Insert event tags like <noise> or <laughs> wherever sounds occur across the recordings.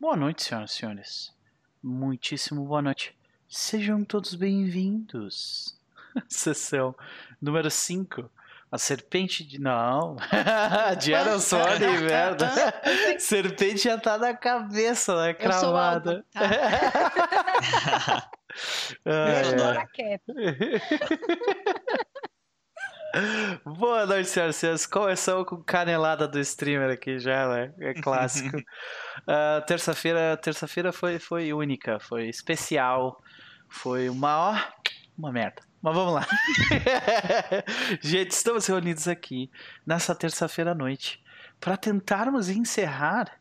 Boa noite, senhoras e senhores. Muitíssimo boa noite. Sejam todos bem-vindos. <laughs> Sessão número 5. A serpente de. Não. <laughs> de Aerosol, <laughs> merda. serpente já tá na cabeça, né? Cravada. Eu sou alta, tá? Ai, ai. Boa noite, senhoras e senhores. Começamos com canelada do streamer aqui já, né? É clássico. Uh, <laughs> terça-feira, terça-feira foi, foi única, foi especial, foi uma, ó, uma merda. Mas vamos lá. <laughs> Gente, estamos reunidos aqui nessa terça-feira à noite para tentarmos encerrar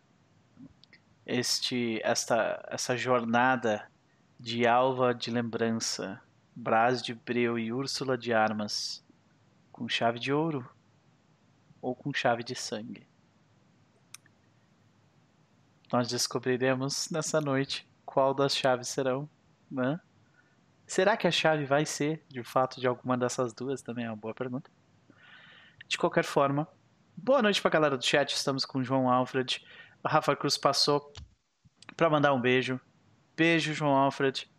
este, esta, essa jornada de Alva de Lembrança, Brás de Breu e Úrsula de Armas com chave de ouro ou com chave de sangue. Nós descobriremos nessa noite qual das chaves serão, né? Será que a chave vai ser, de fato, de alguma dessas duas? Também é uma boa pergunta. De qualquer forma, boa noite pra galera do chat. Estamos com o João Alfred. O Rafa Cruz passou para mandar um beijo. Beijo, João Alfred.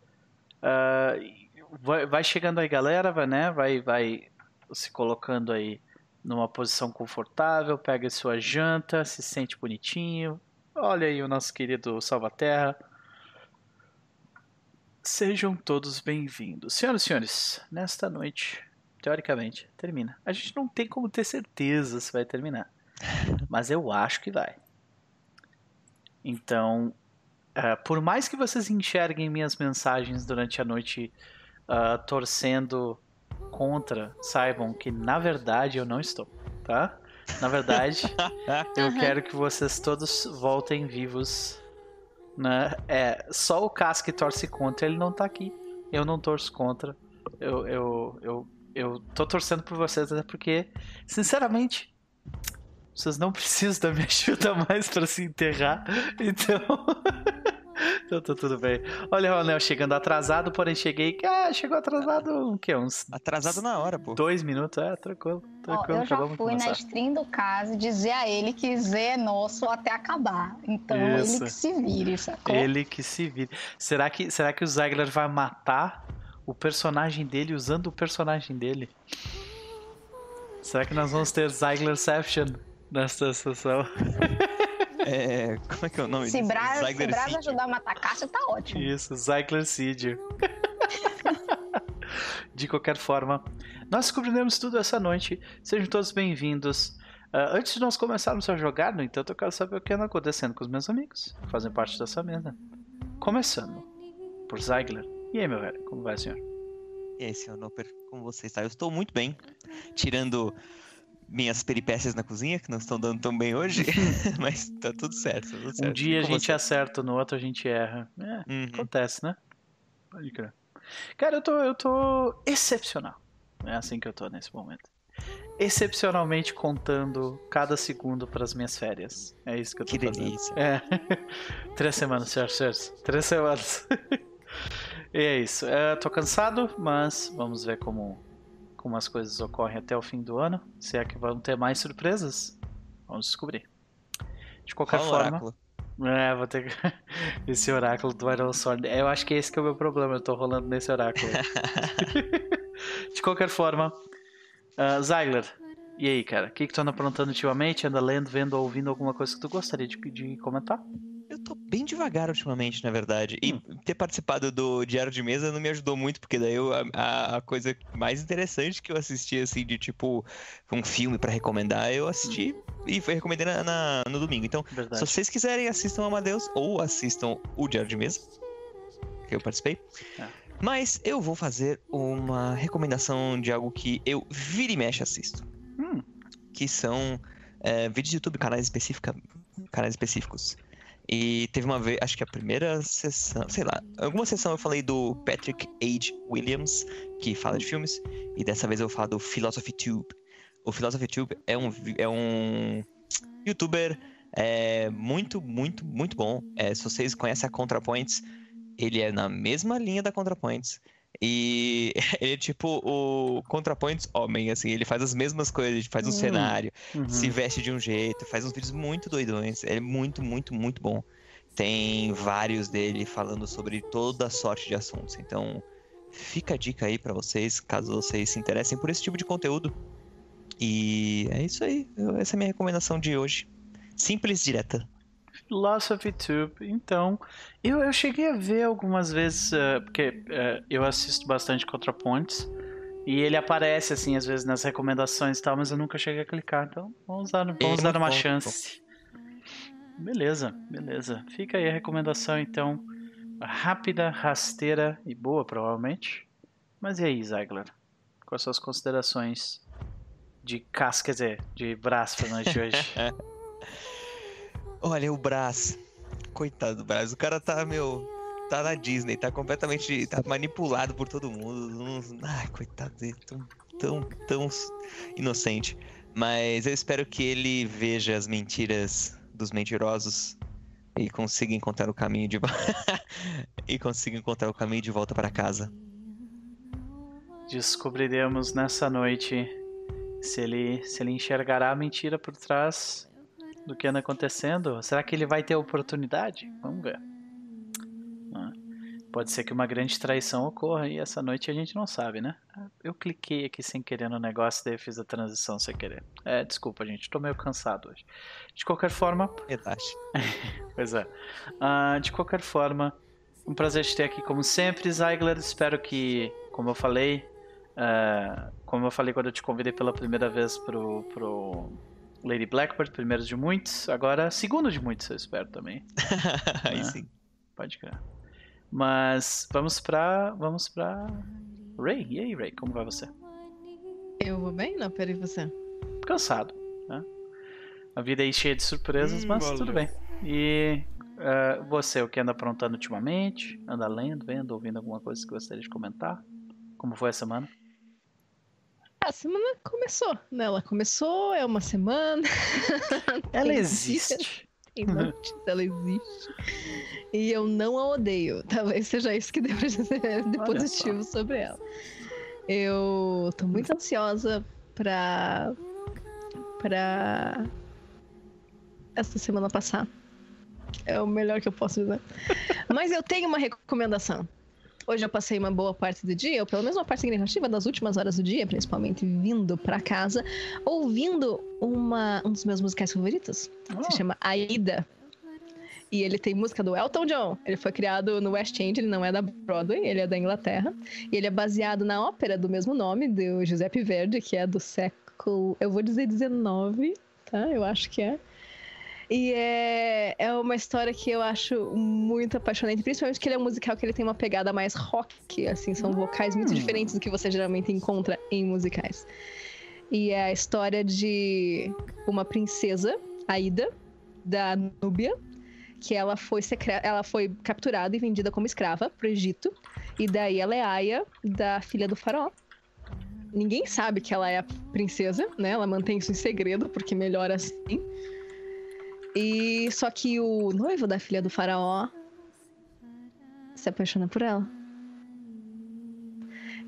Uh, vai, vai, chegando aí, galera, né? Vai, vai se colocando aí numa posição confortável. Pega sua janta, se sente bonitinho. Olha aí o nosso querido Salvaterra. Sejam todos bem-vindos. Senhoras e senhores, nesta noite, teoricamente, termina. A gente não tem como ter certeza se vai terminar, <laughs> mas eu acho que vai. Então, uh, por mais que vocês enxerguem minhas mensagens durante a noite uh, torcendo contra, saibam que na verdade eu não estou, tá? Na verdade, <laughs> eu quero que vocês todos voltem vivos né? É, só o Cas que torce contra, ele não tá aqui. Eu não torço contra. Eu, eu, eu, eu tô torcendo por vocês, até porque, sinceramente, vocês não precisam da minha <laughs> ajuda mais para se enterrar. Então. <laughs> Então tá tudo bem. Olha o Ronel chegando atrasado, porém cheguei. Ah, chegou atrasado o quê? Uns. Atrasado na hora, pô. Dois minutos, é, tranquilo. tranquilo Ó, eu já fui começar. na stream do caso dizer a ele que Z é nosso até acabar. Então Isso. ele que se vire, sacou? Ele que se vire. Será que, será que o Ziegler vai matar o personagem dele usando o personagem dele? Será que nós vamos ter Zieglerception nesta sessão? <laughs> É, como é que é o nome se Braz, se Braz ajudar a matar Cássio, tá ótimo. Isso, Zyclercídio. <laughs> De qualquer forma, nós descobriremos tudo essa noite. Sejam todos bem-vindos. Uh, antes de nós começarmos a jogar, no entanto, eu quero saber o que anda acontecendo com os meus amigos que fazem parte dessa mesa. Começando por Zeigler. E aí, meu velho, como vai, senhor? E aí, senhor Noper, como você está? Eu estou muito bem, tirando minhas peripécias na cozinha, que não estão dando tão bem hoje, <laughs> mas tá tudo certo. Tá tudo certo. Um dia a gente você? acerta, no outro a gente erra. É, uhum. acontece, né? Pode crer. Cara, eu tô, eu tô excepcional. É assim que eu tô nesse momento. Excepcionalmente contando cada segundo para as minhas férias. É isso que eu tô que fazendo. delícia. É. <laughs> Três semanas, senhor, senhores. Três semanas. <laughs> e é isso. É, tô cansado, mas vamos ver como como as coisas ocorrem até o fim do ano. Se é que vão ter mais surpresas, vamos descobrir. De qualquer Qual forma. Oráculo? É, vou ter que... <laughs> Esse oráculo do Iron Sword. Eu acho que esse que é o meu problema, eu tô rolando nesse oráculo. <laughs> de qualquer forma, uh, Zyler, e aí, cara? O que, que tu anda aprontando ultimamente? Anda lendo, vendo ou ouvindo alguma coisa que tu gostaria de, de comentar? Eu tô bem devagar ultimamente, na verdade. E hum. ter participado do Diário de Mesa não me ajudou muito, porque daí eu, a, a, coisa mais interessante que eu assisti, assim, de tipo um filme para recomendar, eu assisti hum. e foi recomendei na, na, no domingo. Então, verdade. se vocês quiserem, assistam Amadeus ou assistam o Diário de Mesa, que eu participei. É. Mas eu vou fazer uma recomendação de algo que eu vira e mexe assisto. Hum. Que são é, vídeos de YouTube, canais, canais específicos. E teve uma vez, acho que a primeira sessão, sei lá, alguma sessão eu falei do Patrick H. Williams, que fala de filmes, e dessa vez eu vou falar do Philosophy Tube. O Philosophy Tube é um, é um youtuber é, muito, muito, muito bom. É, se vocês conhecem a ContraPoints, ele é na mesma linha da ContraPoints. E <laughs> ele é tipo o ContraPoints homem, assim, ele faz as mesmas coisas, faz um uhum. cenário, uhum. se veste de um jeito, faz uns vídeos muito doidões. Ele é muito, muito, muito bom. tem vários dele falando sobre toda sorte de assuntos. Então, fica a dica aí para vocês, caso vocês se interessem por esse tipo de conteúdo. E é isso aí. Essa é a minha recomendação de hoje. Simples, direta. Philosophy Tube. Então, eu, eu cheguei a ver algumas vezes, uh, porque uh, eu assisto bastante ContraPoints, e ele aparece, assim, às vezes nas recomendações e tal, mas eu nunca cheguei a clicar. Então, vamos dar, vamos dar uma chance. Beleza, beleza. Fica aí a recomendação, então. Rápida, rasteira e boa, provavelmente. Mas e aí, Zagler? São as considerações de casca, quer dizer, de nós de hoje? <laughs> Olha, o Brás. Coitado do Brás. O cara tá, meu. Tá na Disney, tá completamente. tá manipulado por todo mundo. Ai, coitado dele. Tão, tão, tão inocente. Mas eu espero que ele veja as mentiras dos mentirosos e consiga encontrar o caminho de <laughs> e consiga encontrar o caminho de volta para casa. Descobriremos nessa noite se ele se ele enxergará a mentira por trás do que anda acontecendo. Será que ele vai ter oportunidade? Vamos ver. Ah, pode ser que uma grande traição ocorra e essa noite a gente não sabe, né? Eu cliquei aqui sem querer no negócio, daí fiz a transição sem querer. É, desculpa, gente, tô meio cansado hoje. De qualquer forma. Verdade. <laughs> pois é. Uh, de qualquer forma, um prazer te ter aqui como sempre, Zeigler. Espero que, como eu falei, uh, como eu falei quando eu te convidei pela primeira vez pro, pro Lady Blackbird, primeiro de muitos. Agora, segundo de muitos, eu espero também. <laughs> Aí né? sim. Pode crer. Mas vamos pra. Vamos pra. Ray. E aí, Ray, como vai você? Eu vou bem? Não, peraí, você. Cansado, né? A vida aí cheia de surpresas, hum, mas valeu. tudo bem. E uh, você, o que anda aprontando ultimamente? Anda lendo, vendo, ouvindo alguma coisa que gostaria de comentar? Como foi a semana? A semana começou, né? Ela começou, é uma semana. <laughs> Ela existe. <laughs> Tem ela existe. E eu não a odeio. Talvez seja isso que <laughs> pra dizer de positivo sobre ela. Eu tô muito ansiosa pra. pra. essa semana passar. É o melhor que eu posso dizer. Mas eu tenho uma recomendação. Hoje eu passei uma boa parte do dia, ou pelo menos uma parte significativa das últimas horas do dia, principalmente vindo para casa, ouvindo uma, um dos meus musicais favoritos. Oh. Se chama Aida. E ele tem música do Elton John. Ele foi criado no West End, ele não é da Broadway, ele é da Inglaterra. E ele é baseado na ópera do mesmo nome, do Giuseppe Verdi, que é do século, eu vou dizer 19, tá? Eu acho que é. E é, é uma história que eu acho muito apaixonante, principalmente que ele é um musical que ele tem uma pegada mais rock, assim, são vocais muito hum. diferentes do que você geralmente encontra em musicais. E é a história de uma princesa, Aida, da Núbia, que ela foi, ela foi capturada e vendida como escrava pro Egito. E daí ela é aia da filha do faraó. Ninguém sabe que ela é a princesa, né? Ela mantém isso em segredo, porque melhor assim. E só que o noivo da filha do faraó se apaixona por ela.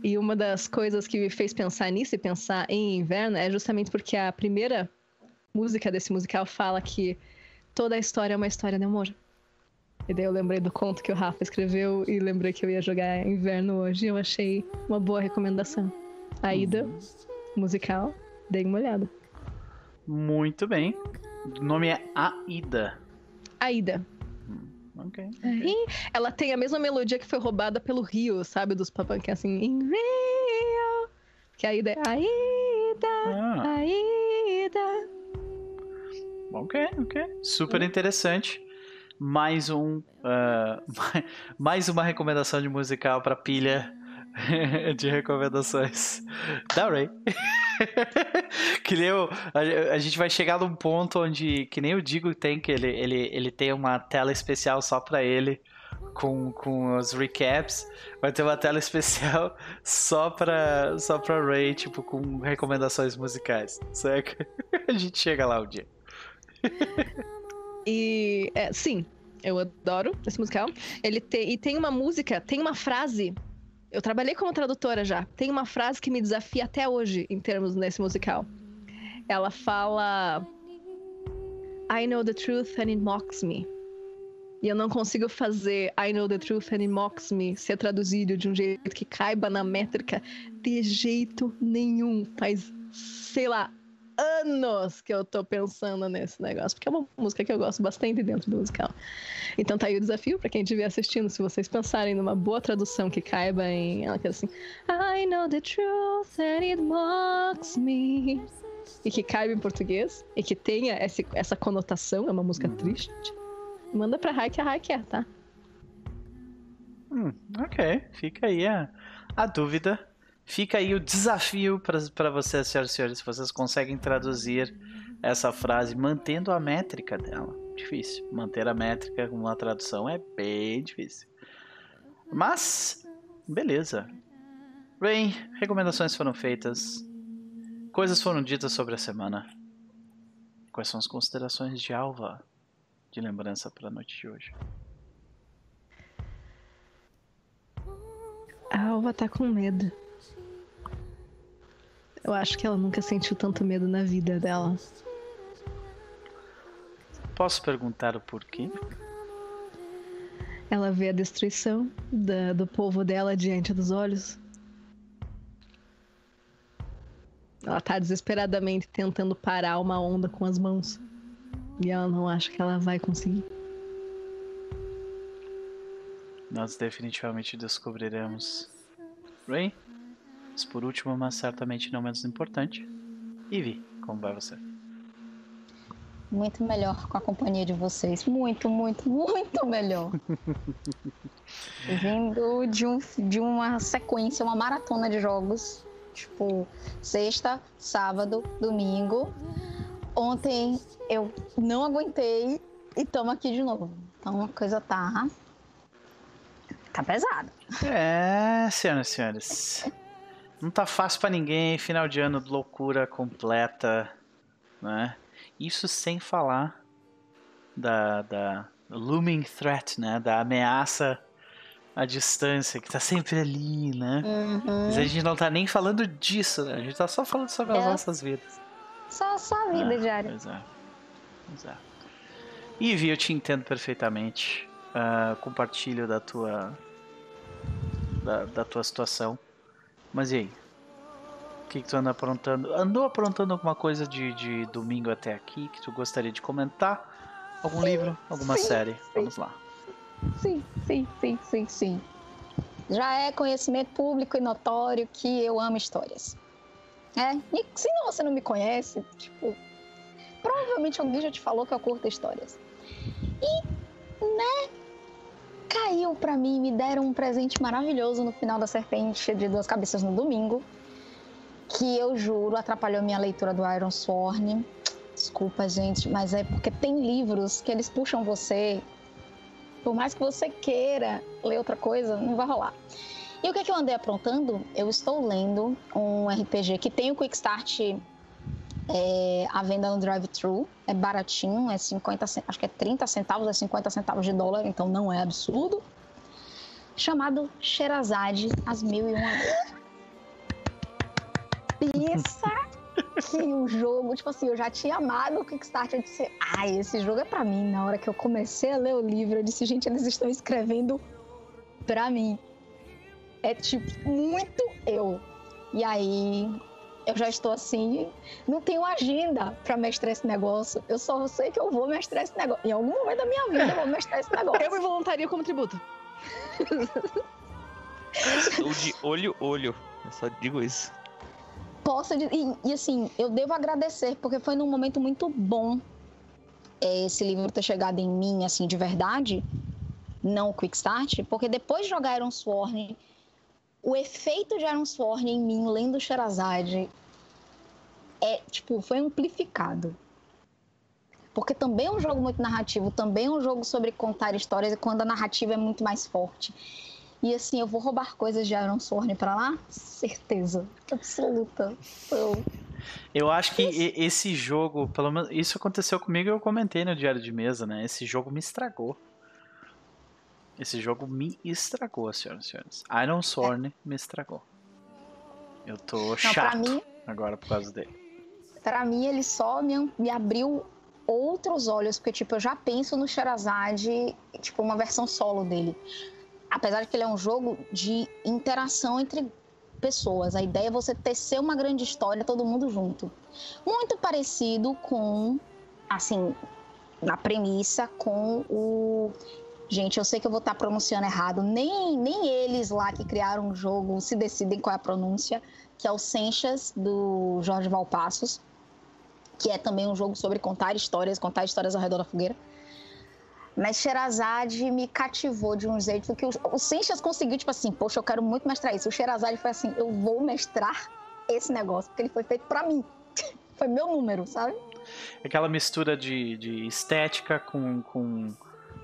E uma das coisas que me fez pensar nisso e pensar em inverno é justamente porque a primeira música desse musical fala que toda a história é uma história de amor. E daí eu lembrei do conto que o Rafa escreveu e lembrei que eu ia jogar inverno hoje. E eu achei uma boa recomendação. A ida musical, dei uma olhada. Muito bem. O nome é Aida. Aida. Hum, ok. E ela tem a mesma melodia que foi roubada pelo Rio, sabe? Dos Papan, que é assim, em Rio. Que a Aida é Aida, ah. Aida. Ok, ok. Super interessante. Mais um. Uh, <laughs> mais uma recomendação de musical para pilha <laughs> de recomendações da Ray. <laughs> <laughs> que nem eu, a, a, gente vai chegar num ponto onde, que nem eu digo, tem que ele, ele, ele tem uma tela especial só para ele com, com os recaps. Vai ter uma tela especial <laughs> só pra, só pra Ray, tipo, com recomendações musicais. Certo? <laughs> A gente chega lá um dia. e, é, sim, eu adoro esse musical. Ele tem, e tem uma música, tem uma frase eu trabalhei como tradutora já. Tem uma frase que me desafia até hoje em termos nesse musical. Ela fala I know the truth and it mocks me. e eu não consigo fazer I Know the Truth and It Mocks Me ser traduzido de um jeito que caiba na métrica de jeito nenhum. Faz, sei lá, anos que eu tô pensando nesse negócio, porque é uma música que eu gosto bastante dentro do musical. Então tá aí o desafio para quem estiver assistindo, se vocês pensarem numa boa tradução que caiba em ela que é assim, I know the truth and it mocks me. E que caiba em português e que tenha esse, essa conotação, é uma música uhum. triste Manda pra Rai que a Rai quer, tá? Hum, ok. Fica aí a, a dúvida. Fica aí o desafio para vocês, senhoras e senhores, se vocês conseguem traduzir essa frase mantendo a métrica dela. Difícil. Manter a métrica com uma tradução é bem difícil. Mas, beleza. Bem, recomendações foram feitas. Coisas foram ditas sobre a semana. Quais são as considerações de Alva? de lembrança para a noite de hoje? A Alva tá com medo. Eu acho que ela nunca sentiu tanto medo na vida dela. Posso perguntar o porquê? Ela vê a destruição da, do povo dela diante dos olhos. Ela tá desesperadamente tentando parar uma onda com as mãos. E ela não acha que ela vai conseguir. Nós definitivamente descobriremos. Ray, mas por último, mas certamente não menos importante, Ivy, como vai você? Muito melhor com a companhia de vocês. Muito, muito, muito melhor. <laughs> Vindo de, um, de uma sequência, uma maratona de jogos. Tipo, sexta, sábado, domingo ontem eu não aguentei e estamos aqui de novo. Então a coisa tá. tá pesada. É, senhoras e senhores. Não tá fácil para ninguém, final de ano loucura completa, né? Isso sem falar da, da looming threat, né? Da ameaça à distância, que tá sempre ali, né? Uhum. Mas a gente não tá nem falando disso, né? A gente tá só falando sobre as é. nossas vidas. Só, só a vida é, diária. Pois é. Pois é. Ivy, eu te entendo perfeitamente. Uh, compartilho da tua. Da, da, tua situação. Mas e aí? O que, que tu anda aprontando? Andou aprontando alguma coisa de, de domingo até aqui que tu gostaria de comentar? Algum sim, livro? Alguma sim, série? Sim. Vamos lá. Sim, sim, sim, sim, sim. Já é conhecimento público e notório que eu amo histórias. É, e se não, você não me conhece, tipo, provavelmente alguém já te falou que eu curto histórias. E, né, caiu para mim, me deram um presente maravilhoso no final da Serpente de Duas Cabeças no domingo, que eu juro atrapalhou minha leitura do Iron Sworn. Desculpa, gente, mas é porque tem livros que eles puxam você, por mais que você queira ler outra coisa, não vai rolar. E o que, é que eu andei aprontando? Eu estou lendo um RPG que tem o Quick Start é, à venda no drive-thru. É baratinho, é 50 acho que é 30 centavos, é 50 centavos de dólar, então não é absurdo. Chamado Sherazade, As Mil e Uma. Pensa que o jogo, tipo assim, eu já tinha amado o Kickstarter. Eu disse, ai, esse jogo é pra mim. Na hora que eu comecei a ler o livro, eu disse, gente, eles estão escrevendo pra mim é tipo muito eu. E aí eu já estou assim, não tenho agenda para mestrar esse negócio. Eu só sei que eu vou mestrar esse negócio. Em algum momento da minha vida eu vou mestrar esse negócio. Eu me voluntaria como tributo. Estou de olho, olho. Eu só digo isso. Posso e, e assim, eu devo agradecer porque foi num momento muito bom é, esse livro ter chegado em mim assim de verdade, não o Quick Start, porque depois de jogar Iron Sworn o efeito de Aaron Sworn em mim lendo Sherazade é, tipo, foi amplificado. Porque também é um jogo muito narrativo, também é um jogo sobre contar histórias e quando a narrativa é muito mais forte. E assim, eu vou roubar coisas de Aaron Sorne para lá? Certeza. Absoluta. Eu... eu acho que esse jogo, pelo menos, isso aconteceu comigo e eu comentei no Diário de Mesa, né? Esse jogo me estragou. Esse jogo me estragou, senhoras e senhores. Iron Sworn é. me estragou. Eu tô Não, chato mim, agora por causa dele. Pra mim, ele só me, me abriu outros olhos, porque, tipo, eu já penso no Sherazade, tipo, uma versão solo dele. Apesar de que ele é um jogo de interação entre pessoas. A ideia é você tecer uma grande história, todo mundo junto. Muito parecido com, assim, na premissa, com o. Gente, eu sei que eu vou estar pronunciando errado. Nem, nem eles lá que criaram o jogo se decidem qual é a pronúncia, que é o Senchas, do Jorge Valpassos, que é também um jogo sobre contar histórias, contar histórias ao redor da fogueira. Mas Sherazade me cativou de um jeito que o, o conseguiu, tipo assim, poxa, eu quero muito mestrar isso. O Sherazade foi assim, eu vou mestrar esse negócio, porque ele foi feito para mim. <laughs> foi meu número, sabe? Aquela mistura de, de estética com, com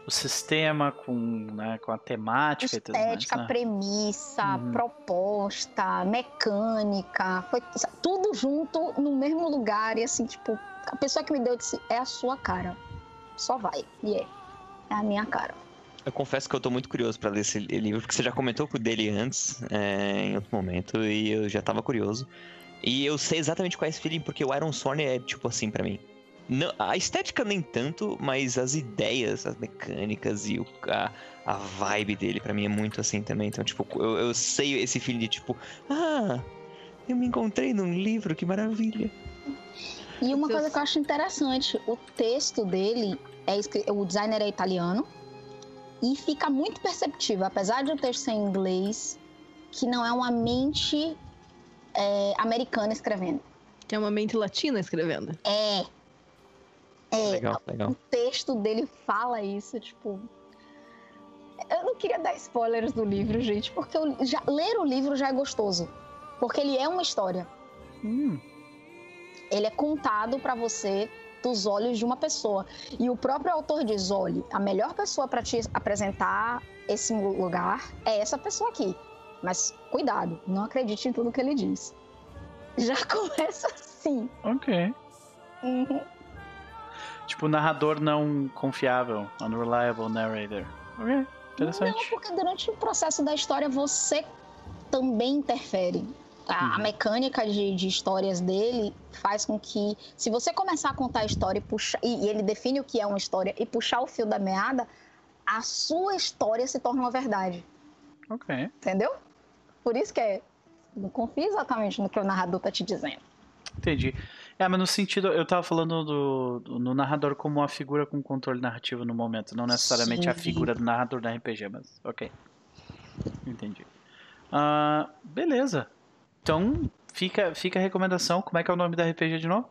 o sistema, com, né, com a temática estética, e tudo mais. Né? premissa, uhum. proposta, mecânica, foi tudo junto no mesmo lugar e assim, tipo, a pessoa que me deu disse, é a sua cara. Só vai. E é. É a minha cara. Eu confesso que eu tô muito curioso para ler esse livro, porque você já comentou dele antes, é, em outro momento, e eu já tava curioso. E eu sei exatamente qual é esse feeling, porque o Iron Sworn é tipo assim para mim. Não, a estética nem tanto, mas as ideias, as mecânicas e o, a, a vibe dele para mim é muito assim também. Então, tipo, eu, eu sei esse feeling de tipo, ah, eu me encontrei num livro, que maravilha. E uma coisa que eu acho interessante, o texto dele é o designer é italiano e fica muito perceptível, apesar de o texto ser em inglês, que não é uma mente é, americana escrevendo. Que é uma mente latina escrevendo. É. É. Legal, legal. O texto dele fala isso, tipo. Eu não queria dar spoilers do livro, gente, porque eu, já, ler o livro já é gostoso. Porque ele é uma história. Hum. Ele é contado para você dos olhos de uma pessoa. E o próprio autor diz: olhe, a melhor pessoa para te apresentar esse lugar é essa pessoa aqui. Mas cuidado, não acredite em tudo que ele diz. Já <laughs> começa assim. Ok. Uhum. Tipo, narrador não confiável, unreliable narrator. Ok, interessante. Não, porque durante o processo da história você também interfere a, a uhum. mecânica de, de, histórias dele faz com que, se você começar a contar a história e, puxar, e, e ele define o que é uma história e puxar o fio da meada, a sua história se torna uma verdade. Ok. Entendeu? Por isso que é. Não confia exatamente no que o narrador tá te dizendo. Entendi. É, mas no sentido, eu tava falando do, do no narrador como uma figura com controle narrativo no momento, não necessariamente Sim. a figura do narrador da RPG, mas ok. Entendi. Uh, beleza. Então, fica, fica a recomendação. Como é que é o nome da RPG de novo?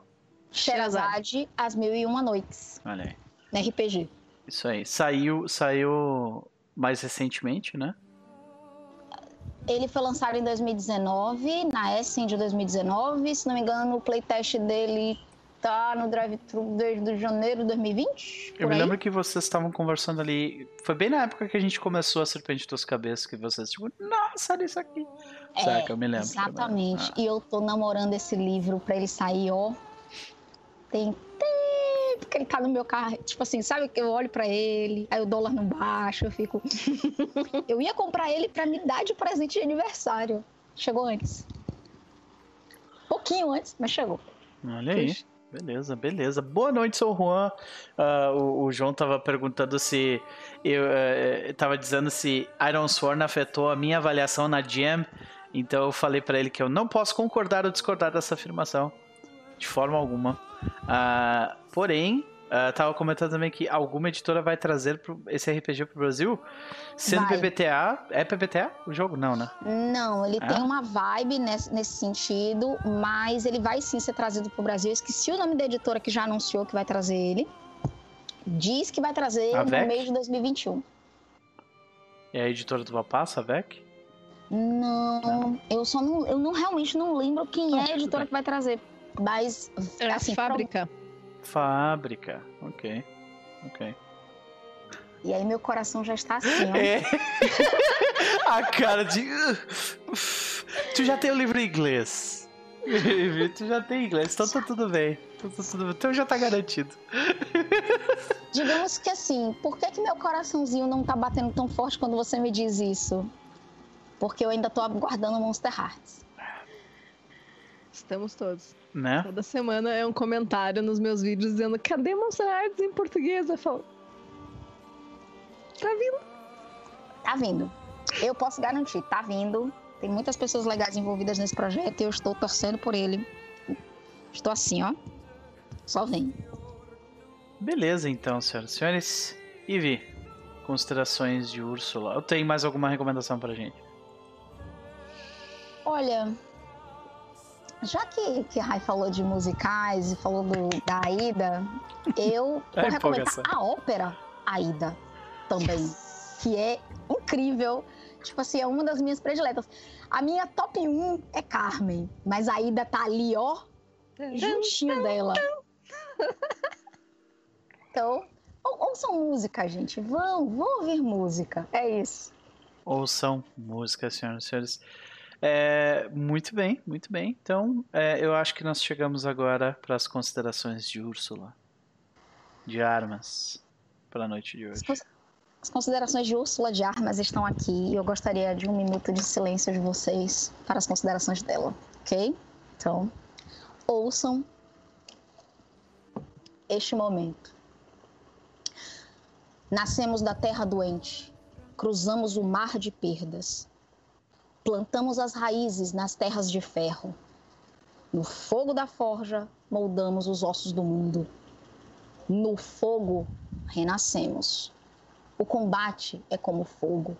Sherazade, As Mil e Uma Noites. Olha aí. Na RPG. Isso aí. Saiu, saiu mais recentemente, né? Ele foi lançado em 2019, na Essen de 2019. Se não me engano, o playtest dele tá no drive-thru desde janeiro de 2020. Eu me aí. lembro que vocês estavam conversando ali. Foi bem na época que a gente começou a Serpente dos Cabeças, que vocês, tipo, nossa, olha isso aqui. É, Saca, eu me lembro. Exatamente. Ah. E eu tô namorando esse livro pra ele sair, ó. Tem tempo que ele tá no meu carro. Tipo assim, sabe que eu olho pra ele, aí o dólar não baixa, eu fico. <laughs> eu ia comprar ele pra me dar de presente de aniversário. Chegou antes. Pouquinho antes, mas chegou. Olha aí. Beleza, beleza. Boa noite, sou o Juan. Uh, o, o, João tava perguntando se. Eu uh, tava dizendo se Iron Sworn afetou a minha avaliação na Jam. Então eu falei para ele que eu não posso concordar ou discordar dessa afirmação. De forma alguma. Uh, porém, Uh, tava comentando também que alguma editora vai trazer pro, esse RPG pro Brasil. Sendo vai. PBTA. É PBTA o jogo? Não, né? Não, ele é? tem uma vibe nesse, nesse, sentido, mas ele vai sim ser trazido pro Brasil. Eu esqueci o nome da editora que já anunciou que vai trazer ele. Diz que vai trazer a no VEC? mês de 2021. É a editora do Vapasso, a VEC? Não, não, eu só não, eu não realmente não lembro quem é a editora que vai trazer. Mas é assim, fábrica. Pro... Fábrica, ok. Ok. E aí meu coração já está assim, ó. É. <laughs> A cara de. Tu já tem o livro em inglês. <laughs> tu já tem inglês, então tá tudo bem. Então, tá tudo bem. então já tá garantido. <laughs> Digamos que assim, por que, que meu coraçãozinho não tá batendo tão forte quando você me diz isso? Porque eu ainda tô aguardando Monster Hearts. Estamos todos. Né? Toda semana é um comentário nos meus vídeos dizendo: cadê Monster Arts em português? Eu falo. Tá vindo. Tá vindo. Eu posso garantir, tá vindo. Tem muitas pessoas legais envolvidas nesse projeto e eu estou torcendo por ele. Estou assim, ó. Só vem. Beleza, então, senhoras e senhores. Ivi, considerações de Úrsula. Eu tenho mais alguma recomendação pra gente? Olha, já que, que Rai falou de musicais e falou do, da Aida, eu <laughs> É vou recomendar a ópera Aida também, que é incrível. Tipo assim, é uma das minhas prediletas. A minha top 1 é Carmen, mas a Aida tá ali, ó, juntinho dela. <laughs> Então, ou- ouçam música, gente. Vão, vão ouvir música. É isso. Ouçam música, senhoras e senhores. É, muito bem, muito bem. Então, é, eu acho que nós chegamos agora para as considerações de Úrsula. De armas. Para a noite de hoje. As considerações de Úrsula de Armas estão aqui e eu gostaria de um minuto de silêncio de vocês para as considerações dela, ok? Então, ouçam este momento. Nascemos da terra doente, cruzamos o mar de perdas, plantamos as raízes nas terras de ferro. No fogo da forja, moldamos os ossos do mundo. No fogo, renascemos. O combate é como fogo.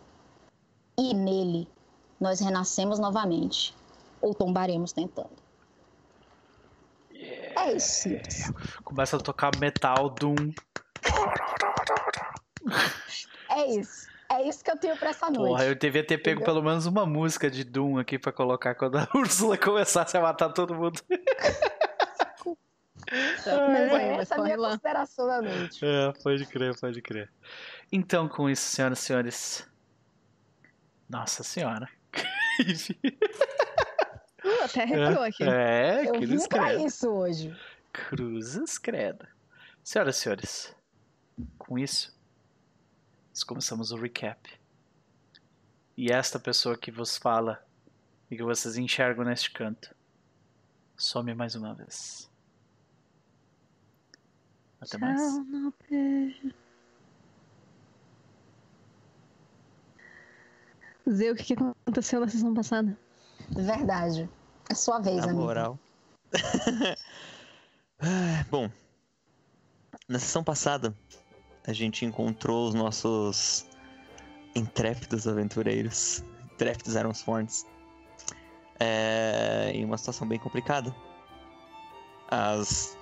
E nele nós renascemos novamente. Ou tombaremos tentando. É isso. simples. Começa a tocar metal, Doom. É isso. É isso que eu tenho pra essa noite. Porra, eu devia ter pego Entendeu? pelo menos uma música de Doom aqui pra colocar quando a <laughs> Úrsula começasse a matar todo mundo. <laughs> Mas é essa a corre minha lá. consideração da noite. É, pode crer, pode crer. Então, com isso, senhoras e senhores. Nossa senhora. <laughs> Uh, até arrepiou aqui. É, Eu cruz vim credo. isso hoje. Cruzes credo. Senhoras e senhores, com isso, nós começamos o recap. E esta pessoa que vos fala e que vocês enxergam neste canto some mais uma vez. Até mais. Não beijo. O que que aconteceu na sessão passada? Verdade. É sua vez, Na amigo. moral. <laughs> Ah, Bom, na sessão passada, a gente encontrou os nossos intrépidos aventureiros, intrépidos Ironsworns, é, em uma situação bem complicada. As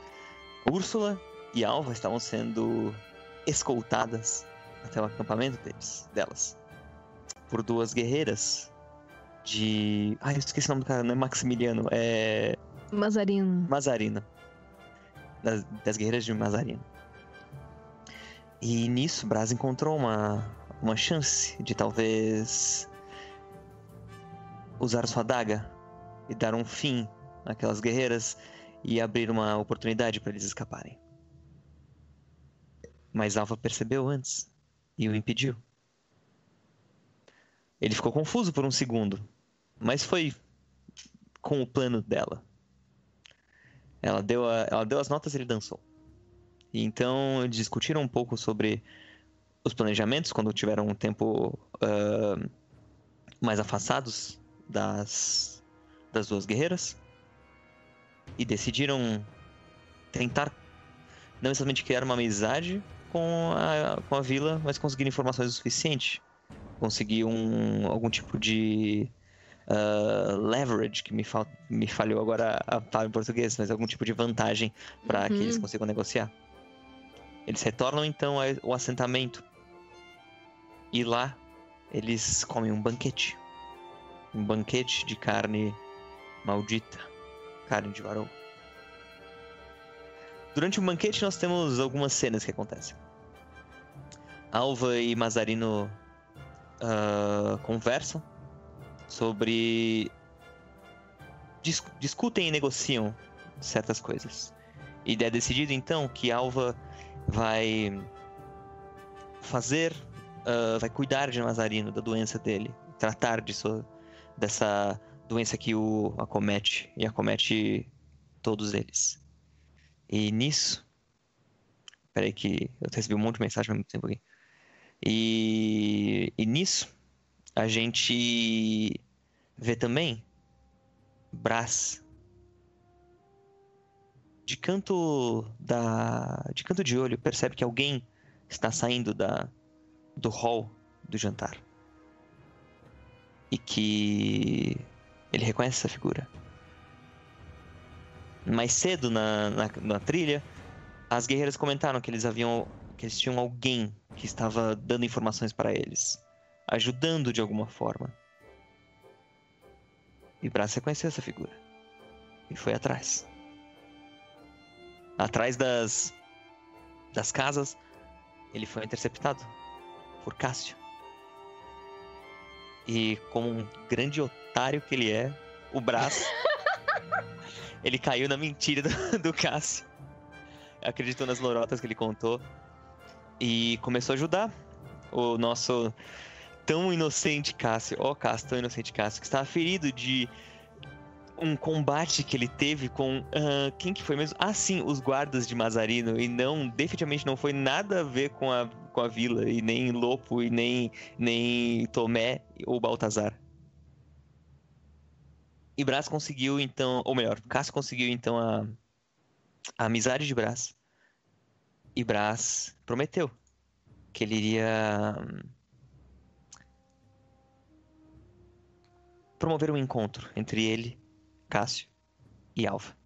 Úrsula e Alva estavam sendo escoltadas até o acampamento deles, delas por duas guerreiras de. Ai, eu esqueci o nome do cara, não é Maximiliano, é. Mazarino. Mazarina. Das, das guerreiras de Mazarina. E nisso, Braz encontrou uma, uma chance de talvez usar sua adaga e dar um fim àquelas guerreiras e abrir uma oportunidade para eles escaparem. Mas Alva percebeu antes e o impediu. Ele ficou confuso por um segundo, mas foi com o plano dela. Ela deu, a- ela deu as notas e ele dançou. Então eles discutiram um pouco sobre os planejamentos quando tiveram um tempo ah, mais afastados das, das duas guerreiras. E decidiram tentar não necessariamente criar uma amizade com a, com a vila, mas conseguir informações o suficiente. Conseguir um, algum tipo de ah, leverage, que me, fal me falhou agora a palavra em português, mas algum tipo de vantagem para que Uhum. eles consigam negociar. Eles retornam então ao- assentamento. E lá eles comem um banquete. Um banquete de carne maldita. Carne de varou. Durante o banquete nós temos algumas cenas que acontecem. Alva e Mazarino ah, conversam sobre. dis- discutem e negociam certas coisas. E é decidido então que Alva vai fazer, ah, vai cuidar de Mazarino, da doença dele, tratar disso, dessa doença que o acomete e acomete todos eles. E nisso. Peraí, que eu recebi um monte de mensagem ao mesmo tempo aqui. E, e nisso, a gente vê também Brás de canto da de canto de olho percebe que alguém está saindo da do hall do jantar. E que ele reconhece essa figura. Mais cedo na, na, na trilha as guerreiras comentaram que eles haviam que eles tinham alguém que estava dando informações para eles ajudando de alguma forma. E Brás reconheceu essa figura. E foi atrás atrás das, das casas, ele foi interceptado por Cássio. E como um grande otário que ele é, o braço. <laughs> ele caiu na mentira do, do Cássio. Acreditou nas lorotas que ele contou. E começou a ajudar o nosso tão inocente Cássio. Ó, oh, Cássio, tão inocente Cássio, que estava ferido de um combate que ele teve com. Uh, quem que foi mesmo? Ah, sim, os guardas de Mazarino. E não, definitivamente não foi nada a ver com a, com a vila, e nem Lopo, e nem, nem Tomé ou Baltazar. E Brás conseguiu então, ou melhor, Cássio conseguiu então a, a amizade de Brás. E Brás prometeu que ele iria promover um encontro entre ele Cássio e Alva.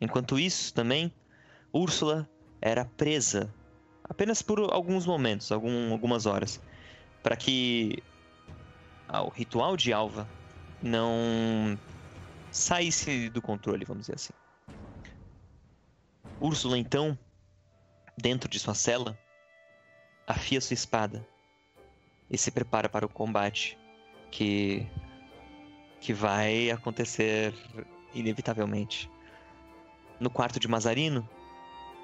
Enquanto isso, também, Úrsula era presa apenas por alguns momentos, algum, algumas horas, para que o ritual de Alva não saísse do controle, vamos dizer assim. Úrsula, então, dentro de sua cela, afia sua espada e se prepara para o combate que que vai acontecer inevitavelmente. No quarto de Mazarino,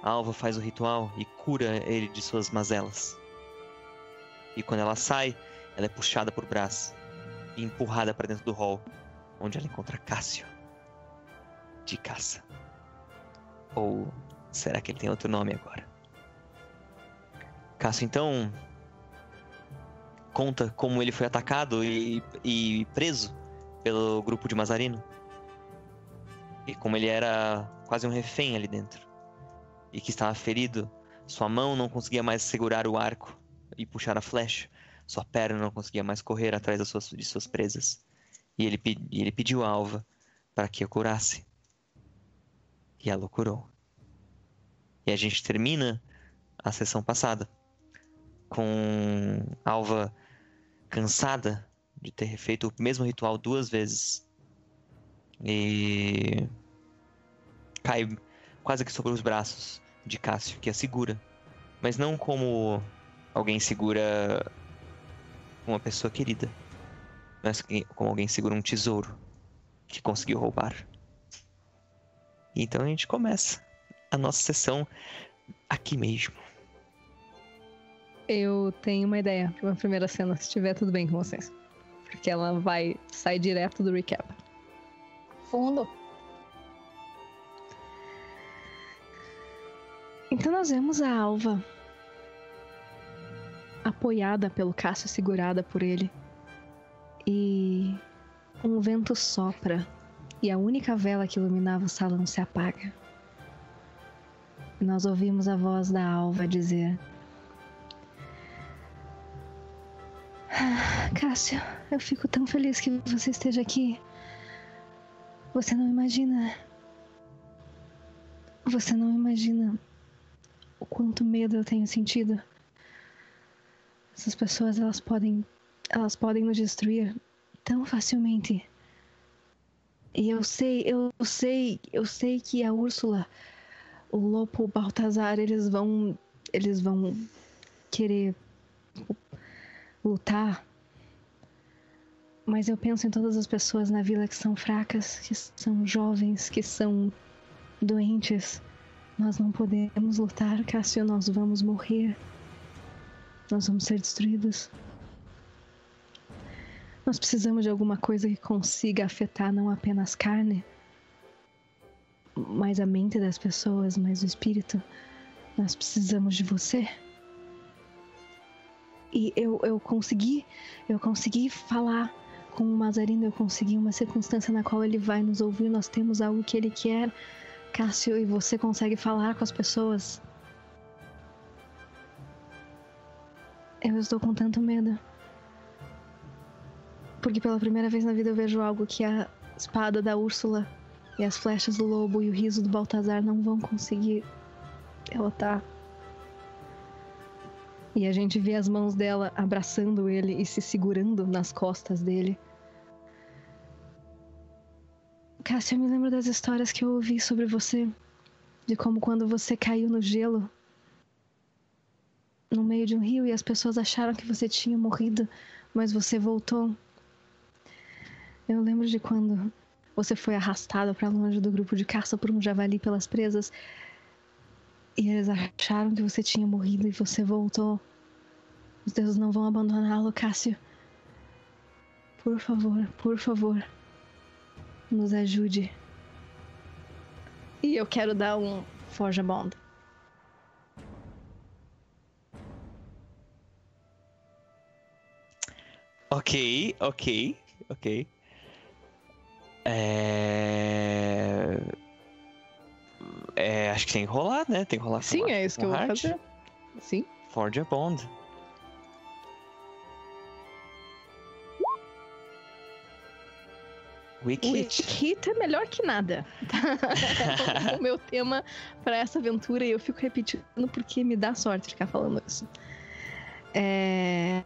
a Alva faz o ritual e cura ele de suas mazelas. E quando ela sai, ela é puxada por Brás e empurrada para dentro do hall, onde ela encontra Cássio de caça. Ou será que ele tem outro nome agora? Cássio então conta como ele foi atacado e, e preso pelo grupo de Mazarino. E como ele era quase um refém ali dentro, e que estava ferido, sua mão não conseguia mais segurar o arco e puxar a flecha, sua perna não conseguia mais correr atrás suas, de suas presas. E ele, ele pediu a Alva para que a curasse. E ela o curou. E a gente termina a sessão passada com Alva cansada de ter feito o mesmo ritual duas vezes. E cai quase que sobre os braços de Cássio, que a segura. Mas não como alguém segura uma pessoa querida, mas como alguém segura um tesouro que conseguiu roubar. Então a gente começa a nossa sessão aqui mesmo. Eu tenho uma ideia para uma primeira cena, se estiver tudo bem com vocês. Porque ela vai sair direto do recap. Fundo. Então nós vemos a Alva apoiada pelo Cássio, segurada por ele. E um vento sopra e a única vela que iluminava o salão se apaga. Nós ouvimos a voz da Alva dizer: Cássio, eu fico tão feliz que você esteja aqui. Você não imagina. Você não imagina o quanto medo eu tenho sentido. Essas pessoas, elas podem, elas podem nos destruir tão facilmente. E eu sei, eu sei, eu sei que a Úrsula, o Lopo, o Baltazar, eles vão, eles vão querer lutar mas eu penso em todas as pessoas na vila que são fracas, que são jovens, que são doentes. Nós não podemos lutar, Cássio, nós vamos morrer. Nós vamos ser destruídos. Nós precisamos de alguma coisa que consiga afetar não apenas carne, mas a mente das pessoas, mas o espírito. Nós precisamos de você. E eu, eu consegui, eu consegui falar com o Mazarino, eu consegui uma circunstância na qual ele vai nos ouvir, nós temos algo que ele quer. Cássio, e você consegue falar com as pessoas. Eu estou com tanto medo. Porque pela primeira vez na vida eu vejo algo que a espada da Úrsula e as flechas do lobo e o riso do Baltazar não vão conseguir derrotar. E a gente vê as mãos dela abraçando ele e se segurando nas costas dele. Cássia, eu me lembro das histórias que eu ouvi sobre você. De como quando você caiu no gelo no meio de um rio e as pessoas acharam que você tinha morrido, mas você voltou. Eu lembro de quando você foi arrastado para longe do grupo de caça por um javali pelas presas e eles acharam que você tinha morrido e você voltou. Os deuses não vão abandoná-lo, Cássio. Por favor, por favor, nos ajude. E eu quero dar um Forja Bond. Ok, ok, ok. É... é... Acho que tem que rolar, né? Tem que rolar Sim, com é isso que eu vou fazer. Sim. Forge a Bond. Wicked. Hit é melhor que nada. Tá? <laughs> o meu tema para essa aventura e eu fico repetindo porque me dá sorte ficar falando isso. É...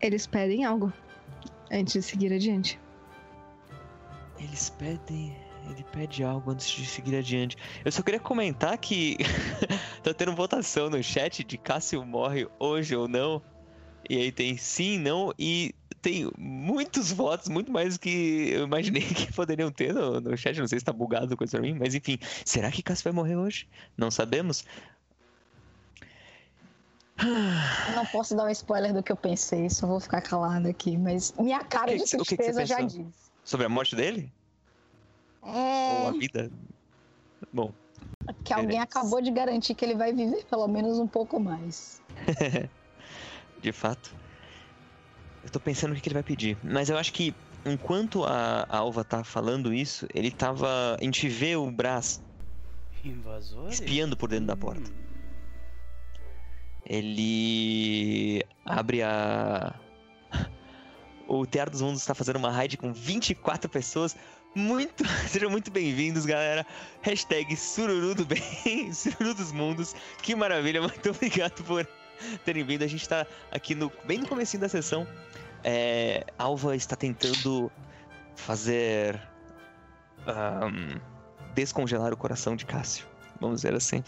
Eles pedem algo antes de seguir adiante. Eles pedem. Ele pede algo antes de seguir adiante. Eu só queria comentar que <laughs> tá tendo votação no chat de Cássio morre hoje ou não. E aí tem sim, não, e tem muitos votos, muito mais do que eu imaginei <laughs> que poderiam ter no, no chat. Não sei se tá bugado coisa pra mim, mas enfim. Será que Cássio vai morrer hoje? Não sabemos. Eu não posso dar um spoiler do que eu pensei, só vou ficar calado aqui, mas minha cara que de o que que tristeza já diz. Sobre a morte dele? Ou a É vida? Bom, que alguém acabou de garantir que ele vai viver pelo menos um pouco mais. <laughs> de fato. Eu tô pensando o que, que ele vai pedir. Mas eu acho que enquanto a, a Alva tá falando isso, ele tava. A gente vê o Brás Invasores? espiando por dentro da porta. Ele abre a. <laughs> O Teatro dos Mundos está fazendo uma raid com 24 pessoas. Muito. <laughs> Sejam muito bem-vindos, galera. Hashtag Sururu do Bem, <laughs> Sururu dos Mundos. Que maravilha, <laughs> muito obrigado por terem vindo. A gente tá aqui no, bem no comecinho da sessão. É, Alva está tentando fazer. ahn, descongelar o coração de Cássio. Vamos dizer assim.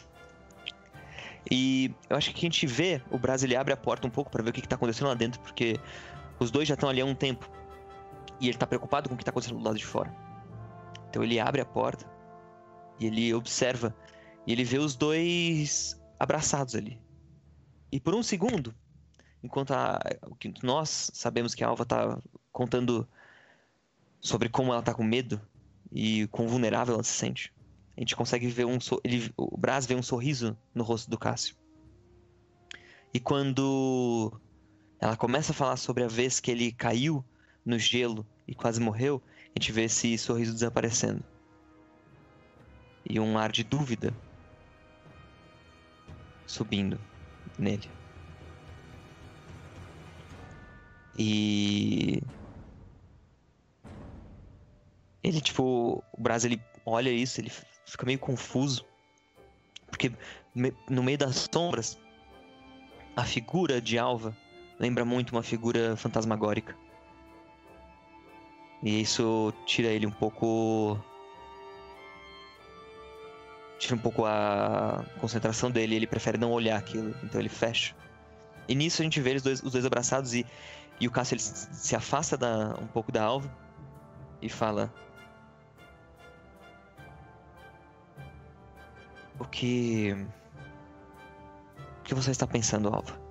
E eu acho que a gente vê, o Braz ele abre a porta um pouco para ver o que, que tá acontecendo lá dentro, porque os dois já estão ali há um tempo. E ele tá preocupado com o que tá acontecendo do lado de fora. Então ele abre a porta e ele observa e ele vê os dois abraçados ali. E por um segundo, enquanto a, nós sabemos que a Alva tá contando sobre como ela tá com medo e quão vulnerável ela se sente. A gente consegue ver um ele, o Braz vê um sorriso no rosto do Cássio. E quando ela começa a falar sobre a vez que ele caiu no gelo e quase morreu, a gente vê esse sorriso desaparecendo. E um ar de dúvida subindo nele. E ele tipo, o Braz ele olha isso, ele fica meio confuso. Porque no meio das sombras, a figura de Alva lembra muito uma figura fantasmagórica. E isso tira ele um pouco. Tira um pouco a concentração dele, ele prefere não olhar aquilo, então ele fecha. E nisso a gente vê dois, os dois abraçados e, e o Cássio ele se se afasta da, um pouco da alva e fala: O que. O que você está pensando, Alva?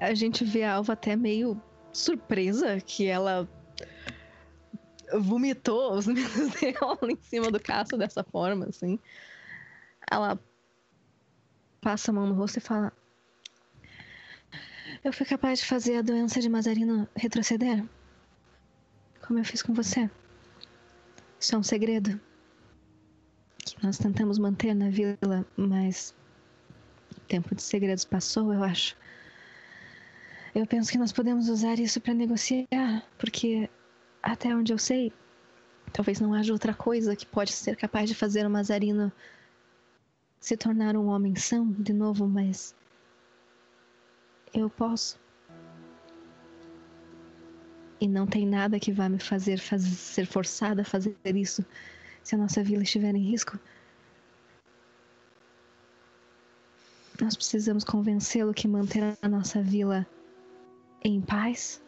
A gente vê a Alva até meio surpresa que ela vomitou os <laughs> medos dela em cima do caço dessa forma, assim. Ela passa a mão no rosto e fala: Eu fui capaz de fazer a doença de Mazarino retroceder. Como eu fiz com você. Isso é um segredo que nós tentamos manter na vila, mas o tempo de segredos passou, eu acho. Eu penso que nós podemos usar isso para negociar, porque até onde eu sei, talvez não haja outra coisa que pode ser capaz de fazer o Mazarino se tornar um homem são de novo, mas eu posso. E não tem nada que vá me fazer, fazer ser forçada a fazer isso se a nossa vila estiver em risco. Nós precisamos convencê-lo que manter a nossa vila em paz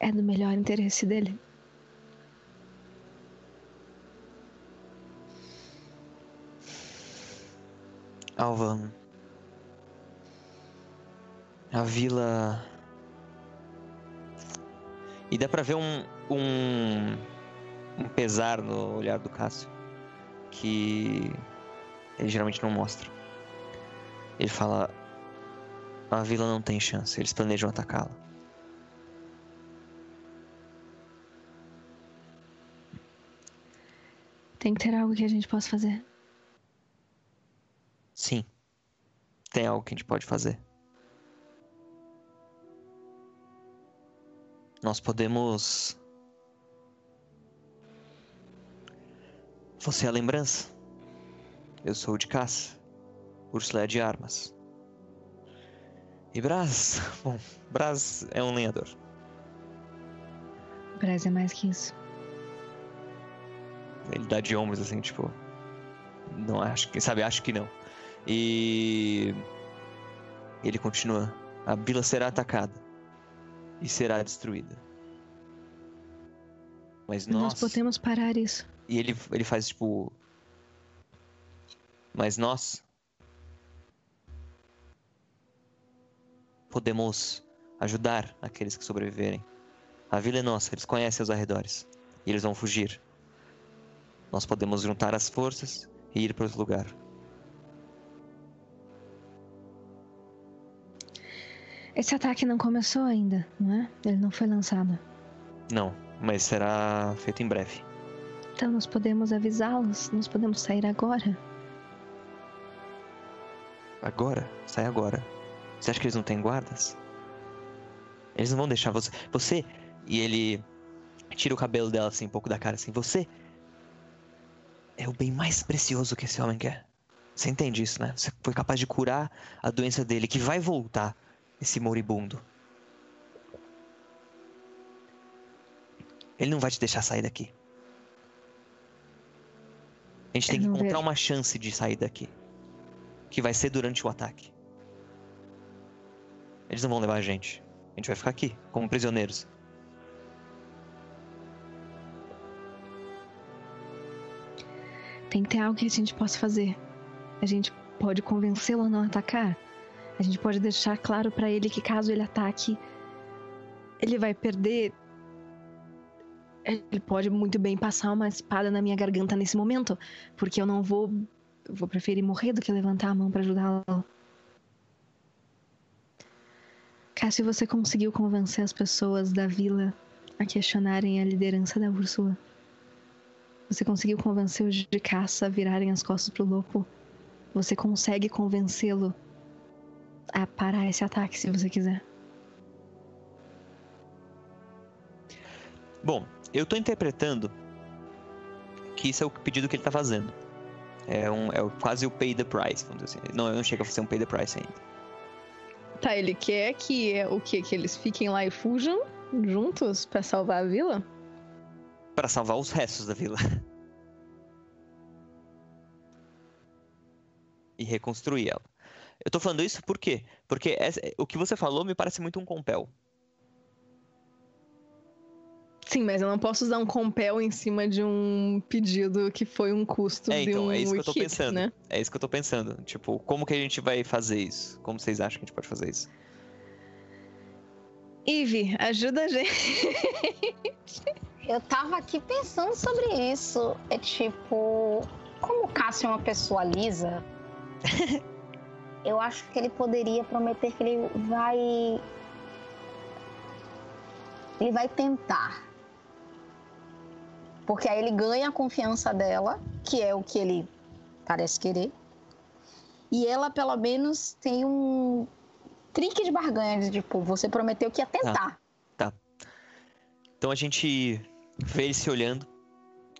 é do melhor interesse dele. Alvan. A vila. E dá pra ver um, um, um pesar no olhar do Cássio que ele geralmente não mostra. Ele fala: A vila não tem chance, eles planejam atacá-la. Tem que ter algo que a gente possa fazer. Sim, tem algo que a gente pode fazer. Nós podemos. Você é a lembrança. Eu sou o de caça. Úrsula é de armas. E Braz. <laughs> Bom, Braz é um lenhador. Braz é mais que isso. Ele dá de ombros assim, tipo. Não acho que. Sabe, acho que não. E. Ele continua. A vila será atacada. E será destruída. Mas nós. Nós podemos parar isso. E ele, ele faz tipo. Mas nós. Podemos ajudar aqueles que sobreviverem. A vila é nossa, eles conhecem os arredores. E eles vão fugir. Nós podemos juntar as forças e ir para outro lugar. Esse ataque não começou ainda, não é? Ele não foi lançado. Não, mas será feito em breve. Então nós podemos avisá-los, nós podemos sair agora. Agora? Sai agora. Você acha que eles não têm guardas? Eles não vão deixar você. Você. E ele tira o cabelo dela assim, um pouco da cara assim. Você é o bem mais precioso que esse homem quer. Você entende isso, né? Você foi capaz de curar a doença dele, que vai voltar, esse moribundo. Ele não vai te deixar sair daqui. A gente Eu tem que encontrar vejo. uma chance de sair daqui. Que vai ser durante o ataque. Eles não vão levar a gente. A gente vai ficar aqui, como prisioneiros. Tem que ter algo que a gente possa fazer. A gente pode convencê-lo a não atacar. A gente pode deixar claro pra ele que caso ele ataque, ele vai perder. Ele pode muito bem passar uma espada na minha garganta nesse momento, porque eu não vou, eu vou preferir morrer do que levantar a mão pra ajudá-lo. Cássio, você conseguiu convencer as pessoas da vila a questionarem a liderança da Úrsula? Você conseguiu convencer os de caça a virarem as costas pro lobo? Você consegue convencê-lo a parar esse ataque se você quiser. Bom, eu tô interpretando que isso é o pedido que ele tá fazendo. É, um, é quase o pay the price, vamos dizer assim. Não, não chega a ser um pay the price ainda. Tá, ele quer que o quê? Que eles fiquem lá e fujam juntos pra salvar a vila? Pra salvar os restos da vila. <laughs> e reconstruir ela. Eu tô falando isso por quê? Porque essa- o que você falou me parece muito um compel. Sim, mas eu não posso usar um compel em cima de um pedido que foi um custo É, de então, um é isso que eu tô kit, pensando. né? É isso que eu tô pensando. Tipo, como que a gente vai fazer isso? Como vocês acham que a gente pode fazer isso? Ivy, ajuda a gente. Eu tava aqui pensando sobre isso. É tipo, como o Cássio é uma pessoa lisa, <laughs> eu acho que ele poderia prometer que ele vai. Ele vai tentar. Porque aí ele ganha a confiança dela, que é o que ele parece querer. E ela, pelo menos, tem um trick de barganha de tipo, você prometeu que ia tentar. Tá. Então a gente vê ele se olhando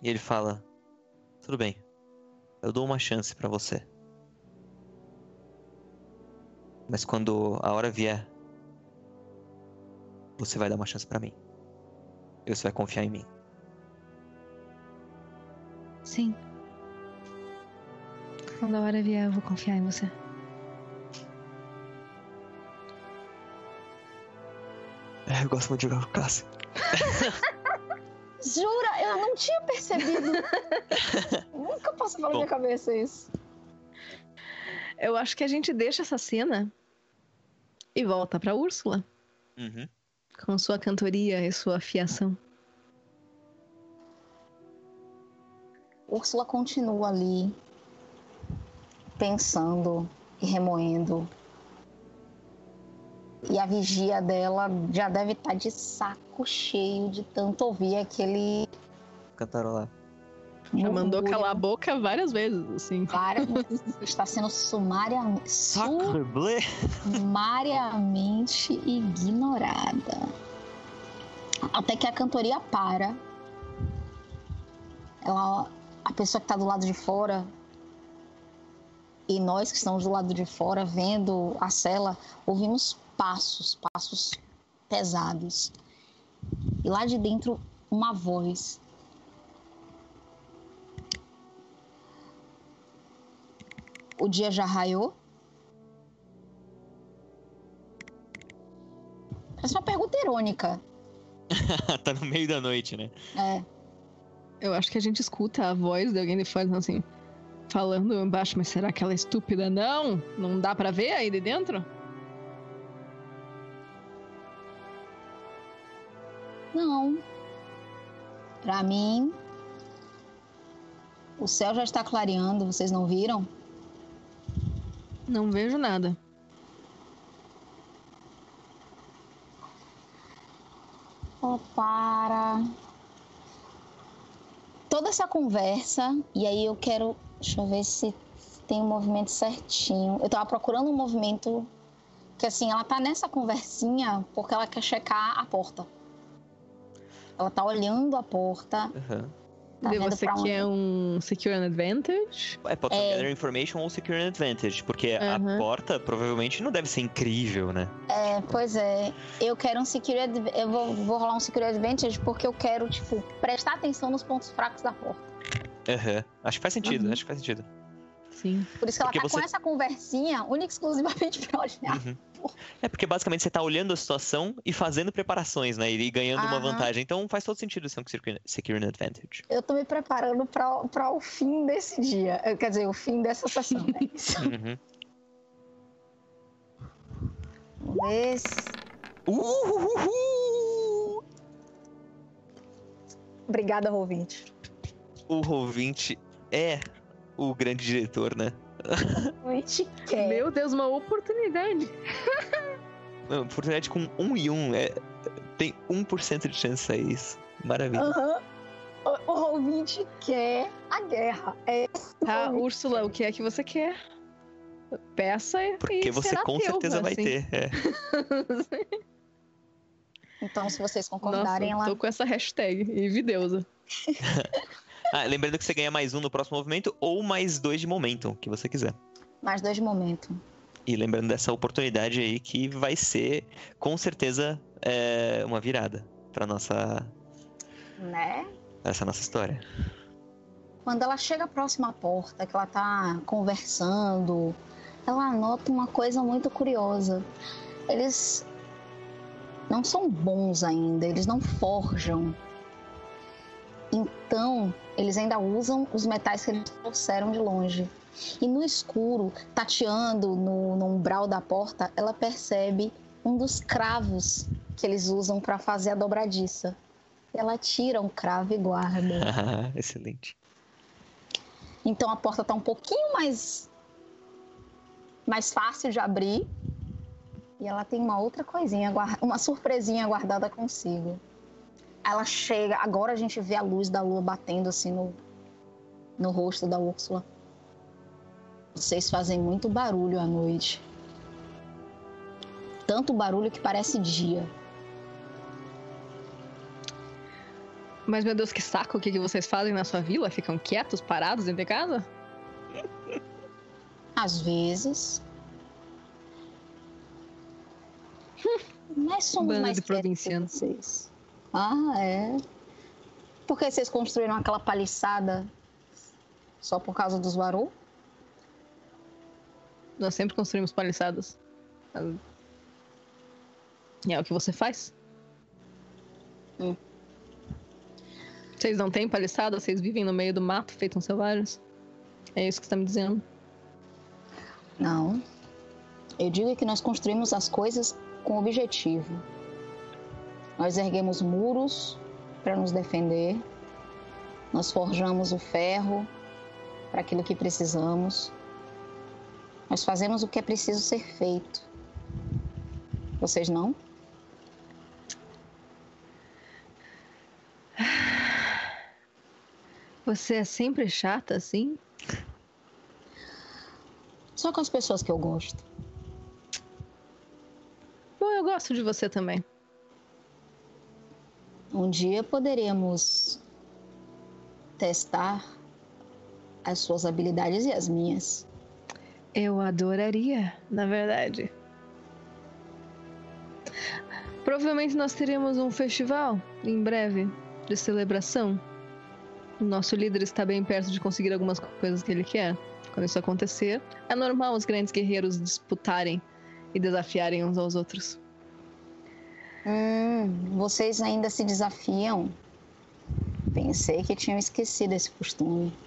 e ele fala: Tudo bem, eu dou uma chance pra você. Mas quando a hora vier, você vai dar uma chance pra mim. E você vai confiar em mim. Sim. Quando a hora vier, eu vou confiar em você. É, eu gosto muito de jogar com o Cássio. <laughs> Jura? Eu não tinha percebido. <laughs> Nunca passou pela Bom. minha cabeça isso. Eu acho que a gente deixa essa cena e volta pra Úrsula, Uhum. com sua cantoria e sua afiação. Úrsula continua ali, pensando e remoendo. E a vigia dela já deve estar de saco cheio de tanto ouvir aquele. Cantarolar. Já mandou calar a boca várias vezes, assim. várias. <laughs> Está sendo sumariamente, Sacre sumariamente ignorada. Até que a cantoria para. Ela, a pessoa que está do lado de fora e nós que estamos do lado de fora vendo a cela, ouvimos passos, passos pesados. E lá de dentro uma voz. O dia já raiou? Essa é uma pergunta irônica. <laughs> tá no meio da noite, né? É. Eu acho que a gente escuta a voz de alguém de fora assim, falando embaixo, mas será que ela é estúpida? Não! Não dá pra ver aí de dentro? Não. Pra mim, o céu já está clareando, vocês não viram? Não vejo nada. Oh, para. Toda essa conversa, e aí eu quero. Deixa eu ver se tem o movimento certinho. Eu tava procurando um movimento que, assim, ela tá nessa conversinha porque ela quer checar a porta. Ela tá olhando a porta. Uhum. Tá você pra onde? quer um Secure an Advantage? É, pode ser É. Gather Information ou Secure an Advantage, porque a Uhum. porta provavelmente não deve ser incrível, né? É, pois é. Eu quero um security. adv- Eu vou, vou rolar um security advantage porque eu quero, tipo, prestar atenção nos pontos fracos da porta. Aham. Acho que faz sentido, Uhum. acho que faz sentido. Sim. Por isso que ela Porque tá você- com essa conversinha única e exclusivamente <laughs> pra olhar. Uhum. É porque basicamente você tá olhando a situação e fazendo preparações, né? E ganhando uma Aham. vantagem. Então faz todo sentido ser um Secure an Advantage. Eu tô me preparando pra, pra o fim desse dia. Quer dizer, o fim dessa sessão. É <laughs> isso. Uhum. Vamos ver se... Obrigada, ouvinte. O Roll20 é o grande diretor, né? <laughs> A gente quer. Meu Deus, uma oportunidade. Não, Oportunidade com 1 e 1. É, tem 1% de chance de sair isso. Maravilha. Aham. O, o ouvinte quer a guerra. É Tá, Úrsula, o que é que você quer? Peça e Porque você será com teu, certeza vai assim. ter. é. <laughs> Então, se vocês Nossa, concordarem, ela tô com essa hashtag, Evideusa. <laughs> Ah, lembrando que você ganha mais um no próximo movimento ou mais dois de momentum, que você quiser. mais dois momentos. E lembrando dessa oportunidade aí que vai ser, com certeza, é, uma virada pra nossa, Né? essa nossa história. Quando ela chega próxima à porta, que ela tá conversando, ela nota uma coisa muito curiosa. Eles não são bons ainda, eles não forjam. Então, eles ainda usam os metais que eles trouxeram de longe. E no escuro, tateando no, no umbral da porta, ela percebe um dos cravos que eles usam para fazer a dobradiça. Ela tira um cravo e guarda. <laughs> <laughs> Excelente. Então a porta tá um pouquinho mais mais fácil de abrir. E ela tem uma outra coisinha, uma surpresinha guardada consigo. Ela chega, agora a gente vê a luz da lua batendo assim no, no rosto da Úrsula. Vocês fazem muito barulho à noite. Tanto barulho que parece dia. Mas, meu Deus, que saco o que, que vocês fazem na sua vila? Ficam quietos, parados dentro de casa? <laughs> Às vezes. <laughs> Nós somos Banda mais de provincianos. vocês. Ah, é. Por que vocês construíram aquela paliçada só por causa dos Varu? Nós sempre construímos paliçadas. E é o que você faz? Hum. Vocês não têm paliçada? Vocês vivem no meio do mato, feitos selvagens? É isso que você está me dizendo? Não. Eu digo que nós construímos as coisas com objetivo. Nós erguemos muros para nos defender. Nós forjamos o ferro para aquilo que precisamos. Nós fazemos o que é preciso ser feito. Vocês não? Você é sempre chata assim? Só com as pessoas que eu gosto. Bom, eu gosto de você também. Um dia poderemos testar as suas habilidades e as minhas. Eu adoraria, na verdade. Provavelmente nós teremos um festival em breve de celebração. O nosso líder está bem perto de conseguir algumas coisas que ele quer. Quando isso acontecer, é normal os grandes guerreiros disputarem e desafiarem uns aos outros. Hum, vocês ainda se desafiam? Pensei que tinham esquecido esse costume.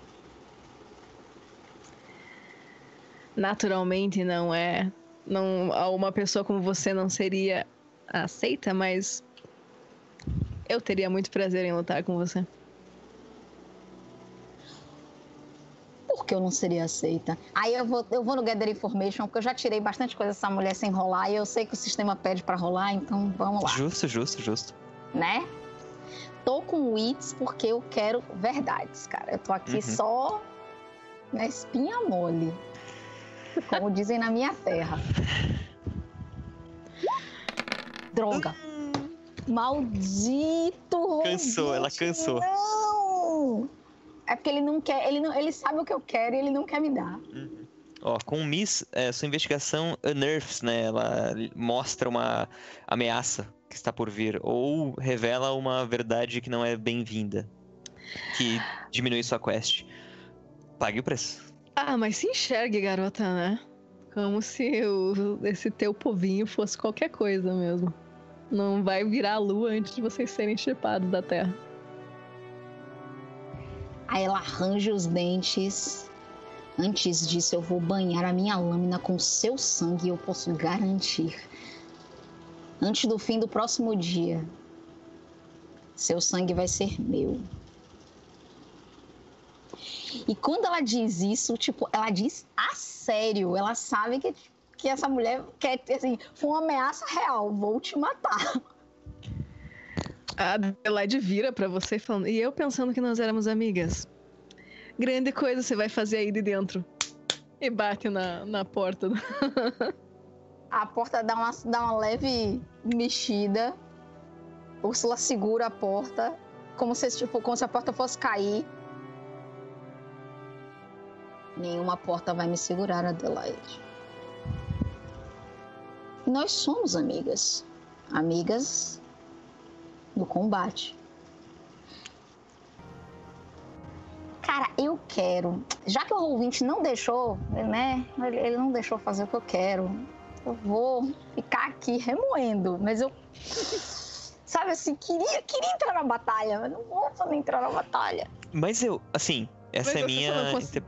Naturalmente não é. Não, uma pessoa como você não seria aceita, mas eu teria muito prazer em lutar com você. Por que eu não seria aceita? Aí eu vou, eu vou no Gather Information, porque eu já tirei bastante coisa dessa mulher sem rolar, e eu sei que o sistema pede para rolar, então vamos lá. Justo, justo, justo. Né? Tô com wits porque eu quero verdades, cara. Eu tô aqui uhum. só na espinha mole. Como <laughs> dizem na minha terra. Droga. Maldito! Cansou, ela cansou. Não! É porque ele não quer, ele, não, ele sabe o que eu quero e ele não quer me dar. Uhum. Ó, com o Miss, é, sua investigação unearths, né? Ela mostra uma ameaça que está por vir, ou revela uma verdade que não é bem-vinda, que diminui sua quest. Pague o preço. Ah, mas se enxergue, garota, né? Como se o, esse teu povinho fosse qualquer coisa mesmo. Não vai virar a lua antes de vocês serem chipados da terra. Aí ela arranja os dentes. Antes disso, eu vou banhar a minha lâmina com seu sangue e eu posso garantir. Antes do fim do próximo dia, seu sangue vai ser meu. E quando ela diz isso, tipo, ela diz a sério. Ela sabe que, que essa mulher quer, assim, foi uma ameaça real. Vou te matar. A Adelaide vira para você falando, e eu pensando que nós éramos amigas. Grande coisa você vai fazer aí de dentro. E bate na, na porta. <laughs> a porta dá uma, dá uma leve mexida. Úrsula segura a porta, como se, tipo, como se a porta fosse cair. Nenhuma porta vai me segurar, Adelaide. Nós somos amigas. Amigas do combate. Cara, eu quero. Já que o ouvinte não deixou, né? Ele não deixou fazer o que eu quero. Eu vou ficar aqui remoendo, mas eu. Sabe assim, queria, queria entrar na batalha, mas não vou poder entrar na batalha. Mas eu, assim, essa mas é a minha. Inter...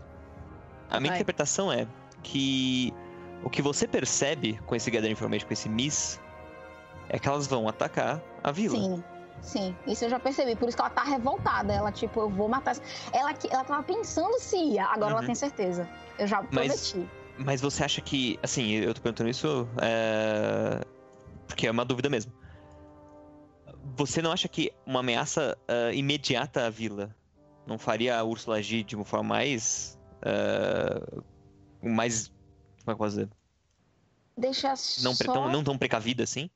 A minha Vai. interpretação é que o que você percebe com esse Gather Information, com esse Miss, é que elas vão atacar a vila. Sim, sim. Isso eu já percebi. Por isso que ela tá revoltada. Ela, tipo, eu vou matar. Ela, ela tava pensando se ia, agora Uhum. ela tem certeza. Eu já Mas- prometi. Mas você acha que, assim, eu tô perguntando isso é... porque é uma dúvida mesmo. Você não acha que uma ameaça ah, imediata à vila não faria a Úrsula agir de uma forma mais. ah, mais. Como é que eu posso dizer? Deixa Não, só... tão, não tão precavida assim?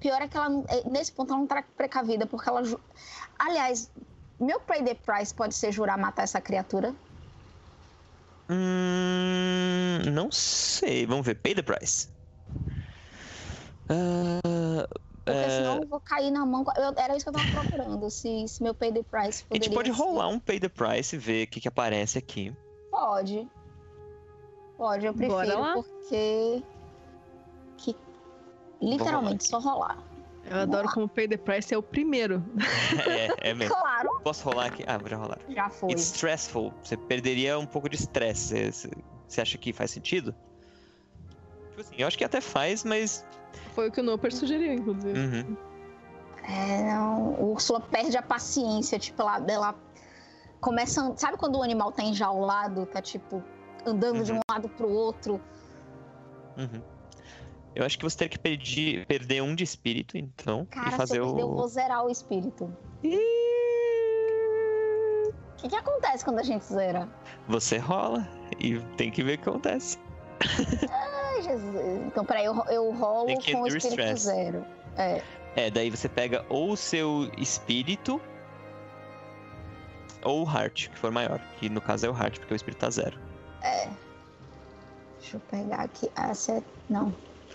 Pior é que ela, é, nesse ponto, ela não tá precavida, porque ela. Aliás, meu pay the price pode ser jurar matar essa criatura? Hum, não sei. Vamos ver. Pay the price. Ah, Porque é, senão eu vou cair na mão. eu- era isso que eu tava procurando. se, se meu pay the price a poderia. gente pode ser. rolar um pay the price e ver o que, que aparece aqui. Pode. Pode, eu Bora prefiro, lá. porque. Que literalmente só rolar. Eu adoro como Pay the Price é o primeiro. <laughs> é, é mesmo. Claro, Posso rolar aqui? Ah, vou já rolar. já foi. It's stressful. Você perderia um pouco de estresse. Você- acha que faz sentido? Tipo assim, eu acho que até faz, mas. Foi o que o Noper sugeriu, inclusive. Uhum. É, não. O Ursula perde a paciência, tipo, ela, ela começa. a- Sabe quando o animal tá enjaulado, tá tipo andando de Uhum. um lado pro outro? Uhum. Eu acho que você teria que perder, perder um de espírito, então. Cara, e fazer eu perder, eu o. vou zerar o espírito. O que, que acontece quando a gente zera? Você rola e tem que ver o que acontece. Ai, Jesus. Então, peraí, eu, eu rolo Tem com o espírito stress. zero. É. É, daí você pega ou o seu espírito ou o heart, que for maior. Que no caso é o heart, porque o espírito tá zero. Deixa eu pegar aqui. Essa é. Não.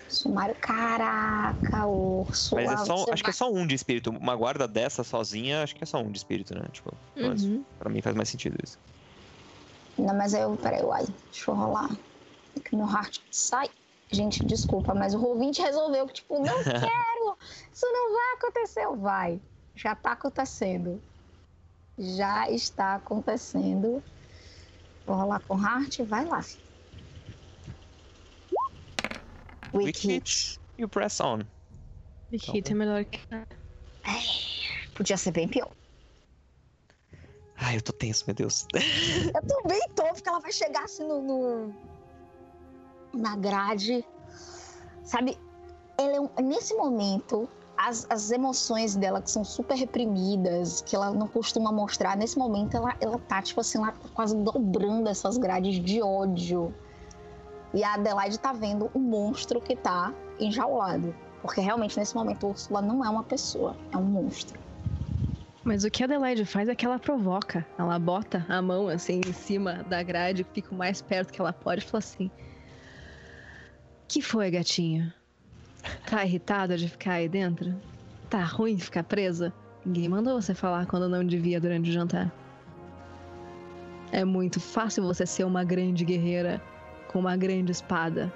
Sumário. Caraca, Úrsula. Mas é só, acho que é só um de espírito. Uma guarda dessa sozinha, acho que é só um de espírito, né? Tipo, Uhum. pra mim faz mais sentido isso. Não, mas eu. Peraí, uai. Deixa eu rolar. É Que meu heart sai. Gente, desculpa, mas o Roll20 resolveu que, tipo, não <laughs> quero! Isso não vai acontecer. Vai. Já tá acontecendo. Já está acontecendo. Vou rolar com heart. Vai lá, filho. Weak Weak hit. You press on. Big Hit é melhor que. Podia ser bem pior. Ai, eu tô tenso, meu Deus. Eu também tô, porque ela vai chegar assim no. no- na grade. Sabe? Ela é um- nesse momento, as, as emoções dela, que são super reprimidas, que ela não costuma mostrar, nesse momento ela, ela tá, tipo assim, ela tá quase dobrando essas grades de ódio. E a Adelaide tá vendo o monstro que tá enjaulado. Porque realmente, nesse momento, Úrsula não é uma pessoa, é um monstro. Mas o que a Adelaide faz é que ela provoca. Ela bota a mão assim em cima da grade, fica o mais perto que ela pode e fala assim: Que foi, gatinho? Tá irritada de ficar aí dentro? Tá ruim ficar presa? Ninguém mandou você falar quando não devia durante o jantar. É muito fácil você ser uma grande guerreira com uma grande espada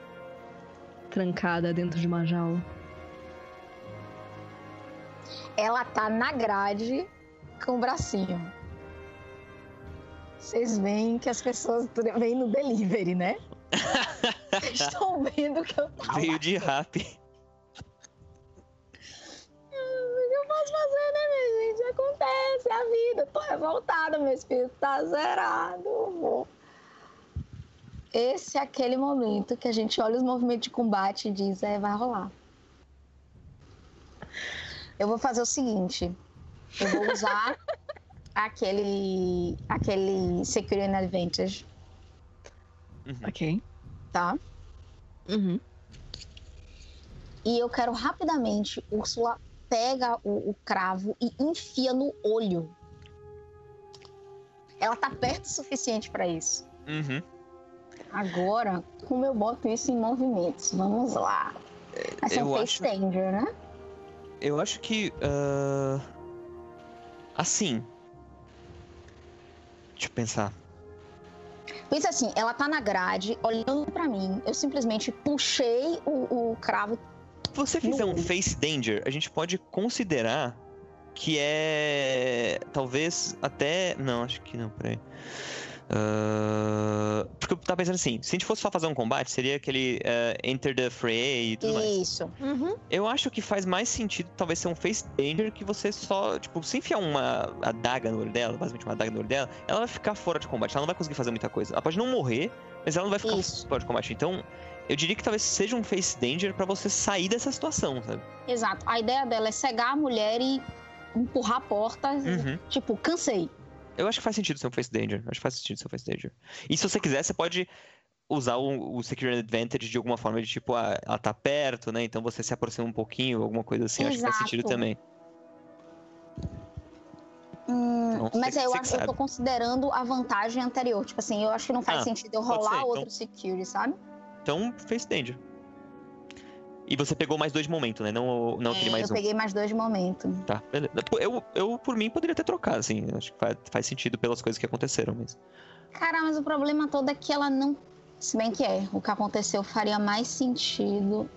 trancada dentro de uma jaula. ela tá na grade com o bracinho. Vocês veem que as pessoas vêm no delivery, né? <laughs> Estão vendo que eu tava. Veio de rap. O que eu posso fazer, né, minha gente? Acontece, é a vida. Tô revoltada, meu espírito tá zerado. Vou. Esse é aquele momento que a gente olha os movimentos de combate e diz: é, vai rolar. Eu vou fazer o seguinte: eu vou usar <laughs> aquele, aquele Security Advantage, Ok. tá? Uhum. E eu quero rapidamente, Úrsula pega o, o cravo e enfia no olho. Ela tá perto o suficiente pra isso. Uhum. Agora, como eu boto isso em movimentos? Vamos lá. Ser um Eu face acho- danger, né? Eu acho que. ah, Assim. Deixa eu pensar. Pensa assim, ela tá na grade, olhando pra mim. Eu simplesmente puxei o, o cravo. Se você fizer um face danger, a gente pode considerar que é. Talvez até. Não, acho que não, peraí. Uh, porque eu tava pensando assim, se a gente fosse só fazer um combate, seria aquele uh, Enter the Fray e tudo mais. Isso. Uhum. Eu acho que faz mais sentido talvez ser um Face Danger que você só, tipo, se enfiar uma adaga no olho dela, basicamente uma adaga no olho dela, ela vai ficar fora de combate, ela não vai conseguir fazer muita coisa. Ela pode não morrer, mas ela não vai ficar Isso. fora de combate. Então, eu diria que talvez seja um Face Danger pra você sair dessa situação, sabe? Exato. A ideia dela é cegar a mulher e empurrar a porta. Uhum. Tipo, cansei. Eu acho que faz sentido ser um Face Danger. Acho que faz sentido ser um Face Danger. E se você quiser, você pode usar o, o Security Advantage de alguma forma, de tipo, ah, ela tá perto, né? Então você se aproxima um pouquinho, alguma coisa assim. Acho que faz sentido Exato. tambem. Hum, Não, mas eu acho que eu tô considerando a vantagem anterior. Tipo assim, eu acho que não faz Ah, sentido eu rolar ser, então. outro security, sabe? Então, Face Danger. E você pegou mais dois de momento, né? Não, não aquele É, mais eu um. peguei mais dois de momento. Tá, beleza. Eu, eu, por mim, poderia ter trocado, assim. Acho que faz, faz sentido pelas coisas que aconteceram mesmo. Cara, mas o problema todo é que ela não. Se bem que é, o que aconteceu faria mais sentido.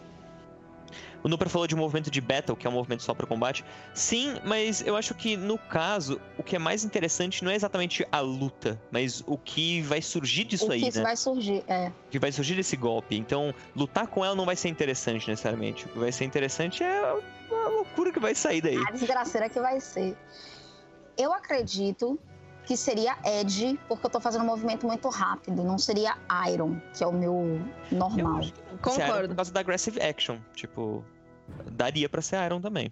O Nuper falou de um movimento de battle, que é um movimento só para combate. Sim, mas eu acho que no caso, o que é mais interessante não é exatamente a luta, mas o que vai surgir disso o aí, que né? vai surgir. É. O que vai surgir desse golpe. Então, lutar com ela não vai ser interessante necessariamente. O que vai ser interessante é a loucura que vai sair daí. A desgraceira que vai ser. Eu acredito que seria Edge, porque eu tô fazendo um movimento muito rápido. Não seria Iron, que é o meu Eu normal. Iron por Concordo. causa da aggressive action. Tipo, daria pra ser Iron também.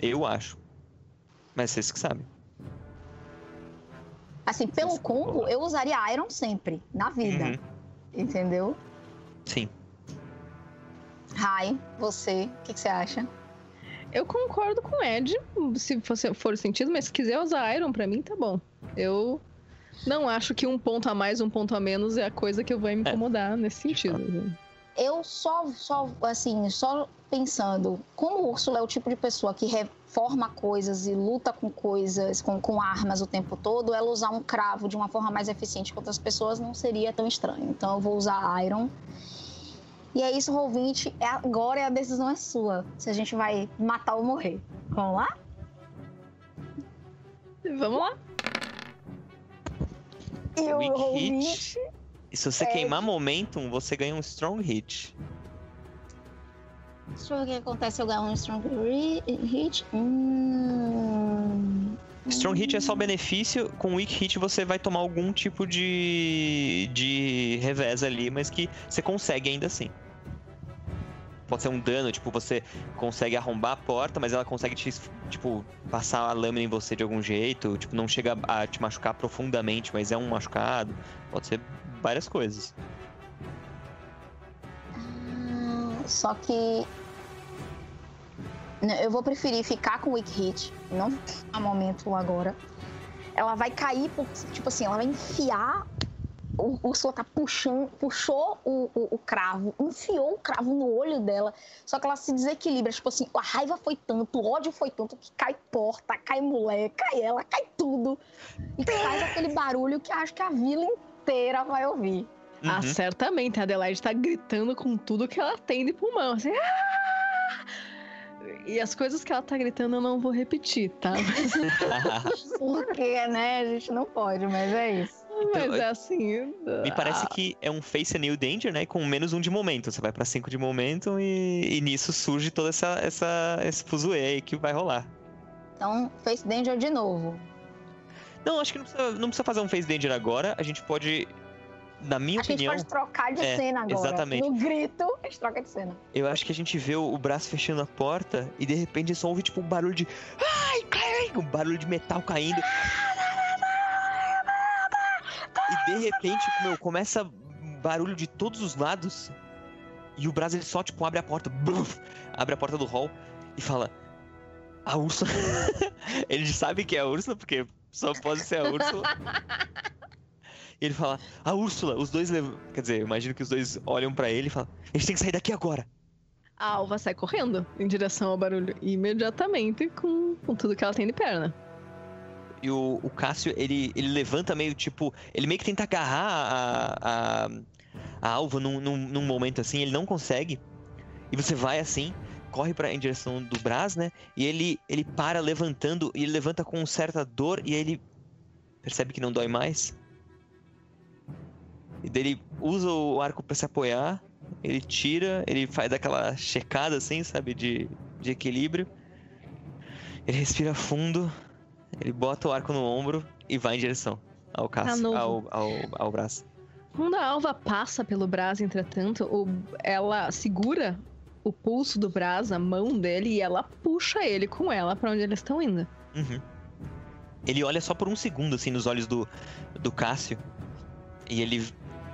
Eu acho. Mas vocês que sabem. Assim, pelo combo, eu usaria Iron sempre, na vida. Uhum. Entendeu? Sim. Rai, você, o que, que você acha? Eu concordo com o Ed, se fosse, for sentido, mas se quiser usar Iron, pra mim tá bom. Eu não acho que um ponto a mais, um ponto a menos é a coisa que vai me incomodar nesse sentido. Eu só, só, assim, só pensando, como o Úrsula é o tipo de pessoa que reforma coisas e luta com coisas, com, com armas o tempo todo, ela usar um cravo de uma forma mais eficiente que outras pessoas não seria tão estranho. Então eu vou usar Iron. E é isso, Roll20. É, agora a decisão é sua. Se a gente vai matar ou morrer. Vamos lá? Vamos lá. E o Weak Roll20. hit. E se você É. queimar momentum, você ganha um strong hit. Deixa eu ver o que acontece se eu ganhar um Strong Hit. Hum... Strong hit é só benefício, com weak hit você vai tomar algum tipo de de revés ali, mas que você consegue ainda assim. Pode ser um dano, tipo, você consegue arrombar a porta, mas ela consegue te, tipo, passar a lâmina em você de algum jeito, tipo, não chega a te machucar profundamente, mas é um machucado. Pode ser várias coisas. Ah, Só que. Eu vou preferir ficar com Weak Hit, não a momento agora. Ela vai cair, por, tipo assim, ela vai enfiar. O Úrsula tá puxando, puxou o, o, o cravo, enfiou o cravo no olho dela. Só que ela se desequilibra. Tipo assim, a raiva foi tanto, o ódio foi tanto que cai porta, cai mulher, cai ela, cai tudo. E faz <laughs> aquele barulho que acho que a vila inteira vai ouvir. Ah, Uhum. certamente. A Adelaide tá gritando com tudo que ela tem de pulmão. Assim, "Ah!" E as coisas que ela tá gritando eu não vou repetir, tá? <laughs> Porque, né? A gente não pode, mas é isso. Mas é assim. Me parece que é um Face a New Danger, né? Com menos um de momento. Você vai pra 5 de momento e, e nisso surge toda essa, essa, esse fuzuê aí que vai rolar. Então, Face Danger de novo. Não, acho que não precisa, não precisa fazer um Face Danger agora. A gente pode, na minha a gente opinião, pode trocar de é, cena agora. exatamente. No grito, a gente troca de cena. eu acho que a gente vê o, o braço fechando a porta e de repente só ouve tipo um barulho de. Ai, cai! Um barulho de metal caindo. E de repente, meu, começa barulho de todos os lados. E o Braz ele só, tipo, abre a porta. abre a porta do hall e fala. A Úrsula. <laughs> ele sabe que é a Úrsula, porque só pode ser a Úrsula. E <laughs> ele fala, a Úrsula, os dois levam. Quer dizer, eu imagino que os dois olham pra ele e falam, a gente tem que sair daqui agora. A Alva sai correndo em direção ao barulho imediatamente com, com tudo que ela tem de perna. E o, o Cássio, ele, ele levanta meio tipo. Ele meio que tenta agarrar a, a, a alva num, num, num momento assim, ele não consegue. E você vai assim, corre pra, em direção do Brás, né? E ele, ele para levantando, e ele levanta com certa dor, e aí ele percebe que não dói mais. E daí ele usa o arco pra se apoiar, ele tira, ele faz aquela checada assim, sabe, de, de equilíbrio. Ele respira fundo, ele bota o arco no ombro e vai em direção ao caço, novo. ao, ao, ao braço. Quando a alva passa pelo Braz, entretanto, o- ela segura o pulso do Braz, a mão dele, e ela puxa ele com ela pra onde eles estão indo. Uhum. Ele olha só por um segundo, assim, nos olhos do, do Cássio. E ele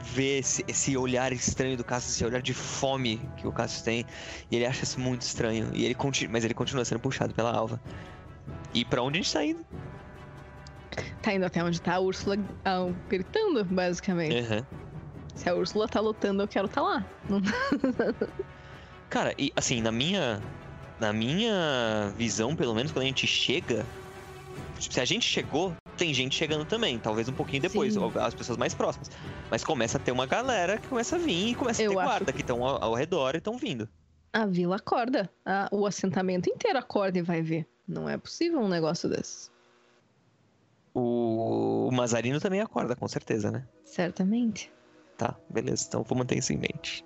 vê esse, esse olhar estranho do Cássio, esse olhar de fome que o Cássio tem. E ele acha isso muito estranho. E ele continua, mas ele continua sendo puxado pela alva. E pra onde a gente tá indo? Tá indo até onde tá a Úrsula ah, gritando, basicamente. Aham. Se a Úrsula tá lutando, eu quero tá lá. Não- <laughs> Cara, e assim, na minha. Na minha visão, pelo menos, quando a gente chega. tipo, Se a gente chegou, tem gente chegando também. Talvez um pouquinho depois, Sim. as pessoas mais próximas. Mas começa a ter uma galera que começa a vir e começa a ter guarda que estão ao, ao redor e estão vindo. A vila acorda. A- o assentamento inteiro acorda e vai ver. Não é possível um negócio desse. O, o Mazarino também acorda, com certeza, né? Certamente. Tá, beleza. Então vou manter isso em mente.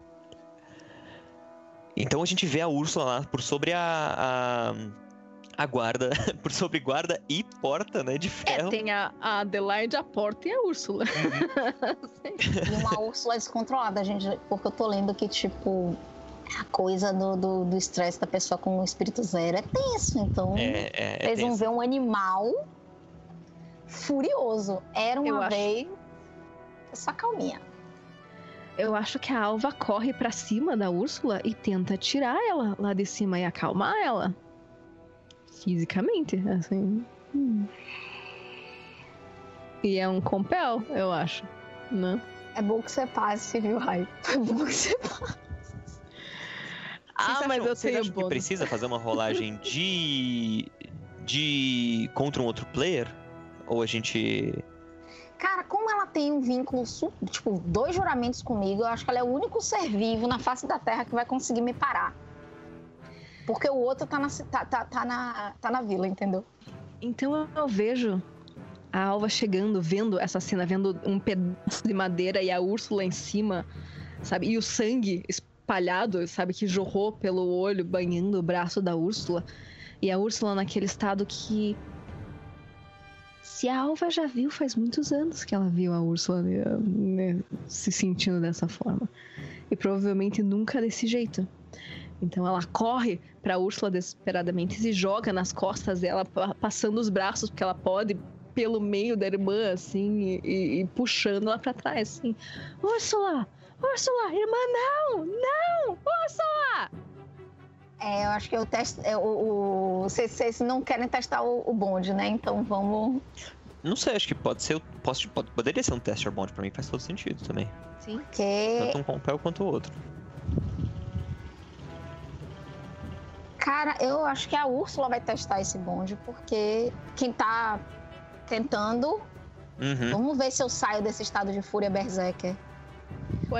Então a gente vê a Úrsula lá por sobre a. a, a guarda. <laughs> Por sobre guarda e porta, né? De É, ferro. tem a, a Adelaide, a Porta e a Úrsula. E <laughs> uma Úrsula descontrolada, gente, porque eu tô lendo que, tipo, a coisa do do- do estresse da pessoa com o espírito zero é tenso. Então, É, é, é eles vão ver um animal furioso. Era Eu uma acho. vez. Só calminha. Eu acho que a Alva corre pra cima da Úrsula e tenta tirar ela lá de cima e acalmar ela. Fisicamente, assim. Hum. E é um compel, eu acho. Né? É bom que você passe, viu, Rai? É bom que você passe. Ah, Vocês mas acham- eu tenho acham que bônus. precisa fazer uma rolagem <laughs> de. de. contra um outro player? Ou a gente. Cara, como ela tem um vínculo, tipo, dois juramentos comigo, eu acho que ela é o único ser vivo na face da Terra que vai conseguir me parar. Porque o outro tá na, tá, tá, tá na, tá na vila, entendeu? Então eu- eu vejo a Alva chegando, vendo essa cena, vendo um pedaço de madeira e a Úrsula em cima, sabe? E o sangue espalhado, sabe? Que jorrou pelo olho, banhando o braço da Úrsula. E a Úrsula naquele estado que. Se a Alva já viu, faz muitos anos que ela viu a Úrsula né, né, se sentindo dessa forma. E provavelmente nunca desse jeito. Então ela corre pra Úrsula desesperadamente e se joga nas costas dela, pa- passando os braços, porque ela pode, pelo meio da irmã, assim, e, e- puxando ela pra trás, assim. Úrsula! Úrsula! Irmã, não! Não! Úrsula! É, eu acho que eu testo. É, o, o, vocês, não querem testar o, o bonde, né? Então vamos. Não sei, acho que pode ser. Posso, pode- poderia ser um tester bond pra mim, faz todo sentido também. Sim. Porque. Tanto um compel quanto o outro. Cara, eu acho que a Úrsula vai testar esse bonde, porque quem tá tentando. Uhum. Vamos ver se eu saio desse estado de fúria berserker.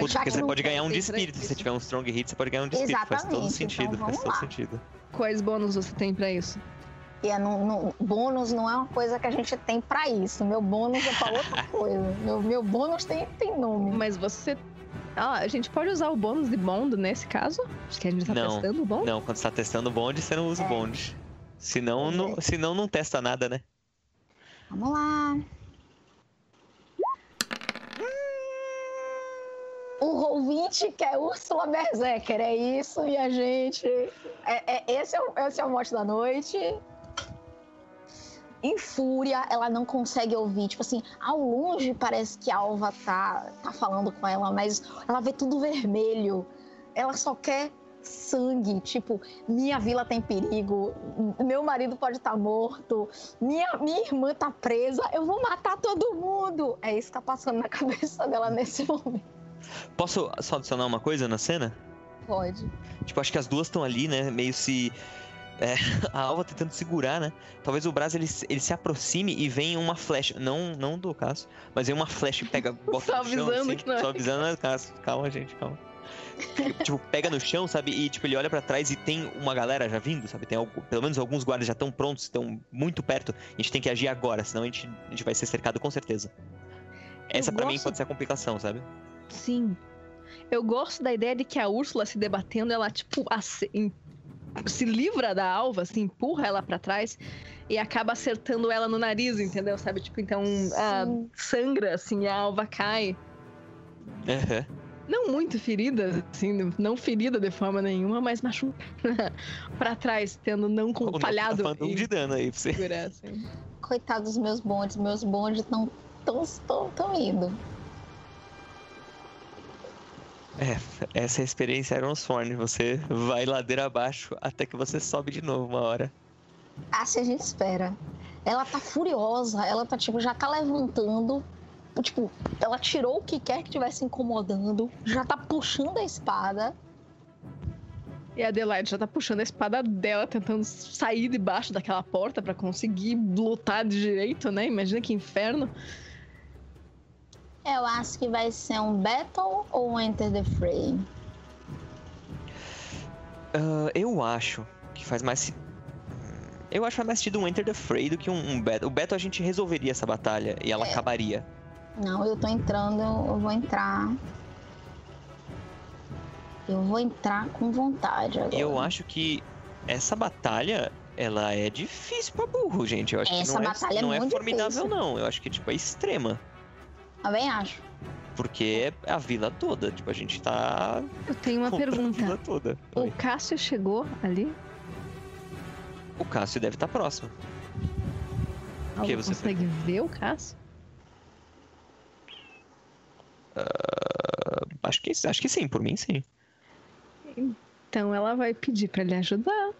Porque que você não pode ganhar um de espírito. Se você tiver um strong hit, você pode ganhar um de espírito. Faz todo sentido, então faz todo lá. sentido. Quais bônus você tem pra isso? E é no- no- bônus não é uma coisa que a gente tem pra isso. Meu bônus é pra outra <laughs> coisa. Meu, meu bônus tem, tem nome. Mas você. Ah, a gente pode usar o bônus de bond nesse caso? Acho que a gente tá Não. testando o bond? Não, quando você tá testando o bonde, você não usa o É. bonde. Senão não, senão não testa nada, né? Vamos lá. O Roll20 que é Úrsula Berserker, é isso, minha gente. É, é- esse, é o, esse é o mote da noite. Em fúria, ela não consegue ouvir. Tipo assim, ao longe parece que a Alva tá, tá falando com ela, mas ela vê tudo vermelho. Ela só quer sangue. Tipo, minha vila tem perigo, meu marido pode estar morto, minha, minha irmã tá presa, eu vou matar todo mundo. É isso que tá passando na cabeça dela nesse momento. Posso só adicionar uma coisa na cena? Pode. Tipo, acho que as duas estão ali, né? Meio se. é, <laughs> a Alva tentando segurar, né? Talvez o Braz ele, se- ele se aproxime e venha uma flecha. Não, não do caso, mas vem uma flecha e pega. <laughs> Bota Só no chão, avisando assim, que não é Só avisando no caso. Calma, gente, calma. tipo, pega no chão, sabe? E tipo, ele olha pra trás e tem uma galera já vindo, sabe? Tem algu- pelo menos alguns guardas já estão prontos, estão muito perto. A gente tem que agir agora, senão a gente, a gente vai ser cercado com certeza. Essa pra mim gosto- pode ser a complicação, sabe? Sim. Eu gosto da ideia de que a Úrsula se debatendo, ela, tipo, em, se livra da alva, assim, empurra ela para trás e acaba acertando ela no nariz, entendeu? Sabe? Tipo, então a sangra, assim, a alva cai. Uhum. Não muito ferida, assim, não ferida de forma nenhuma, mas machucada <laughs> pra trás, tendo não com falhado. Tá um de dano aí pra você. Segurar, assim. Coitados meus bondes, meus bondes estão tão, tão, tão indo. É, essa é a experiência Ironsworn. Você vai ladeira abaixo até que você sobe de novo uma hora. Assim a gente espera. Ela tá furiosa, ela tá tipo, já tá levantando. Tipo, ela tirou o que quer que estivesse incomodando, já tá puxando a espada. E a Adelaide já tá puxando a espada dela, tentando sair debaixo daquela porta para conseguir lutar de direito, né? Imagina que inferno. Eu acho que vai ser um Battle ou um Enter the Fray? Uh, eu acho que faz mais. Eu acho que faz mais sentido um Enter the Fray do que um, um Battle. O Battle a gente resolveria essa batalha e ela é. acabaria. Não, eu tô entrando, eu vou entrar. Eu vou entrar com vontade agora. Eu acho que essa batalha, ela é difícil pra burro, gente. Eu acho essa que não batalha é, não é, é formidável, difícil. não. Eu acho que, tipo, é extrema. Também acho. Porque é a vila toda, tipo, a gente tá. Eu tenho uma <laughs> pergunta. toda. O Cássio chegou ali? O Cássio deve estar tá próximo. Alguém você consegue ver o Cássio? Uh, acho, que, acho que sim, por mim sim. Então ela vai pedir para ele ajudar.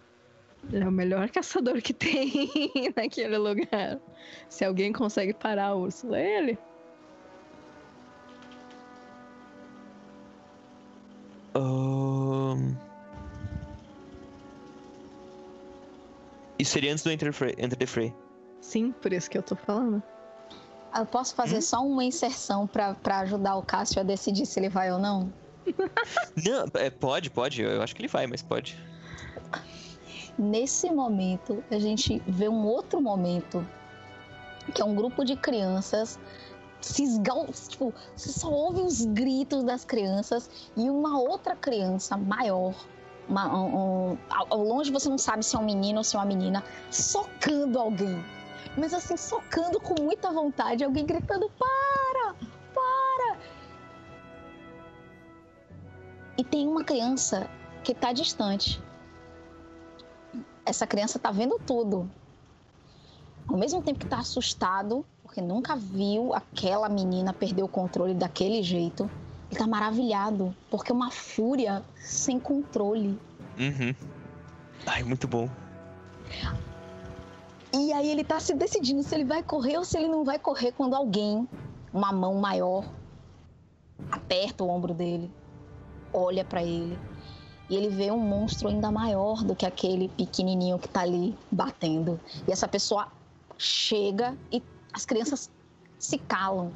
Ele é o melhor <laughs> caçador que tem <laughs> naquele lugar. Se alguém consegue parar a Úrsula, é ele. Um... Isso seria antes do Enter, Enter the Fray. Sim, por isso que eu tô falando. Eu posso fazer hum? só uma inserção para ajudar o Cássio a decidir se ele vai ou não? <laughs> não, é, pode, pode. Eu acho que ele vai, mas pode. Nesse momento, a gente vê um outro momento, que é um grupo de crianças cisgal, tipo, você só ouve os gritos das crianças e uma outra criança maior, uma, um, um, ao longe você não sabe se é um menino ou se é uma menina, socando alguém. Mas assim, socando com muita vontade, alguém gritando: para! Para! E tem uma criança que está distante. Essa criança está vendo tudo. Ao mesmo tempo que está assustado, porque nunca viu aquela menina perder o controle daquele jeito. Ele tá maravilhado, porque é uma fúria sem controle. Uhum. Ai, muito bom. E aí ele tá se decidindo se ele vai correr ou se ele não vai correr quando alguém, uma mão maior, aperta o ombro dele, olha para ele. E ele vê um monstro ainda maior do que aquele pequenininho que tá ali batendo. E essa pessoa chega e as crianças se calam.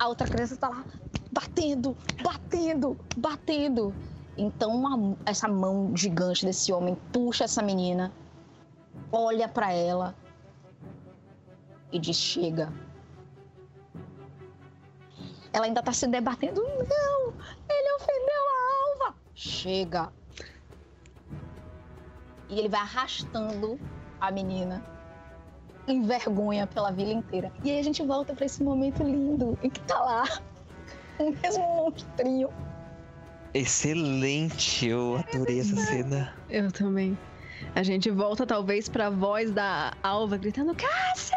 A outra criança está lá batendo, batendo, batendo. Então uma, essa mão gigante desse homem puxa essa menina, olha para ela e diz: chega. Ela ainda está se debatendo. Não, ele ofendeu a alva. Chega. E ele vai arrastando a menina envergonha pela vila inteira. E aí a gente volta para esse momento lindo em que tá lá <laughs> o mesmo monstrinho. Excelente, eu adorei essa cena. Eu também. A gente volta talvez para a voz da Alva gritando: Cássia!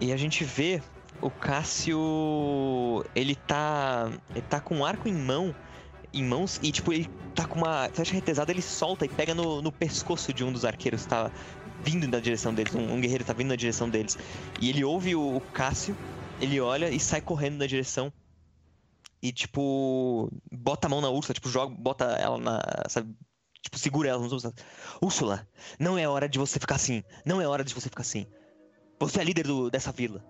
E a gente vê o Cássio. Ele tá. Ele tá com um arco em mão. Em mãos. E tipo, ele tá com uma flecha retesada, ele solta e pega no, no pescoço de um dos arqueiros que tá vindo na direção deles. Um, um guerreiro tá vindo na direção deles. E ele ouve o, o Cássio, ele olha e sai correndo na direção. E, tipo, bota a mão na Úrsula, tipo, joga, bota ela na. Sabe? Tipo, segura ela nos ombros. Úrsula, não é hora de você ficar assim. Não é hora de você ficar assim. Você é líder do, dessa vila.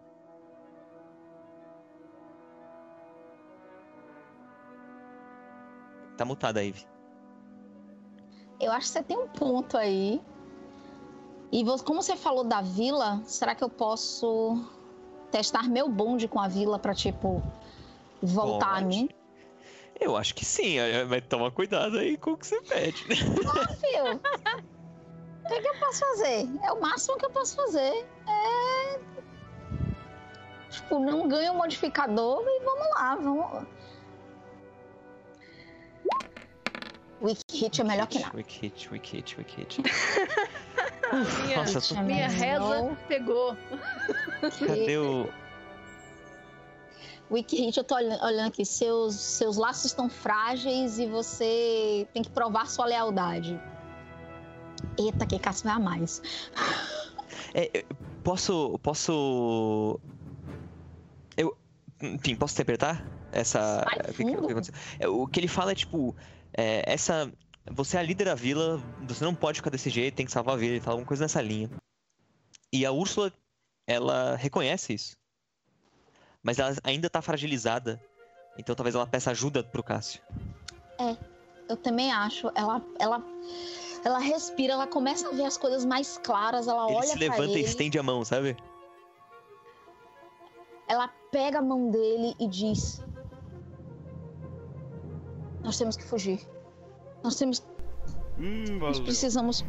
Tá mutada, Eve. Eu acho que você tem um ponto aí. E como você falou da vila, será que eu posso testar meu bonde com a vila pra, tipo, voltar Pode. a mim? Eu acho que sim, mas toma cuidado aí com o que você pede. Ah, filho. O que, que eu posso fazer? É o máximo que eu posso fazer. É. Tipo, não ganho o modificador e vamos lá, vamos. Weak hit é melhor que nada. Weak hit, weak hit. <laughs> Minha, Nossa, tô- minha reza pegou. Cadê o. Weak hit, eu tô olhando, aqui. Seus, seus laços estão frágeis e você tem que provar sua lealdade. Eita, que vai a mais. É, posso. Posso. Eu. Enfim, posso interpretar essa. O que- aconteceu? É, O que ele fala é tipo. É, essa. Você é a líder da vila, você não pode ficar desse jeito, tem que salvar a vila, ele fala alguma coisa nessa linha. E a Úrsula, ela reconhece isso. Mas ela ainda tá fragilizada. Então talvez ela peça ajuda pro Cássio. Eu também acho. Ela, ela, ela respira, ela começa a ver as coisas mais claras. Ela Ele olha se levanta ele. e estende a mão, sabe? Ela pega a mão dele e diz: Nós temos que fugir. Nós temos. Hum, Nós precisamos.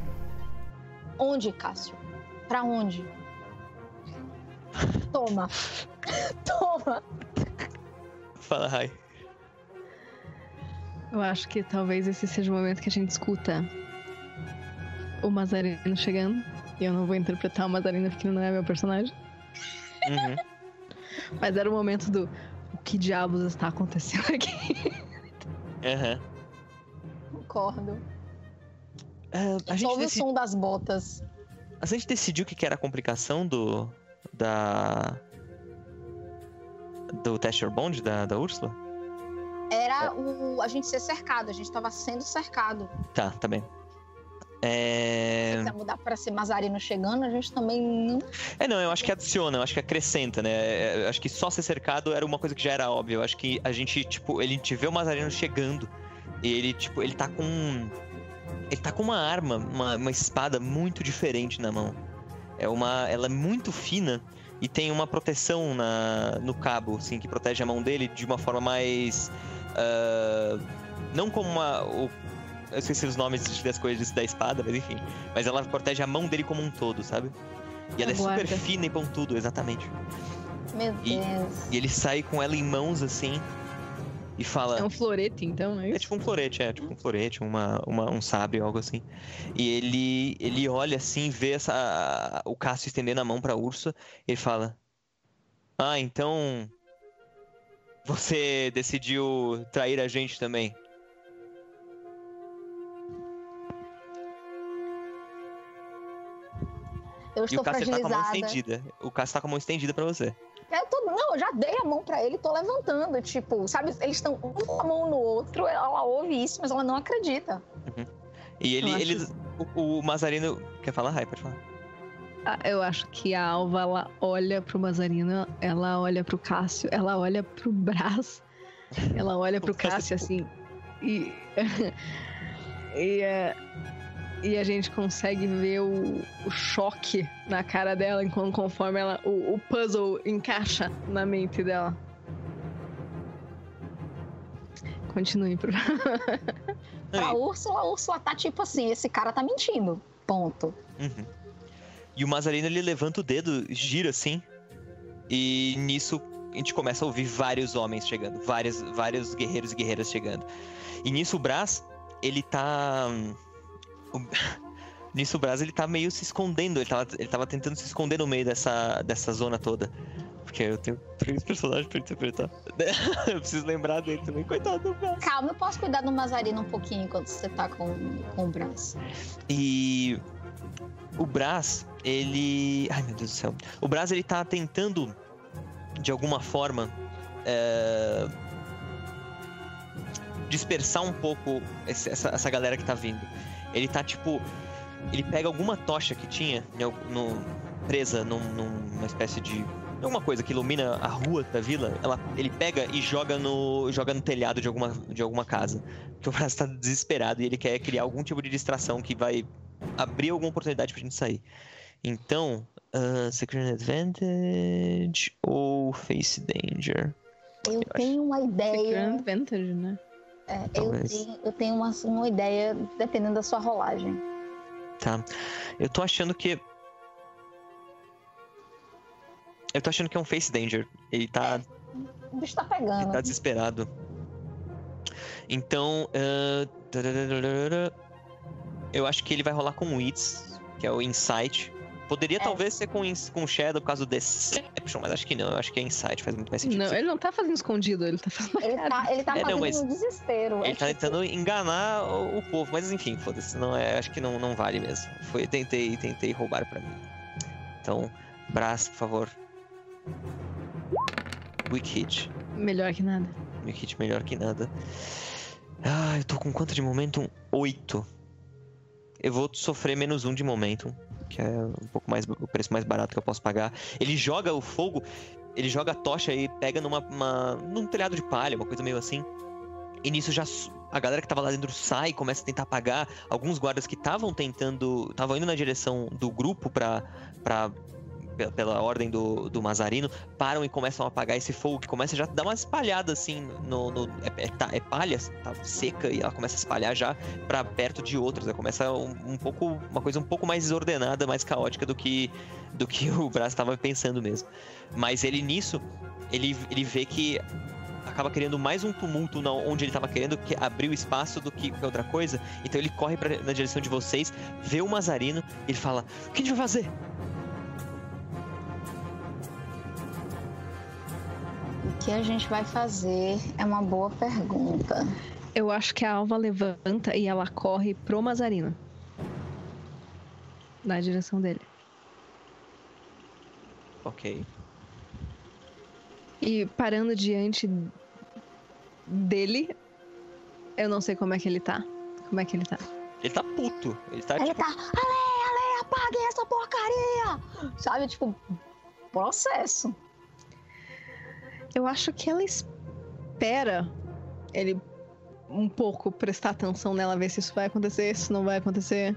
Onde, Cássio? Pra onde? Toma. <laughs> Toma. Fala, Rai. Eu acho que talvez esse seja o momento que a gente escuta o Mazarino chegando. E eu não vou interpretar o Mazarino porque ele não é meu personagem. Uhum. <laughs> Mas era o momento do o que diabos está acontecendo aqui? Aham. Concordo. Ah, a, gente ouve o som das botas. a gente decidiu o que que era a complicação do. Da. Do Tester Bond da, da Úrsula? Era o, a gente ser cercado. A gente tava sendo cercado. Tá, tá bem. É... Se mudar pra ser Mazarino chegando, a gente também não. é, não, eu acho que adiciona, eu acho que acrescenta, né? É, Eu acho que só ser cercado era uma coisa que já era óbvia. Eu acho que a gente, tipo, ele te vê o Mazarino chegando e ele, tipo, ele tá com. Ele tá com uma arma, uma, uma espada muito diferente na mão. É uma. Ela é muito fina e tem uma proteção na, no cabo, assim, que protege a mão dele de uma forma mais. ah, não como uma. O, eu esqueci os nomes das coisas da espada, mas enfim. Mas ela protege a mão dele como um todo, sabe? E ela é super fina e pontudo, exatamente. Meu E- Deus. E ele sai com ela em mãos assim e fala. É um florete, então, é É isso? tipo um florete, é tipo um florete, uma, uma- um sabre, algo assim. E ele ele olha assim, vê essa, o Cássio estendendo a mão pra Ursa, e ele fala: Ah, então. Você decidiu trair a gente também. Eu E estou o Cássio tá com a mão estendida. O Cássio tá com a mão estendida pra você. Eu tô- não, eu já dei a mão pra ele, tô levantando. Tipo, sabe, eles estão um com a mão no outro, ela ouve isso, mas ela não acredita. E ele. Eu acho- ele o, o Mazarino. Quer falar? Rai, pode falar. Ah, Eu acho que a Alva, ela olha pro Mazarino, ela olha pro Cássio, ela olha pro Brás, ela olha pro <laughs> O Cássio- Cássio assim, e. <laughs> e, é, e a gente consegue ver o, o choque na cara dela enquanto conforme ela, o, o puzzle encaixa na mente dela. Continue, por. Pra Úrsula, <laughs> a Úrsula tá tipo assim, esse cara tá mentindo. Ponto. Uhum. E o Mazarino ele levanta o dedo, gira assim. E nisso a gente começa a ouvir vários homens chegando, vários, vários guerreiros e guerreiras chegando. E nisso o Brás, ele tá. O- <laughs> Nisso o Brás ele tá meio se escondendo, ele tava, ele tava tentando se esconder no meio dessa, dessa zona toda. Porque eu tenho três personagens pra interpretar. <laughs> eu preciso lembrar dele também, coitado do Brás. Calma, eu posso cuidar do Mazarino um pouquinho enquanto você tá com, com o braço. E o Brás, ele. Ai meu Deus do céu. O Brás, ele tá tentando, de alguma forma, é, dispersar um pouco essa, essa galera que tá vindo. Ele tá tipo. Ele pega alguma tocha que tinha no- presa num- numa espécie de. Alguma coisa que ilumina a rua da vila, ela, ele pega e joga no, joga no telhado de alguma, de alguma casa. Porque o Brás tá desesperado e ele quer criar algum tipo de distração que vai abrir alguma oportunidade pra gente sair. Então, uh, Secret Advantage ou Face Danger? Eu tenho uma ideia. Secret Advantage, né? É, eu tenho, eu tenho uma, uma ideia, dependendo da sua rolagem. Tá. Eu tô achando que. Eu tô achando que é um Face Danger. Ele tá, O bicho tá ele pegando. tá desesperado. Então. tararara, eu acho que ele vai rolar com Wits, que é o Insight. Poderia É. talvez ser com, com Shadow por causa do Deception, mas acho que não. Eu acho que é Insight, faz muito mais sentido. Não, ele não tá fazendo escondido, ele tá fazendo Ele tá, ele tá É, não, fazendo mas um desespero. Ele é tá tipo, tentando enganar o, o povo, mas enfim, foda-se, não é, acho que não, não vale mesmo. Foi, tentei, tentei roubar pra mim. Então, Brás, por favor. Weak hit. melhor que nada. Weak hit melhor que nada. Ah, eu tô com quanto de momentum? 8. Eu vou sofrer menos um de momentum, que é um pouco mais o preço mais barato que eu posso pagar. Ele joga o fogo, ele joga a tocha e pega numa uma- num telhado de palha, uma coisa meio assim. E nisso já a galera que tava lá dentro sai, começa a tentar apagar. Alguns guardas que estavam tentando, estavam indo na direção do grupo pe- pela ordem do, do Mazarino, param e começam a apagar esse fogo que começa já a dar uma espalhada assim no. no- é, é, tá- é palha, tá seca e ela começa a espalhar já pra perto de outros. Ela começa um, um pouco. uma coisa um pouco mais desordenada, mais caótica do que, do que <laughs> o Brás estava pensando mesmo. Mas ele nisso, ele, ele vê que acaba criando mais um tumulto na, onde ele estava querendo que abrir o espaço do que outra coisa. Então ele corre pra, na direção de vocês, vê o Mazarino e ele fala: O que a gente vai fazer? O que a gente vai fazer é uma boa pergunta. Eu acho que a Alva levanta e ela corre pro Mazarino. Na direção dele. Ok. E parando diante dele, eu não sei como é que ele tá. Como é que ele tá? Ele tá puto. Ele tá Ele tipo. tá, Ale, Ale, apaguem essa porcaria! Sabe, tipo, processo. Eu acho que ela espera ele um pouco prestar atenção nela, ver se isso vai acontecer, se não vai acontecer.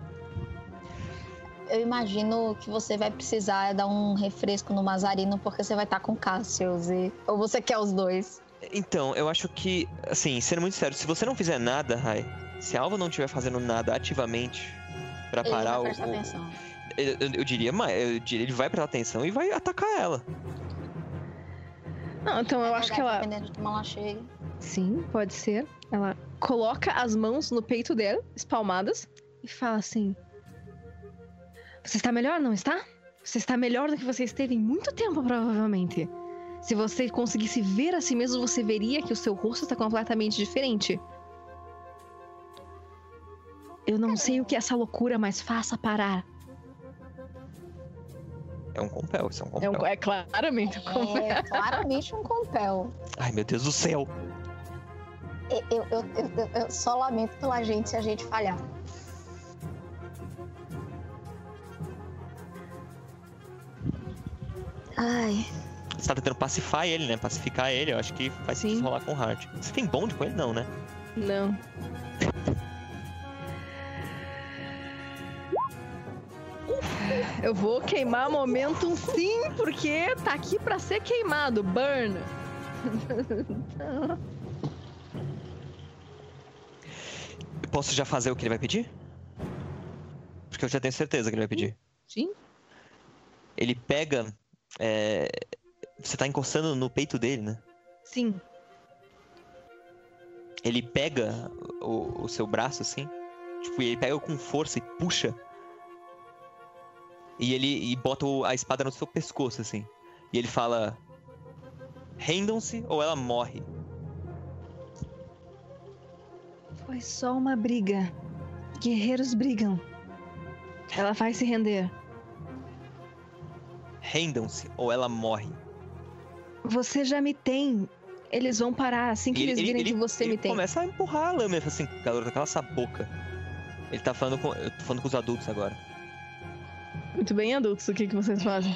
Eu imagino que você vai precisar dar um refresco no Mazarino porque você vai estar com Cassius e... Ou você quer os dois? Então, eu acho que, assim, sendo muito sério, se você não fizer nada, Rai, se a Alva não estiver fazendo nada ativamente pra Ele parar vai o. prestar o- atenção. eu, eu- eu diria, mas eu diria, ele vai prestar atenção e vai atacar ela. Não, então eu acho que ela. Dependendo de como ela chega. Sim, pode ser. Ela coloca as mãos no peito dela, espalmadas, e fala assim: Você está melhor, não está? Você está melhor do que você esteve em muito tempo, provavelmente. Se você conseguisse ver a si mesmo, você veria que o seu rosto está completamente diferente. Eu não sei o que essa loucura, mas faça parar. É um compel, isso é um É, compel. um- é claramente um É claramente um compel. Ai, meu Deus do céu. Eu, eu, eu, eu- eu só lamento pela gente se a gente falhar. Ai, Você tá tentando pacificar ele, né? Pacificar ele, eu acho que faz Sim. sentido rolar com o Hart. Você tem bonde com ele, não, né? Não. <laughs> Eu vou queimar momentum sim, porque tá aqui pra ser queimado. Burn. <laughs> Posso já fazer o que ele vai pedir? Porque eu já tenho certeza que ele vai pedir. Sim. Ele pega. é, Você tá encostando no peito dele, né? Sim. Ele pega o, o seu braço assim. Tipo, e ele pega com força e puxa. E ele e bota a espada no seu pescoço, assim. E ele fala: Rendam-se ou ela morre. Foi só uma briga. Guerreiros brigam. Ela vai se render. Rendam-se ou ela morre. Você já me tem. Eles vão parar assim que E eles virem que você ele me tem. começa a empurrar a lâmina assim, garota, cala essa boca. Ele tá falando com, eu tô falando com os adultos agora. Muito bem, adultos. O que, que vocês fazem?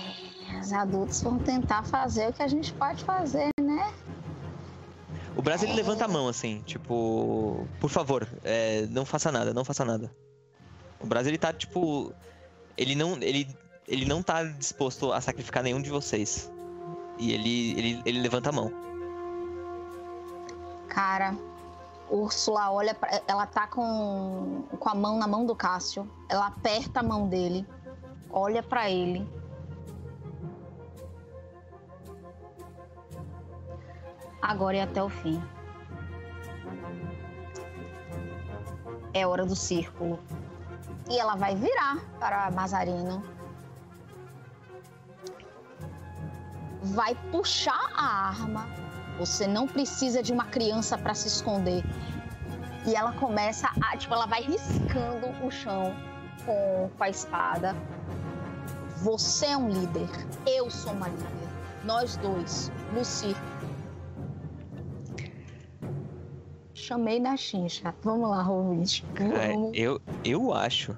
os adultos vão tentar fazer o que a gente pode fazer, né? O Brás ele levanta a mão assim, tipo, por favor, é, não faça nada, não faça nada. O Brás ele tá tipo, ele não, ele ele não tá disposto a sacrificar nenhum de vocês. E ele, ele, ele levanta a mão. Cara, Úrsula olha pra, ela tá com, com a mão na mão do Cássio. Ela aperta a mão dele, olha para ele. Agora é até o fim. É hora do círculo. E ela vai virar para Mazarino. Vai puxar a arma. Você não precisa de uma criança para se esconder. E ela começa a, tipo, ela vai riscando o chão com, com a espada. Você é um líder. Eu sou uma líder. Nós dois, circo. Chamei na chincha. Vamos lá, Rovis. É, eu, eu acho.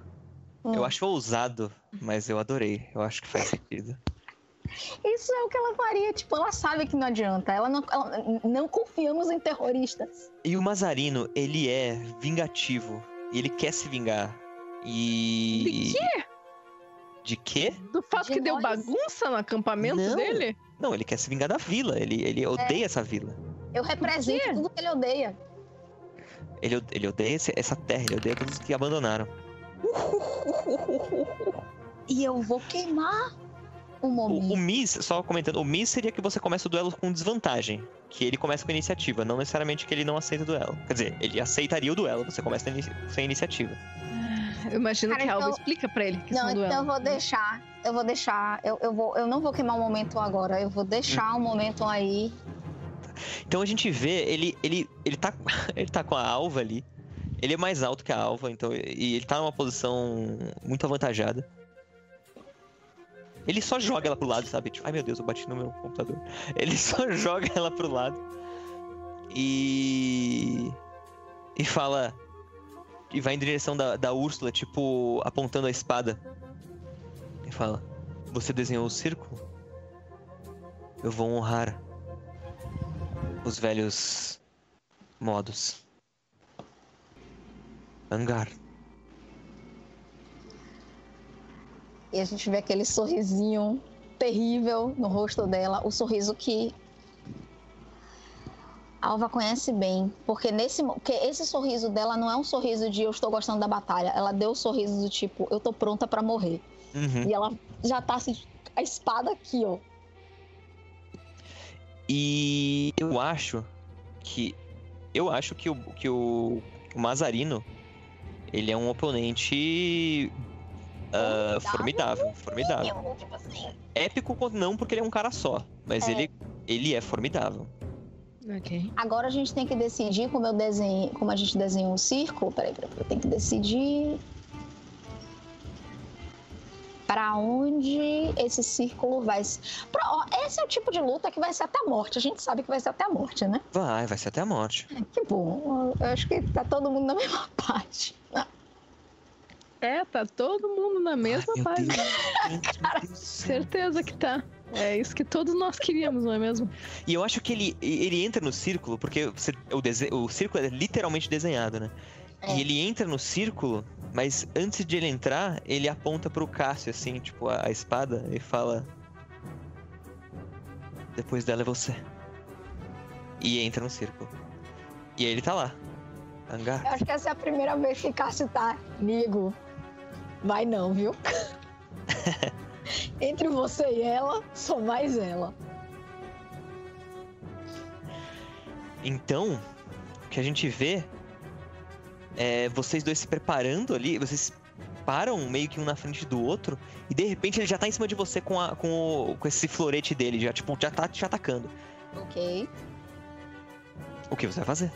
Hum. Eu acho ousado, mas eu adorei. Eu acho que faz sentido. Isso é o que ela faria. Tipo, ela sabe que não adianta. Ela não, ela- não confiamos em terroristas. E o Mazarino, ele é vingativo. E ele quer se vingar. E. De quê? De quê? Do fato De que deu bagunça no acampamento Não. dele? Não, ele quer se vingar da vila. Ele, ele odeia essa vila. Eu represento tudo que ele odeia. Ele, ele odeia esse- essa terra, ele odeia todos que abandonaram. <laughs> E eu vou queimar o O, o momento. Miss, só comentando, o Miss seria que você começa o duelo com desvantagem. Que ele começa com iniciativa, não necessariamente que ele não aceita o duelo. Quer dizer, ele aceitaria o duelo, você começa sem iniciativa. Eu imagino Cara, que a Alva então- explica pra ele que Não, são então eu vou deixar. Eu vou deixar. Eu, eu, vou, eu não vou queimar o momento agora. Eu vou deixar o momento aí. Então a gente vê, ele, ele, ele, tá, <laughs> ele tá com a alva ali. Ele é mais alto que a alva, então, e ele tá numa posição muito avantajada. Ele só joga ela pro lado, sabe? Tipo, ai meu Deus, eu bati no meu computador. <laughs> Ele só <laughs> joga ela pro lado. E. E fala. E vai em direção da, da Úrsula, tipo, apontando a espada. E fala: Você desenhou o círculo? Eu vou honrar os velhos modos. Angar. E a gente vê aquele sorrisinho terrível no rosto dela. O sorriso que Alva conhece bem. Porque, nesse, porque esse sorriso dela não é um sorriso de eu estou gostando da batalha. Ela deu o sorriso do tipo, eu tô pronta pra morrer. Uhum. E ela já tá assim, a espada aqui, ó. E eu acho que. Eu acho que o, que o, o Mazarino ele é um oponente ah, formidável. Formidável. Eu, tipo assim, Épico não porque ele é um cara só, mas É. ele, ele é formidável. Ok. Agora a gente tem que decidir como eu desenho, como a gente desenha um círculo. Peraí, peraí, eu tenho que decidir para onde esse círculo vai. se- Pra- ó, esse é o tipo de luta que vai ser até a morte. A gente sabe que vai ser até a morte, né? Vai, vai ser até a morte. Que bom. Eu acho que tá todo mundo na <laughs> mesma parte. É, tá todo mundo na mesma Ai, meu página. Deus, gente, meu Deus do céu. Certeza que tá. É isso que todos nós queríamos, não é mesmo? E eu acho que ele, ele entra no círculo, porque você- o, dese- o círculo é literalmente desenhado, né? É. E ele entra no círculo, mas antes de ele entrar, ele aponta pro Cássio, assim, tipo, a, a espada, e fala. Depois dela é você. E entra no círculo. E aí ele tá lá. Hangar. Eu acho que essa é a primeira vez que Cássio tá. Amigo, vai não, viu? <laughs> Entre você e ela, sou mais ela. Então, o que a gente vê é vocês dois se preparando ali, vocês param meio que um na frente do outro, e de repente ele já tá em cima de você com, a, com, o- com esse florete dele, já, tipo, já tá te atacando. Ok. O que você vai fazer?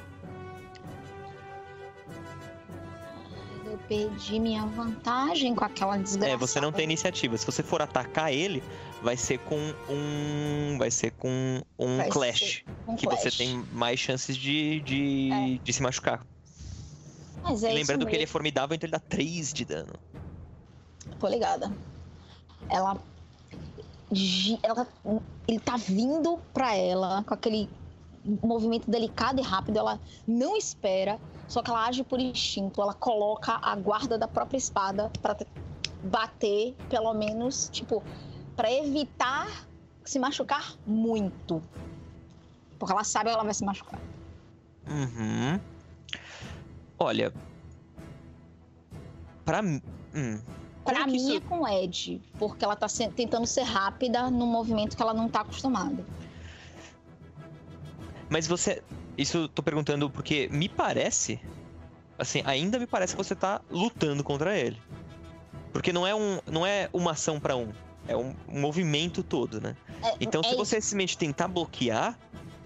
Perdi minha vantagem com aquela desgraça. É, você não tem iniciativa. Se você for atacar ele, vai ser com um. Vai ser com um Vai clash. Um Que clash. você tem mais chances de, de, de se machucar. Mas é lembrando que ele é formidável, então ele dá 3 de dano. Tô ligada. Ela. ela ele tá vindo pra ela com aquele movimento delicado e rápido. Ela não espera, só que ela age por instinto. Ela coloca a guarda da própria espada pra te- bater, pelo menos, tipo, pra evitar se machucar muito. Porque ela sabe que ela vai se machucar. Uhum. Olha. Pra mim. Hum. Pra mim é com Ed, porque ela tá se- tentando ser rápida num movimento que ela não tá acostumada. Mas você. Isso eu tô perguntando porque me parece. Assim, ainda me parece que você tá lutando contra ele. Porque não é, um, não é uma ação pra um. É um, um movimento todo, né? É- Então, é se você simplesmente tentar bloquear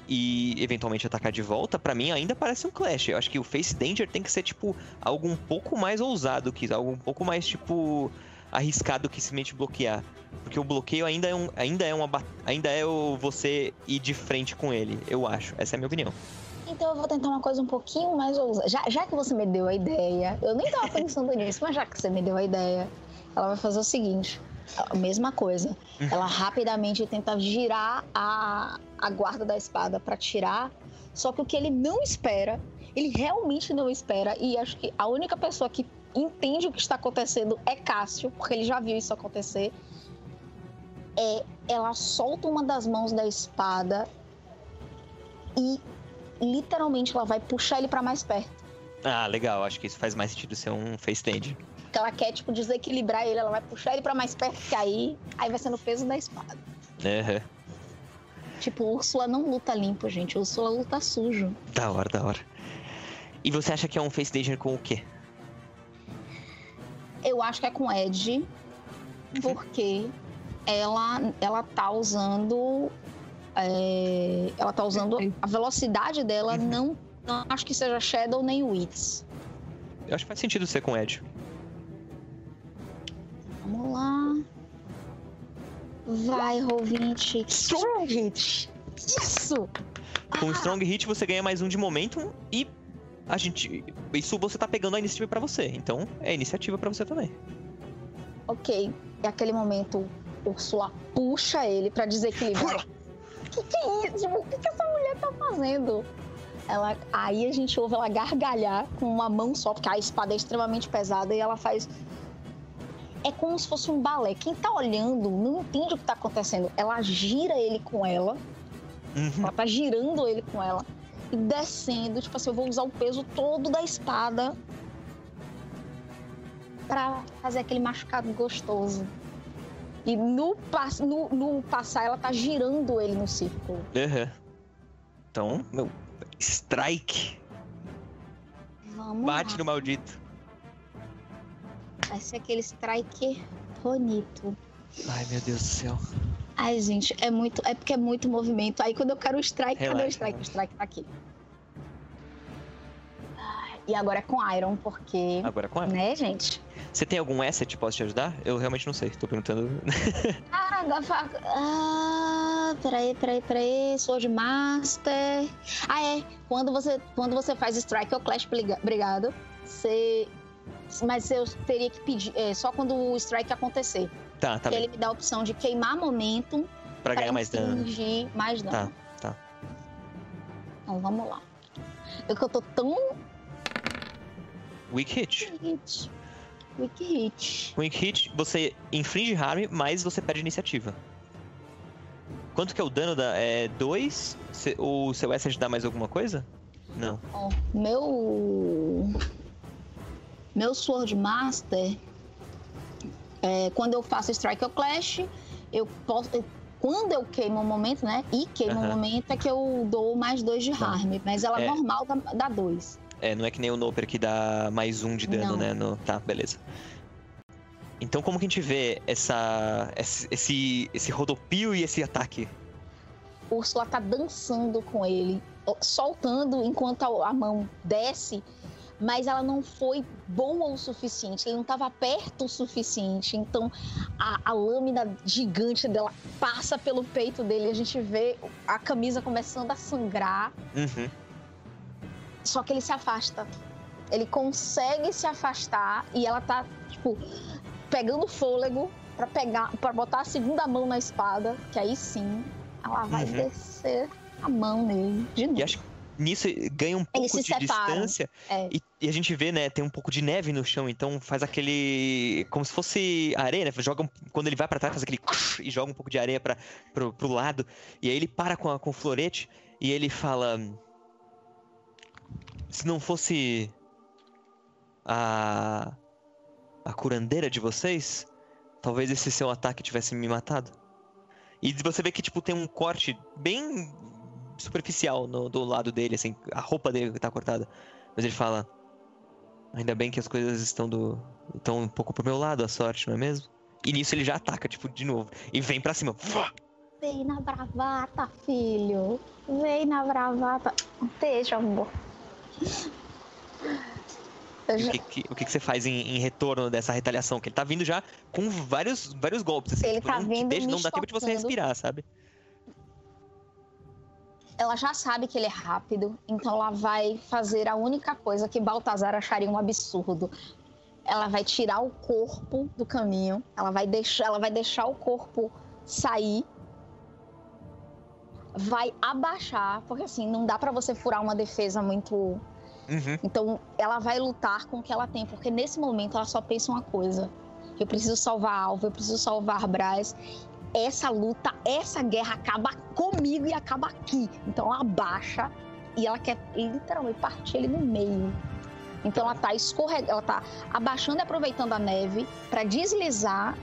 e eventualmente atacar de volta, pra mim ainda parece um clash. Eu acho que o Face Danger tem que ser, tipo, algo um pouco mais ousado que isso, algo um pouco mais, tipo, arriscado que simplesmente bloquear. Porque o bloqueio ainda é um. Ainda é uma. Ainda é o você ir de frente com ele, eu acho. Essa é a minha opinião. Então eu vou tentar uma coisa um pouquinho mais ousada. Já, já que você me deu a ideia, eu nem tava pensando <laughs> nisso, mas já que você me deu a ideia, ela vai fazer o seguinte: a mesma coisa. Ela rapidamente tenta girar a, a guarda da espada pra tirar. Só que o que ele não espera, ele realmente não espera, e acho que a única pessoa que entende o que está acontecendo é Cássio, porque ele já viu isso acontecer. É, ela solta uma das mãos da espada e literalmente ela vai puxar ele pra mais perto. Ah, legal. Acho que isso faz mais sentido ser um Face Danger. Porque ela quer, tipo, desequilibrar ele, ela vai puxar ele pra mais perto que aí, aí vai ser no peso da espada. Aham. Tipo, Úrsula não luta limpo, gente. Úrsula luta sujo. Da hora, da hora. E você acha que é um Face Danger com o quê? Eu acho que é com Ed, porque ela, ela tá usando. é, ela tá usando. A velocidade dela Uhum. não, não acho que seja Shadow nem Wits. Eu acho que faz sentido ser com Ed. Vamos lá. Vai, Roll20. Strong hit! Isso! Com Ah, Strong Hit você ganha mais um de momentum e a gente. Isso você tá pegando a iniciativa pra você. Então é iniciativa pra você também. Ok, é aquele momento, Ursula puxa ele pra desequilibrar. que que é isso? O que, que essa mulher tá fazendo? Ela, aí a gente ouve ela gargalhar com uma mão só, porque a espada é extremamente pesada e ela faz. É como se fosse um balé. Quem tá olhando não entende o que tá acontecendo. Ela gira ele com ela, Uhum. ela tá girando ele com ela e descendo. Tipo assim, eu vou usar o peso todo da espada pra fazer aquele machucado gostoso. E no, no, no passar, ela tá girando ele no círculo. Aham. Então, meu. Strike. Vamos Bate lá. no maldito. Vai ser aquele strike bonito. Ai, meu Deus do céu. Ai, gente, é muito. É porque é muito movimento. Aí quando eu quero o strike, cadê o Relaxa, strike? O relaxa. strike tá aqui. E agora é com Iron, porque. Agora com ela. Né, gente? Você tem algum asset que posso te ajudar? Eu realmente não sei. Tô perguntando. <laughs> Ah, da faca. Ah, peraí, peraí, peraí. Sword Master. Ah, é. Quando você, quando você faz strike ou clash, briga- obrigado. Você. Mas eu teria que pedir. é, só quando o strike acontecer. tá, tá Porque bem. ele me dá a opção de queimar momento Pra ganhar mais dano. mais dano. Tá, tá. Então vamos lá. Eu que eu tô tão Weak hit. hit. Weak hit. Weak hit, você inflige harm, mas você perde iniciativa. Quanto que é o dano da. É 2? O seu asset dá mais alguma coisa? Não. Ó, meu. Meu Sword Master. é, quando eu faço Strike ou Clash, eu posso. Quando eu queimo o momento, né? E queimo o Aham. momento é que eu dou mais dois de Tá. harm. Mas ela É. normal dá, dá dois. É, não é que nem o Noper que dá mais um de dano, Não. né? No... Tá, beleza. Então como que a gente vê essa. esse, esse, rodopio e esse ataque? Úrsula tá dançando com ele, soltando enquanto a, a mão desce, mas ela não foi boa o suficiente, ele não estava perto o suficiente. Então a, a lâmina gigante dela passa pelo peito dele, a gente vê a camisa começando a sangrar, Uhum. Só que ele se afasta. Ele consegue se afastar e ela tá, tipo, pegando fôlego pra pegar, para botar a segunda mão na espada, que aí sim ela vai Uhum. descer a mão nele de novo. E acho, nisso ganha um pouco de separam. distância É. e, e a gente vê, né, tem um pouco de neve no chão, então faz aquele. como se fosse areia, né? Joga, quando ele vai pra trás, faz aquele. e joga um pouco de areia pra, pro, pro lado. E aí ele para com, a, com o florete e ele fala. Se não fosse. a. a curandeira de vocês, talvez esse seu ataque tivesse me matado. E você vê que, tipo, tem um corte bem superficial no, do lado dele, assim, a roupa dele tá cortada. Mas ele fala: Ainda bem que as coisas estão do. estão um pouco pro meu lado, a sorte, não é mesmo? E nisso ele já ataca, tipo, de novo. E vem pra cima. Vem na bravata, filho. Vem na bravata. Deixa, amor. Já- o que, que- o que, que você faz em, em retorno dessa retaliação? Que ele tá vindo já com vários, vários golpes, assim. Ele tipo, tá não, te vindo deixa, me não dá tempo de você respirar, sabe? Ela já sabe que ele é rápido, então ela vai fazer a única coisa que Baltazar acharia um absurdo. Ela vai tirar o corpo do caminho, ela vai deixar, ela vai deixar o corpo sair, vai abaixar, porque assim, não dá pra você furar uma defesa muito Uhum. Então, ela vai lutar com o que ela tem, porque nesse momento ela só pensa uma coisa: eu preciso salvar Alva, eu preciso salvar Braz. Essa luta, essa guerra acaba comigo e acaba aqui. Então, ela abaixa e ela quer literalmente partir ele no meio. Então, ela tá escorregando, ela tá abaixando e aproveitando a neve para deslizar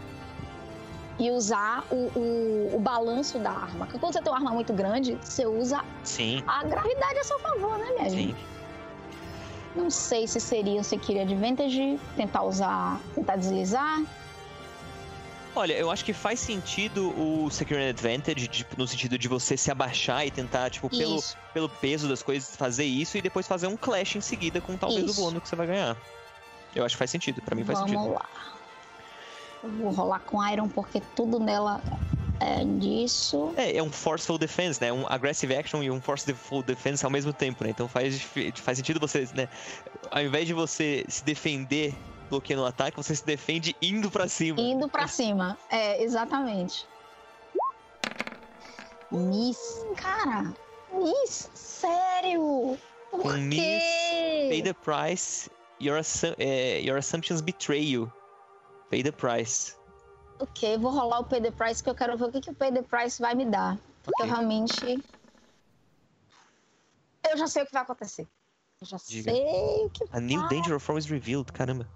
e usar o, o, o balanço da arma. Porque quando você tem uma arma muito grande, você usa Sim, a gravidade a seu favor, né, minha gente? sim. Não sei se seria um Sekiro Advantage, tentar usar, tentar deslizar. Olha, eu acho que faz sentido o Secure Advantage, tipo, no sentido de você se abaixar e tentar, tipo, pelo, pelo peso das coisas, fazer isso e depois fazer um clash em seguida com talvez Isso. o bônus que você vai ganhar. Eu acho que faz sentido, pra mim faz Vamos sentido. lá. Eu vou rolar com Iron porque tudo nela é disso. É, é um forceful defense, né? Um aggressive action e um forceful defense ao mesmo tempo, né? Então faz, faz sentido você, né? Ao invés de você se defender bloqueando o ataque, você se defende indo pra cima. Indo pra cima. É, exatamente. Miss, cara. Miss, sério? Por Com Miss, Pay quê? the price, your, assu- é, your assumptions betray you. Pay the price. Ok, vou rolar o Pay the Price que eu quero ver o que, que o Pay the Price vai me dar. Porque eu Ok. realmente. Eu já sei o que vai acontecer. Eu já Diga. sei o que A new vai danger form is revealed, caramba.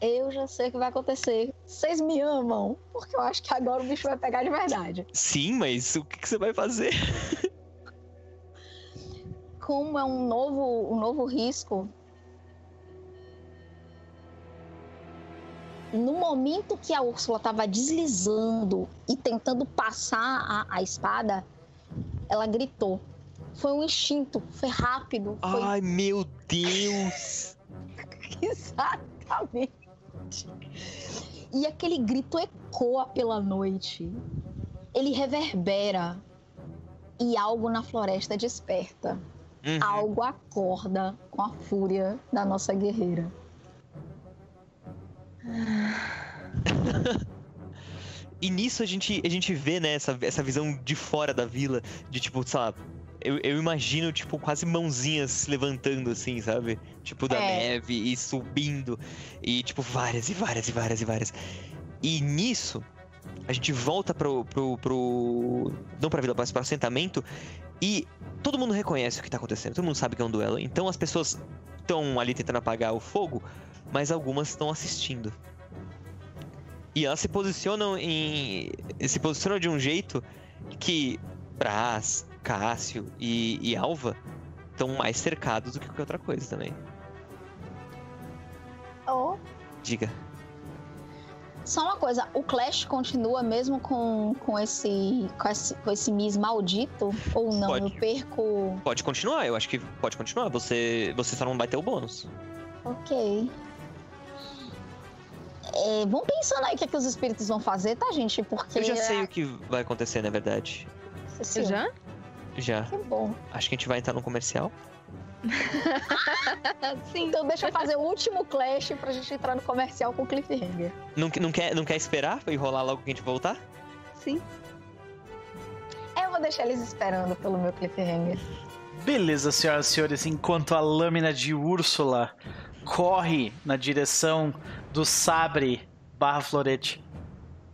Eu já sei o que vai acontecer. Vocês me amam, porque eu acho que agora o bicho vai pegar de verdade. Sim, mas o que, que você vai fazer? <laughs> Como é um novo, um novo risco. No momento que a Úrsula estava deslizando e tentando passar a, a espada, ela gritou. Foi um instinto, foi rápido, foi Ai, meu Deus! <laughs> Exatamente. E aquele grito ecoa pela noite. Ele reverbera. E algo na floresta desperta. Uhum. Algo acorda com a fúria da nossa guerreira. E nisso a gente, a gente vê, né, essa, essa visão de fora da vila, de tipo, sei lá, eu, eu imagino, tipo, quase mãozinhas se levantando, assim, sabe? Tipo, da É. neve e subindo, e tipo, várias e várias e várias e várias. E nisso, a gente volta pro. pro, pro não pra vila, mas pro assentamento, e todo mundo reconhece o que tá acontecendo, todo mundo sabe que é um duelo. Então as pessoas estão ali tentando apagar o fogo, mas algumas estão assistindo. E elas se posicionam em. se posicionam de um jeito que Brás, Cássio e, e Alva estão mais cercados do que qualquer outra coisa também. Oh. Diga. Só uma coisa, o Clash continua mesmo com, com, esse, com, esse, com esse Miss maldito? Ou não? Pode. Eu perco. Pode continuar, eu acho que pode continuar. Você, você só não vai ter o bônus. Ok. É, vão pensando aí o que, é que os espíritos vão fazer, tá, gente? Porque. Eu já sei o que vai acontecer, na verdade. Sim, Já? Já. Que bom. Acho que a gente vai entrar no comercial. <laughs> Sim. Então deixa eu fazer o último Clash pra gente entrar no comercial com o Cliffhanger. Não, não, quer, não quer esperar e rolar logo que a gente voltar? Sim. Eu vou deixar eles esperando pelo meu Cliffhanger. Beleza, senhoras e senhores, enquanto a lâmina de Úrsula corre na direção do sabre barra florete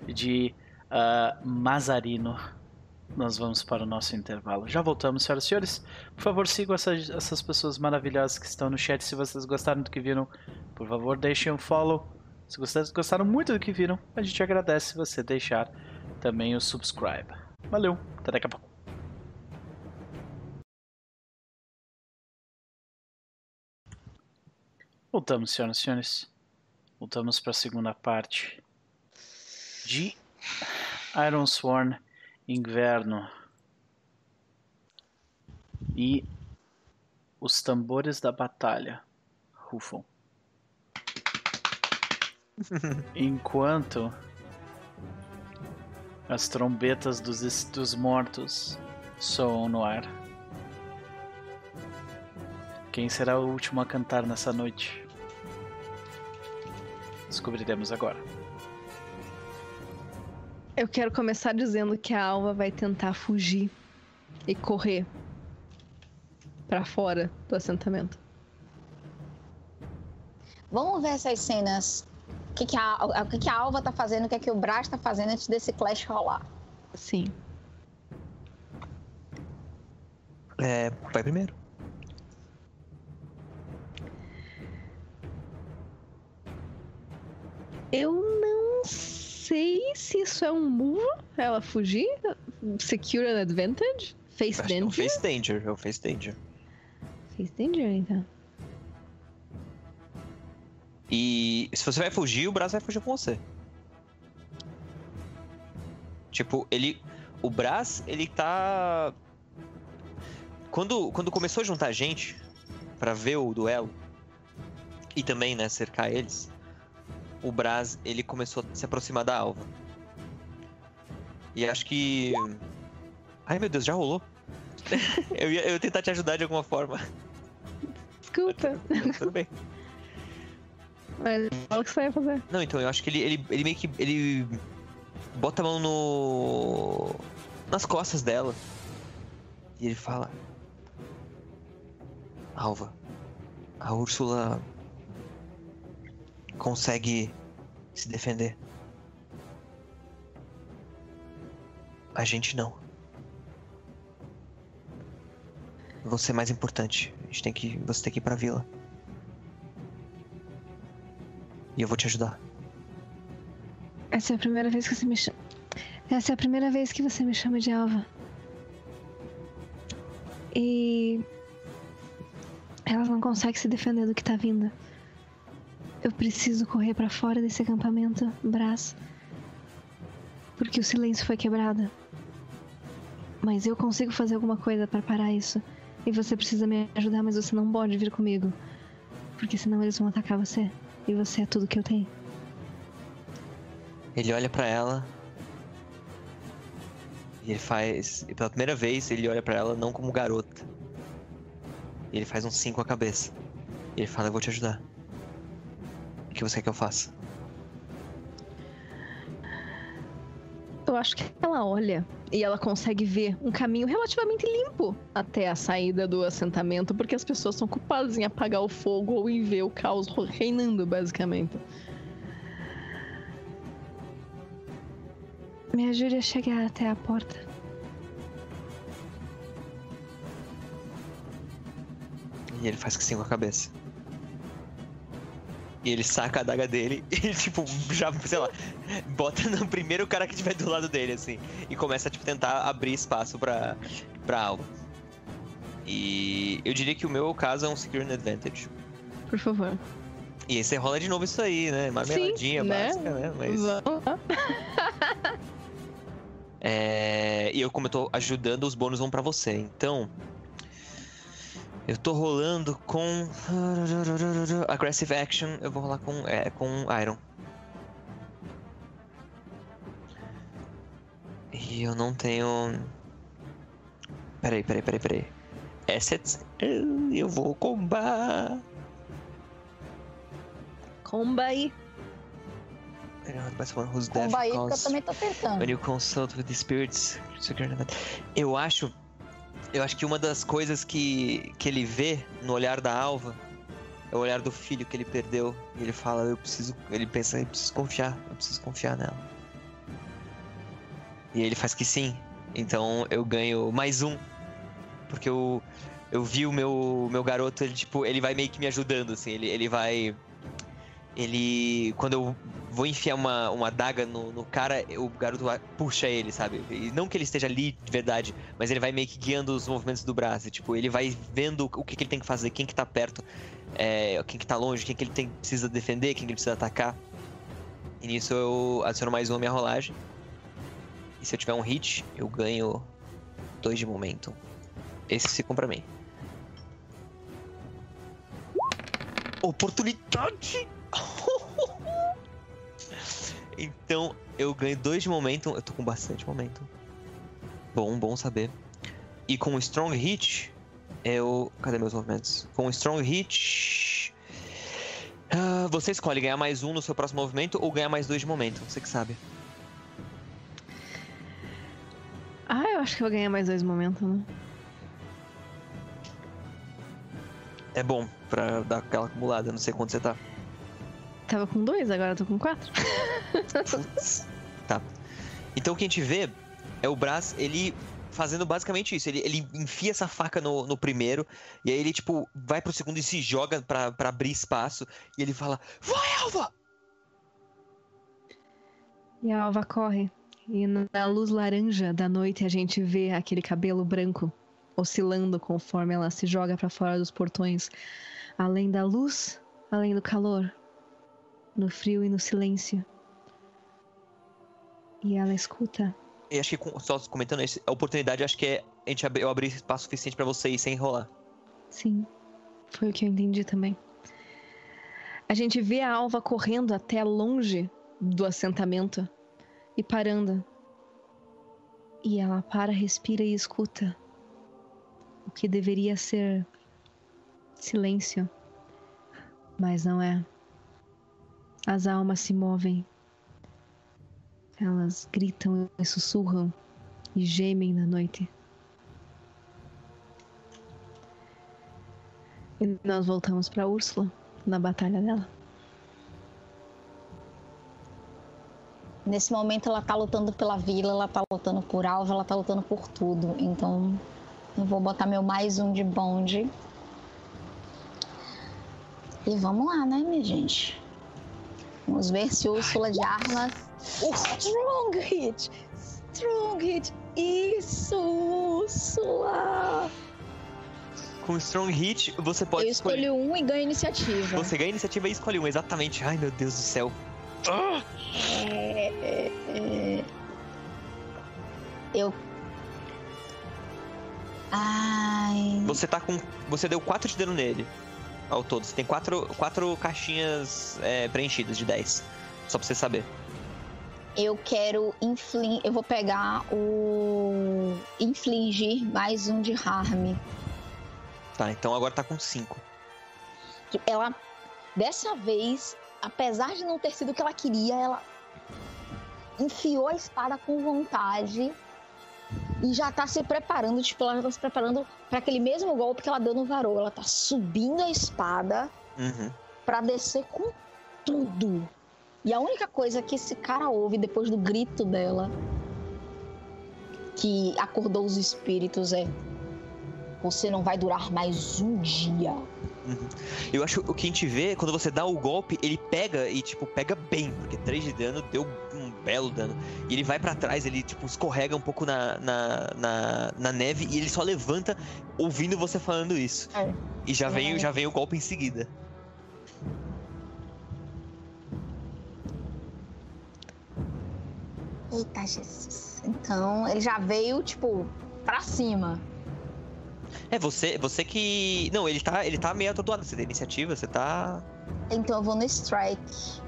de uh, Mazarino, nós vamos para o nosso intervalo. Já voltamos, senhoras e senhores. Por favor, sigam essas, essas pessoas maravilhosas que estão no chat. Se vocês gostaram do que viram, por favor, deixem um follow. Se vocês gostaram muito do que viram, a gente agradece você deixar também o subscribe. Valeu, até daqui a pouco. Voltamos, senhoras e senhores. Voltamos para a segunda parte de Iron Sworn Inverno. E os tambores da batalha rufam. <laughs> Enquanto as trombetas dos, dos mortos soam no ar. Quem será o último a cantar nessa noite? Descobriremos agora. Eu quero começar dizendo que a Alva vai tentar fugir e correr para fora do assentamento. Vamos ver essas cenas. O que, que, a, o que, que a Alva tá fazendo, o que, é que o Brás tá fazendo antes desse clash rolar. Sim. É, vai primeiro. Eu não sei se isso é um move, ela fugir. Secure an advantage? Face Acho é danger? um Face Danger, é o Face Danger. Face danger, então. E se você vai fugir, o Brás vai fugir com você. Tipo, ele. O Brás, ele tá. Quando, quando começou a juntar gente pra ver o duelo e também, né, cercar eles, o Brás, ele começou a se aproximar da Alva. E acho que. Ai meu Deus, já rolou? <laughs> eu, ia, eu ia tentar te ajudar de alguma forma. Desculpa. Tudo bem. Mas fala o que você vai fazer. Não, então, eu acho que ele, ele, ele meio que. Ele bota a mão no. nas costas dela. E ele fala. Alva, a Úrsula consegue se defender. A gente não. Você é mais importante. A gente tem que. Você tem que ir pra vila. E eu vou te ajudar. Essa é a primeira vez que você me chama. Essa é a primeira vez que você me chama de Alva. E. Ela não consegue se defender do que tá vindo. Eu preciso correr pra fora desse acampamento, Brás. Porque o silêncio foi quebrado. Mas eu consigo fazer alguma coisa pra parar isso. E você precisa me ajudar, mas você não pode vir comigo. Porque senão eles vão atacar você. E você é tudo que eu tenho. Ele olha pra ela. E ele faz. E pela primeira vez ele olha pra ela não como garota. E ele faz um sim com a cabeça. E ele fala: Eu vou te ajudar. O que você quer que eu faça? Eu acho que ela olha e ela consegue ver um caminho relativamente limpo até a saída do assentamento, porque as pessoas são culpadas em apagar o fogo ou em ver o caos reinando, basicamente. Me ajude a chegar até a porta. E ele faz que sim com a cabeça. E ele saca a adaga dele <laughs> e, tipo, já, sei lá, bota no primeiro cara que tiver do lado dele, assim. E começa a, tipo, tentar abrir espaço pra, pra alva. E eu diria que o meu caso é um Secure an Advantage. Por favor. E aí você rola de novo isso aí, né? Uma meladinha né? básica, né? Mas. Vamos lá. <laughs> É... E eu, como eu tô ajudando, os bônus vão pra você. Então. Eu tô rolando com. Aggressive Action. Eu vou rolar com, é, com Iron. E eu não tenho. Peraí, peraí, peraí, peraí. Assets. Eu vou combar. Comba aí. Comba aí, porque eu também tô tentando. When you consult with the spirits. Eu acho Eu acho que uma das coisas que, que ele vê no olhar da Alva é o olhar do filho que ele perdeu. E ele fala, eu preciso. Ele pensa, eu preciso confiar, eu preciso confiar nela. E ele faz que sim. Então eu ganho mais um. Porque eu, eu vi o meu, meu garoto, ele, tipo, ele vai meio que me ajudando, assim. Ele, ele vai. Ele. Quando eu vou enfiar uma, uma daga no, no cara, o garoto puxa ele, sabe? E não que ele esteja ali de verdade, mas ele vai meio que guiando os movimentos do braço. Tipo, ele vai vendo o que, que ele tem que fazer, quem que tá perto, é, quem que tá longe, quem que ele tem, precisa defender, quem que ele precisa atacar. E nisso eu adiciono mais uma minha rolagem. E se eu tiver um hit, eu ganho dois de momento. Esse ficam pra mim. Oportunidade! <laughs> então eu ganho dois de momento. Eu tô com bastante momento. Bom, bom saber. E com o Strong Hit, eu. Cadê meus movimentos? Com o Strong Hit. Uh, você escolhe ganhar mais um no seu próximo movimento ou ganhar mais dois de momento. Você que sabe. Ah, eu acho que eu vou ganhar mais dois momentos, né? É bom pra dar aquela acumulada, não sei quanto você tá. Tava com dois, agora tô com quatro. Tá. Então o que a gente vê é o Brás, ele fazendo basicamente isso. Ele, ele enfia essa faca no, no primeiro, e aí ele, tipo, vai pro segundo e se joga pra, pra abrir espaço, e ele fala: Vai, Alva! E a Alva corre. E na luz laranja da noite a gente vê aquele cabelo branco oscilando conforme ela se joga para fora dos portões. Além da luz, além do calor, no frio e no silêncio. E ela escuta. E acho que, só comentando isso, a oportunidade, acho que é a gente eu abrir espaço suficiente para você ir sem enrolar. Sim, foi o que eu entendi também. A gente vê a alva correndo até longe do assentamento e parando. E ela para, respira e escuta. O que deveria ser silêncio, mas não é. As almas se movem. Elas gritam e sussurram e gemem na noite. E nós voltamos para Úrsula na batalha dela. Nesse momento ela tá lutando pela vila, ela tá lutando por alvo, ela tá lutando por tudo. Então eu vou botar meu mais um de bonde. E vamos lá, né, minha gente? Vamos ver se Úrsula de armas. Strong hit! Strong hit! Isso, Úrsula! Com Strong Hit, você pode Eu escolho escolher. um e ganho iniciativa. Você ganha iniciativa e escolhe um, exatamente. Ai, meu Deus do céu. Ah! É, é, é. Eu. Ai. Você tá com. Você deu 4 de dano nele. Ao todo. Você tem 4 quatro, quatro caixinhas é, preenchidas de 10. Só pra você saber. Eu quero infligir. Eu vou pegar o. Infligir mais um de harm. Tá, então agora tá com 5. Ela. Dessa vez, apesar de não ter sido o que ela queria, ela enfiou a espada com vontade e já tá se preparando, tipo, ela já tá se preparando para aquele mesmo golpe que ela deu no varô. Ela tá subindo a espada Uhum. para descer com tudo. E a única coisa que esse cara ouve depois do grito dela, que acordou os espíritos, é: Você não vai durar mais um dia. Eu acho que o que a gente vê, quando você dá o golpe, ele pega e, tipo, pega bem. Porque 3 de dano deu belo dano. E ele vai pra trás, ele, tipo, escorrega um pouco na, na, na, na neve e ele só levanta ouvindo você falando isso. É. E já vem, É. já vem o golpe em seguida. Eita, Jesus. Então, ele já veio, tipo, pra cima. É, você, você que. Não, ele tá, ele tá meio atordoado. Você tem iniciativa, você tá. Então eu vou no strike.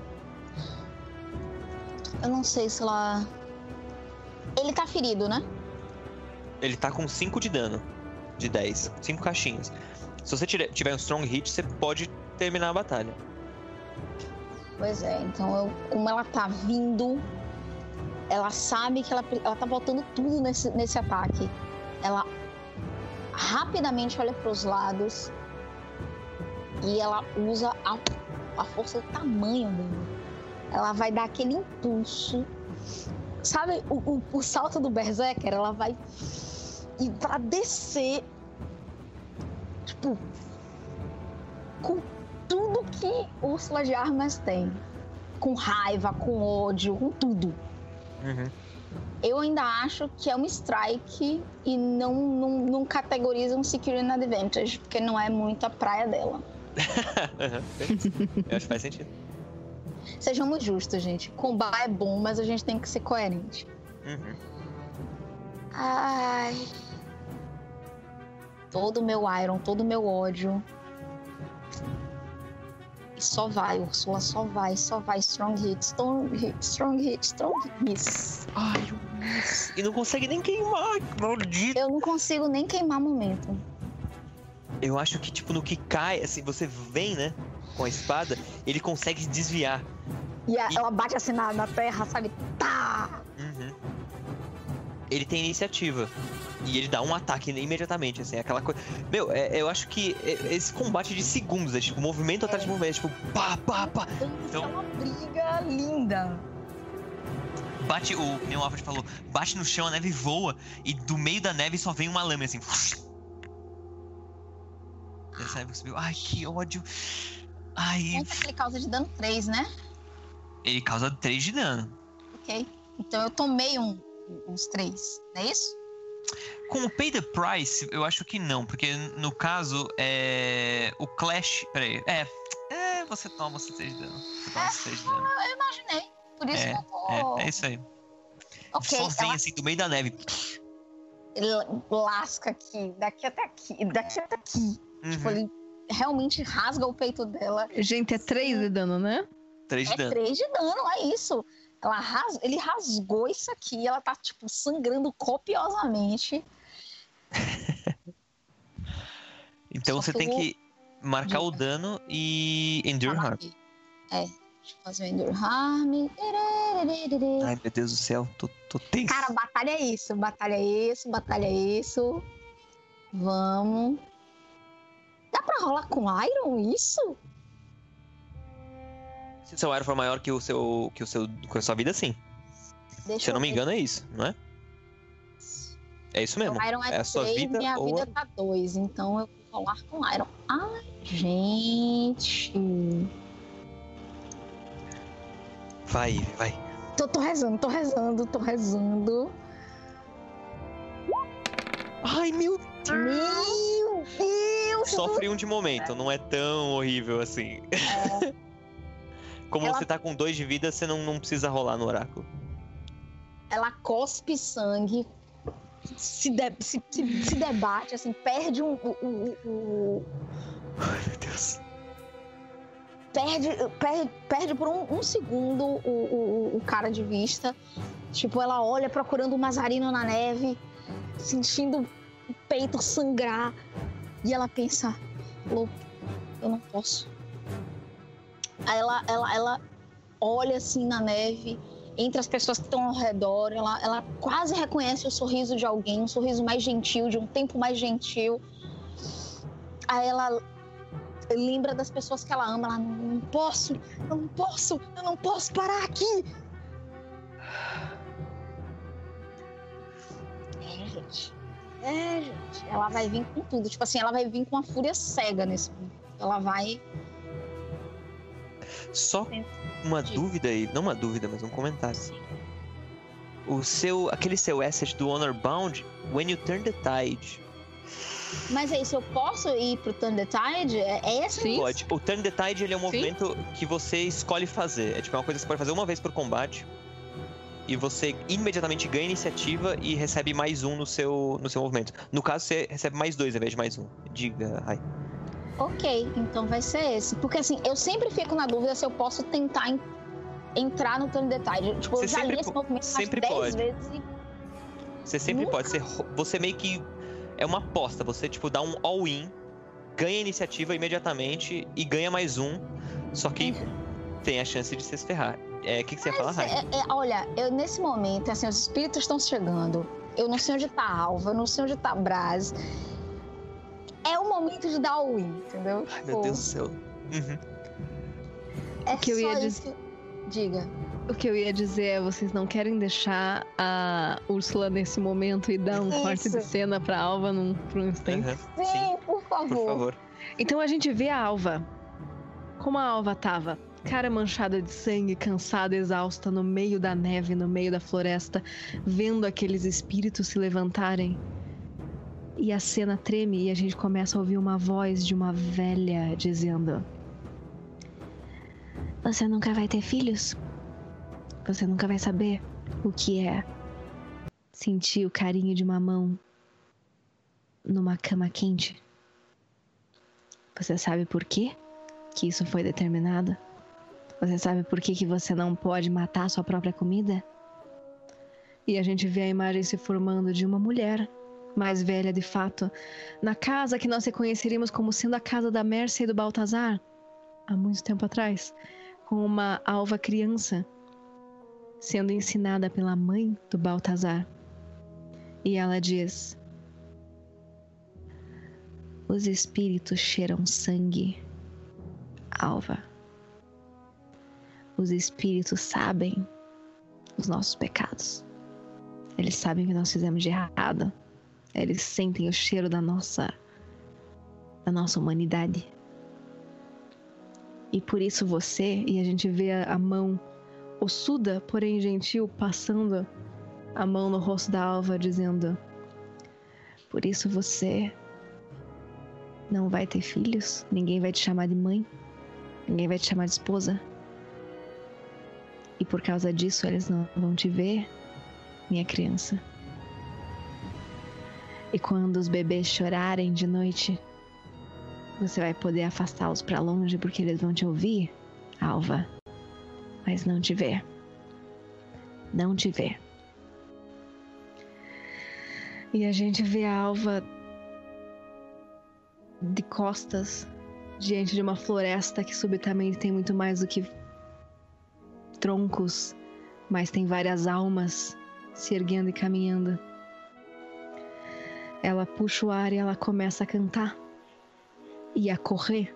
Eu não sei se ela. Ele tá ferido, né? Ele tá com 5 de dano. De 10. 5 caixinhas. Se você tiver um strong hit, você pode terminar a batalha. Pois é, então eu, como ela tá vindo, ela sabe que ela, ela tá botando tudo nesse, nesse ataque. Ela rapidamente olha para os lados e ela usa a, a força do tamanho dele. Ela vai dar aquele impulso. Sabe o, o, o salto do Berserker? Ela vai. E pra descer. Tipo. Com tudo que Úrsula de Armas tem. Com raiva, com ódio, com tudo. Uhum. Eu ainda acho que é um strike e não, não, não categoriza um security advantage, porque não é muito a praia dela. <laughs> Uhum. Eu acho que faz sentido. Sejamos justos, gente. Combar é bom, mas a gente tem que ser coerente. Uhum. Ai. Todo o meu Iron, todo o meu ódio. E só vai, Ursula, só vai, só vai. Strong hit, strong hit, strong hit, strong hit. Ai, o miss. E não consegue nem queimar, maldito. Eu não consigo nem queimar momento. Eu acho que, tipo, no que cai, assim, você vem, né? Com a espada, ele consegue desviar. E, a- E- ela bate assim na, na terra, sabe? Tá! Uhum. Ele tem iniciativa. E ele dá um ataque imediatamente, assim, aquela coisa. Meu, é- eu acho que é- esse combate de segundos, é tipo, movimento atrás de movimento, é tipo, pá, pá, pá. Então... É uma briga linda. Bate, o o Alfred falou, bate no chão, a neve voa, e do meio da neve só vem uma lâmina, assim. Essa neve subiu. Ai, que ódio. Ai, Conta que ele causa de dano 3, né? ele causa 3 de dano. Ok. Então eu tomei um, uns 3, não é isso? Com o Pay the Price, eu acho que não, porque no caso, é. O Clash. Peraí. É. É, você toma os 3 de dano. Você toma os 3 de dano. Eu imaginei. Por isso É, que eu tô. É, é isso aí. ok, Só vem ela assim do meio da neve. ele lasca aqui, daqui até aqui, daqui até aqui. Tipo, Uhum. ele realmente rasga o peito dela. Gente, é 3 de dano, né? 3 de É dano. 3 de dano, é isso. Ela ras... Ele rasgou isso aqui, ela tá, tipo, sangrando copiosamente. <laughs> Então Só você tem o- que marcar o Diga. dano e Endure Harm. É, deixa eu fazer o Endure Harm. Ai, meu Deus do céu, tô, tô tenso. Cara, batalha é isso, batalha é isso, batalha é isso. Vamos. Dá pra rolar com Iron isso? Se o seu Iron for maior que o seu. que o seu. com a sua vida, sim. Deixa Se eu não me ver. engano, é isso, não é? É isso mesmo. O Iron é, É a sua 3, vida minha ou vida tá 2, então eu vou rolar com Iron. Ai, gente. Vai, vai. Tô, tô rezando, tô rezando, tô rezando. Ai, meu Meu Deus! Sofre um de momento, não é tão horrível assim. Como Ela- você tá com dois de vida, você não, não precisa rolar no oráculo. Ela cospe sangue, se, de- se- se- se debate, assim, perde um, o, o- o- Ai, meu Deus. perde, perde, perde por um, um segundo o, o, o cara de vista. Tipo, ela olha procurando o Mazarino na neve, sentindo o peito sangrar. E ela pensa, louco, eu não posso. Aí ela, ela, ela olha assim na neve, entre as pessoas que estão ao redor, ela, ela quase reconhece o sorriso de alguém, um sorriso mais gentil, de um tempo mais gentil. Aí ela lembra das pessoas que ela ama, ela não, não posso, eu não posso, eu não posso parar aqui. É, gente. É, gente. Ela vai vir com tudo. Tipo assim, ela vai vir com uma fúria cega nesse momento. Ela vai. Só uma dúvida aí, não uma dúvida, mas um comentário. O seu, aquele seu asset do Honor Bound, when you turn the tide, Mas é isso, eu posso ir pro Turn the Tide? É, é esse Sim. pode. O turn the tide ele é um Sim. movimento que você escolhe fazer. É tipo é uma coisa que você pode fazer uma vez por combate. E você imediatamente ganha iniciativa e recebe mais um no seu, no seu movimento. No caso, você recebe mais dois ao invés de mais um. Diga, Rai. Ok, então vai ser esse. Porque assim, eu sempre fico na dúvida se eu posso tentar en- entrar no Turn the Tide. Tipo, Você eu já li esse movimento sempre 10 pode. vezes e Você sempre Nunca. pode ro- Você meio que. É uma aposta. Você, tipo, dá um all-in, ganha iniciativa imediatamente e ganha mais um. Só que tem a chance de se ferrar. É, o que, que você ia falar? É, é, olha, eu nesse momento, assim, os espíritos estão chegando. Eu não sei onde tá a Alva, eu não sei onde tá a Braz. é o momento de dar o win, entendeu? Ai, meu Tipo, Deus do céu. Uhum. É O que eu só ia isso. Diga. O que eu ia dizer é, vocês não querem deixar a Úrsula nesse momento e dar um corte de Isso. cena pra Alva num, por um instante? Aham. Sim, Sim, por favor. por favor. Então a gente vê a Alva. Como a Alva tava. Cara manchada de sangue, cansada, exausta, no meio da neve, no meio da floresta, vendo aqueles espíritos se levantarem. E a cena treme e a gente começa a ouvir uma voz de uma velha dizendo: Você nunca vai ter filhos? Você nunca vai saber o que é sentir o carinho de uma mão numa cama quente? Você sabe por quê que isso foi determinado? Você sabe por que, que você não pode matar sua própria comida? E a gente vê a imagem se formando de uma mulher, mais velha de fato, na casa que nós reconheceríamos como sendo a casa da Mércia e do Baltazar, há muito tempo atrás, com uma alva criança sendo ensinada pela mãe do Baltazar. E ela diz: Os espíritos cheiram sangue, Alva. Os espíritos sabem os nossos pecados. Eles sabem o que nós fizemos de errado. Eles sentem o cheiro da nossa da nossa humanidade. E por isso você, e a gente vê a, a mão ossuda, porém gentil, passando a mão no rosto da Alva, dizendo: Por isso você não vai ter filhos, ninguém vai te chamar de mãe, ninguém vai te chamar de esposa. E por causa disso eles não vão te ver, minha criança. E quando os bebês chorarem de noite, você vai poder afastá-los para longe porque eles vão te ouvir, Alva, mas não te ver. Não te ver. E a gente vê a Alva de costas diante de uma floresta que subitamente tem muito mais do que troncos, mas tem várias almas se erguendo e caminhando. Ela puxa o ar e ela começa a cantar e a correr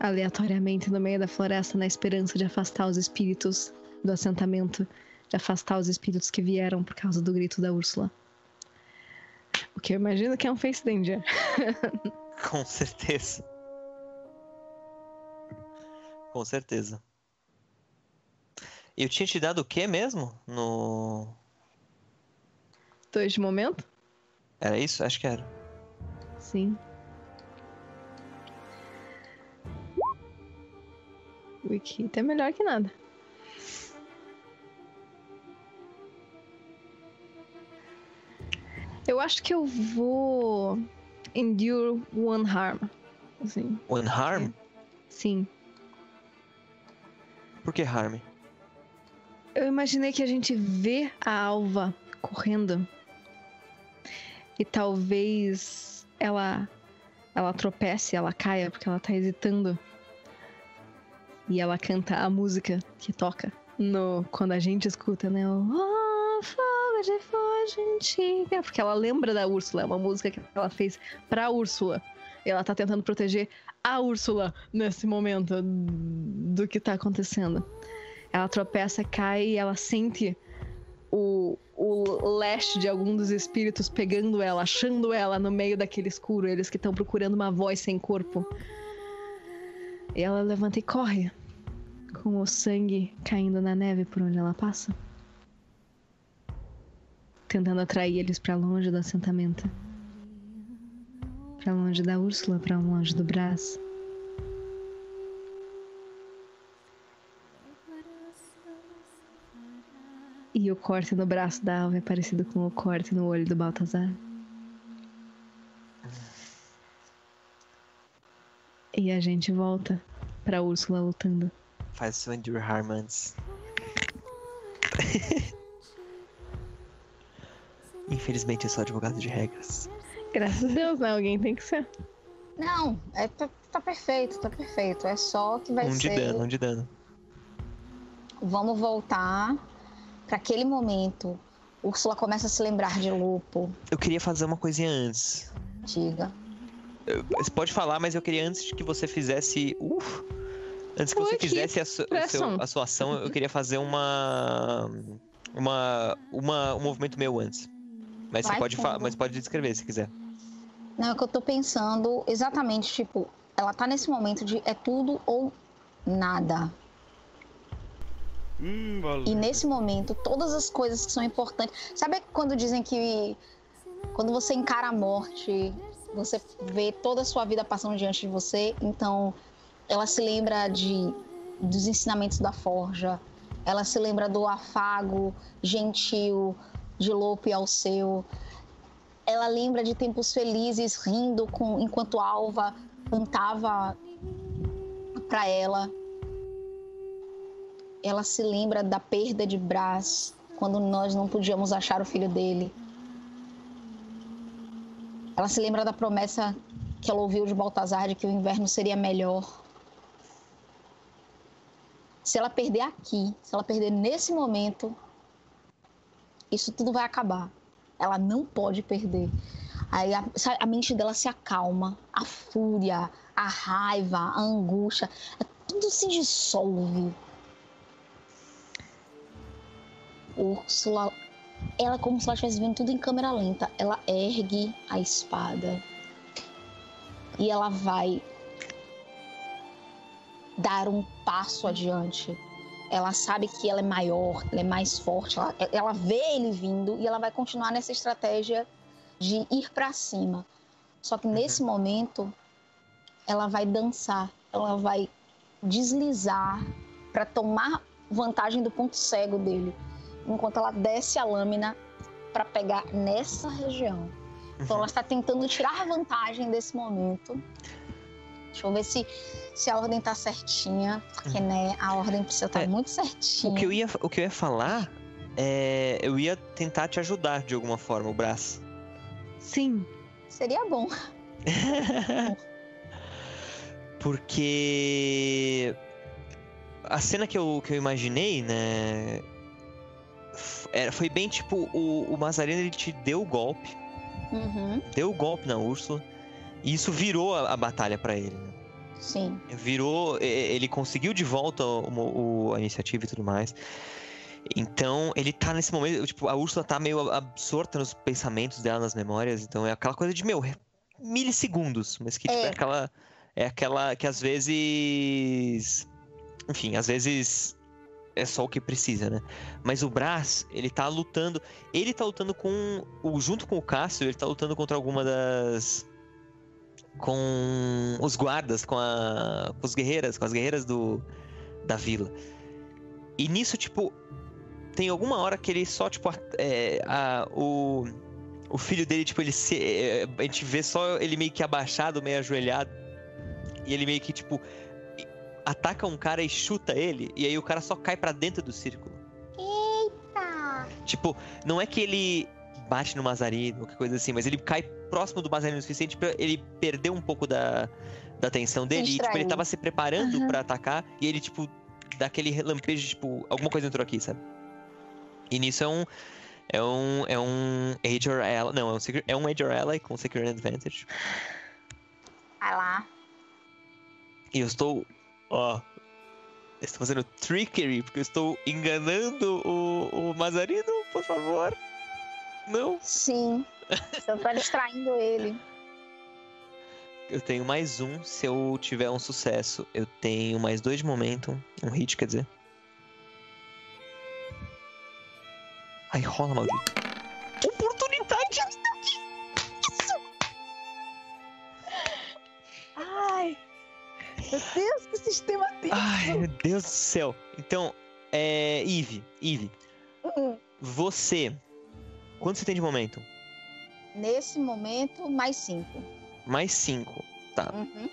aleatoriamente no meio da floresta na esperança de afastar os espíritos do assentamento, de afastar os espíritos que vieram por causa do grito da Úrsula. O que eu imagino que é um face danger. <laughs> Com certeza. Com certeza. Eu tinha te dado o que mesmo? No. Dois de momento? Era isso? Acho que era. Sim. Wiki é melhor que nada. Eu acho que eu vou endure one harm. Assim, One Harm? sim. Por que Harm? Eu imaginei que a gente vê a Alva correndo e talvez ela ela tropece, ela caia porque ela tá hesitando. E ela canta a música que toca no quando a gente escuta, né? O oh, fogo de foge antiga, porque ela lembra da Úrsula, é uma música que ela fez pra Úrsula. E ela tá tentando proteger a Úrsula nesse momento do que tá acontecendo. Ela tropeça, cai e ela sente o, o leste de algum dos espíritos pegando ela, achando ela no meio daquele escuro, eles que estão procurando uma voz sem corpo. E ela levanta e corre, com o sangue caindo na neve por onde ela passa, tentando atrair eles para longe do assentamento. Pra longe da Úrsula, pra longe do Brás. E o corte no braço da Alva é parecido com o corte no olho do Baltazar. E a gente volta pra Úrsula lutando. Faz o seu Endure Harm antes. <laughs> Infelizmente eu sou advogado de regras. Graças a Deus, né? Alguém tem que ser. Não, é, tá, tá perfeito, tá perfeito. É só que vai um de ser. dano, um de dano. Vamos voltar para aquele momento. Úrsula começa a se lembrar de Lupo. Eu queria fazer uma coisinha antes. Diga. eu- Você pode falar, mas eu queria antes que você fizesse. Uf, antes que você aqui, fizesse a, su- seu- a sua ação, eu queria fazer uma. Uma, uma, um movimento meu antes. Mas você Vai pode falar, mas pode descrever se quiser. Não, é que eu tô pensando exatamente, tipo, ela tá nesse momento de é tudo ou nada. Hum. E nesse momento, todas as coisas que são importantes. Sabe quando dizem que quando você encara a morte, você vê toda a sua vida passando diante de você? Então, ela se lembra de dos ensinamentos da forja. Ela se lembra do afago gentil de Lope ao seu. Ela lembra de tempos felizes rindo com enquanto Alva cantava para ela ela se lembra da perda de Brás quando nós não podíamos achar o filho dele. Ela se lembra da promessa que ela ouviu de Baltazar de que o inverno seria melhor. Se ela perder aqui, se ela perder nesse momento, isso tudo vai acabar. Ela não pode perder. Aí a, a mente dela se acalma, a fúria, a raiva, a angústia, tudo se dissolve. Úrsula, ela é como se ela estivesse vendo tudo em câmera lenta. Ela ergue a espada e ela vai dar um passo adiante. Ela sabe que ela é maior, ela é mais forte. Ela, ela vê ele vindo e ela vai continuar nessa estratégia de ir para cima. Só que nesse momento, ela vai dançar, ela vai deslizar para tomar vantagem do ponto cego dele enquanto ela desce a lâmina para pegar nessa região. Então ela está tentando tirar vantagem desse momento. Deixa eu ver se, se a ordem tá certinha, porque né, a ordem precisa estar É, muito certinha. O que eu ia, o que eu ia falar é. Eu ia tentar te ajudar de alguma forma, o braço. Sim. Seria bom. <laughs> Porque a cena que eu, que eu imaginei, né? Era, foi bem tipo, o, o Mazarino ele te deu o golpe, Uhum, deu o golpe na Úrsula, e isso virou a, a batalha pra ele. né? sim. Virou, ele conseguiu de volta o- o- a iniciativa e tudo mais. Então, ele tá nesse momento, tipo, a Úrsula tá meio absorta nos pensamentos dela, nas memórias, então é aquela coisa de, meu, milissegundos, mas que tipo, é É. aquela é aquela que às vezes, enfim, às vezes é só o que precisa, né? Mas o Brás, ele tá lutando, ele tá lutando com junto com o Cássio, ele tá lutando contra alguma das com os guardas, com, a, com os guerreiras, com as guerreiras do, da vila. E nisso, tipo, tem alguma hora que ele só, tipo, é, a- o, o filho dele, tipo, ele se. é, a gente vê só ele meio que abaixado, meio ajoelhado. E ele meio que, tipo, ataca um cara e chuta ele. E aí o cara só cai pra dentro do círculo. Eita! Tipo, não é que ele bate no Mazarino, qualquer coisa assim, mas ele cai próximo do Mazarino o suficiente pra ele perder um pouco da, da atenção dele. E, tipo, ele tava se preparando Aham. pra atacar e ele, tipo, dá aquele relampejo, tipo, alguma coisa entrou aqui, sabe? E nisso é um. É um. É um Age or Ally. Não, é um, é um Age or Ally com Secret Advantage. Vai lá. E eu estou. Ó. Estou fazendo trickery, porque eu estou enganando o, o Mazarino, por favor. Não. Sim. Você tá distraindo ele. Eu tenho mais um se eu tiver um sucesso. Eu tenho mais dois de momentum. Um hit, quer dizer. Ai, rola, maldito. Sistema tenso. Ai, meu Deus do céu. Então, é. Eve, Eve, Hum, você. Quanto você tem de momento? Nesse momento, mais cinco. Mais cinco. Tá. Uhum.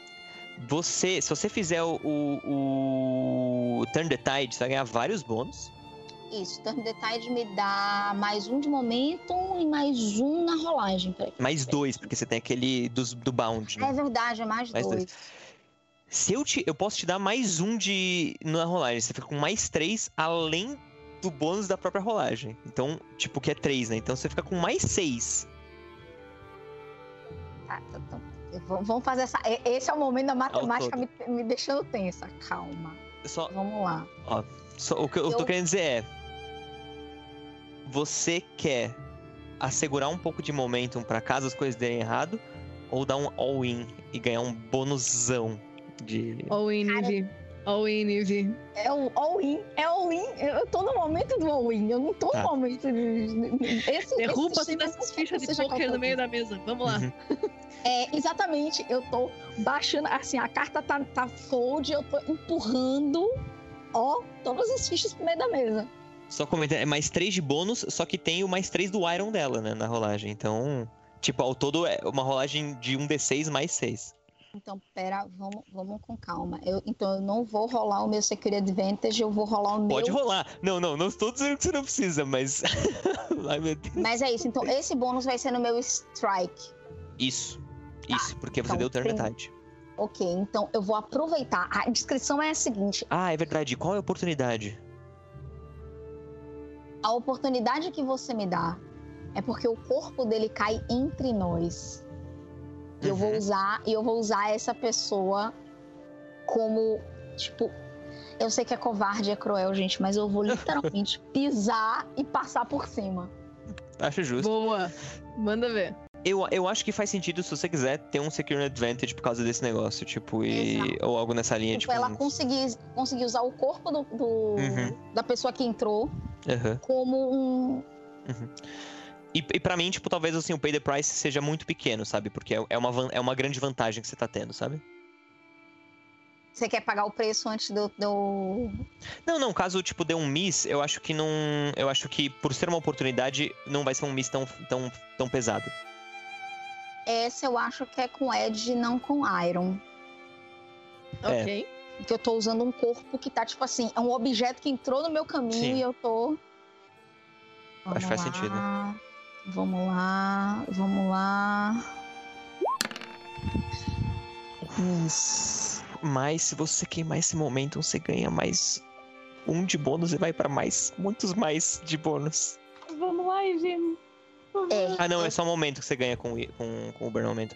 Você. Se você fizer o, o, o Turn the Tide, você vai ganhar vários bônus. Isso, Turn the Tide me dá mais um de momento e mais um na rolagem. Peraí. Mais dois, porque você tem aquele dos, do Bound. né? É verdade, é mais, Mais dois. dois. Se eu, te, eu posso te dar mais um de na rolagem. Você fica com mais três além do bônus da própria rolagem. Então, tipo, que é três, né? Então você fica com mais seis. Tá, tá, tá. vamos fazer essa. Esse é o momento da matemática me, me deixando tensa. Calma. Só, Vamos lá. só o que eu tô Eu- querendo dizer é. Você quer assegurar um pouco de momentum pra caso as coisas derem errado? Ou dar um all-in e ganhar um bonusão de. All in, Cara- Ivy. All in, Ivy. É o all-in. É all-in. Eu tô no momento do all-in. Eu não tô Tá. no momento de. Esse, Derruba esse todas essas fichas de poker no meio da mesa. Vamos lá. Uhum. É, exatamente. Eu tô baixando. Assim, a carta tá, tá fold, eu tô empurrando, ó, todas as fichas pro meio da mesa. Só comentar, é mais 3 de bônus, só que tem o mais 3 do Iron dela, né, na rolagem. Então, tipo, ao todo é uma rolagem de 1d6 mais 6. Então, pera, vamos, vamos com calma. Eu, então, eu não vou rolar o meu Security Advantage, eu vou rolar o Pode meu. rolar. Não, não, não estou dizendo que você não precisa, mas. <laughs> Ai, meu Deus. Mas é isso. Então, esse bônus vai ser no meu Strike. Isso. Isso, porque você então deu turn tem- metade. Ok, então eu vou aproveitar. A descrição é a seguinte: Ah, é verdade. Qual é a oportunidade? a oportunidade que você me dá é porque o corpo dele cai entre nós. E eu vou Uhum. usar, e eu vou usar essa pessoa como, tipo, eu sei que é covarde, é cruel, gente, mas eu vou literalmente <laughs> pisar e passar por cima. Acho justo. Boa. Manda ver. Eu, eu acho que faz sentido se você quiser ter um secure advantage por causa desse negócio, tipo, e. Exato. Ou algo nessa linha, Tipo, tipo. ela um- conseguir, conseguir usar o corpo do, do- Uhum. da pessoa que entrou Aham. como um. E, e pra mim, tipo, talvez assim, o pay the price seja muito pequeno, sabe? Porque é, é uma, é uma grande vantagem que você tá tendo, sabe? Você quer pagar o preço antes do. do... Não, não, caso, tipo, dê um miss, eu acho que não. Eu acho que por ser uma oportunidade, não vai ser um miss tão, tão, tão pesado. Essa eu acho que é com Edge, não com Iron. É. Ok. Porque eu tô usando um corpo que tá, tipo assim, é um objeto que entrou no meu caminho Sim. e eu tô. Acho que faz sentido. Vamos lá, vamos lá. Mas se você queimar esse momento, você ganha mais um de bônus e vai pra mais. Muitos mais de bônus. Vamos lá, Ivy. É, Ah, não, é só um momento que você ganha com, o- com, com o burn momento.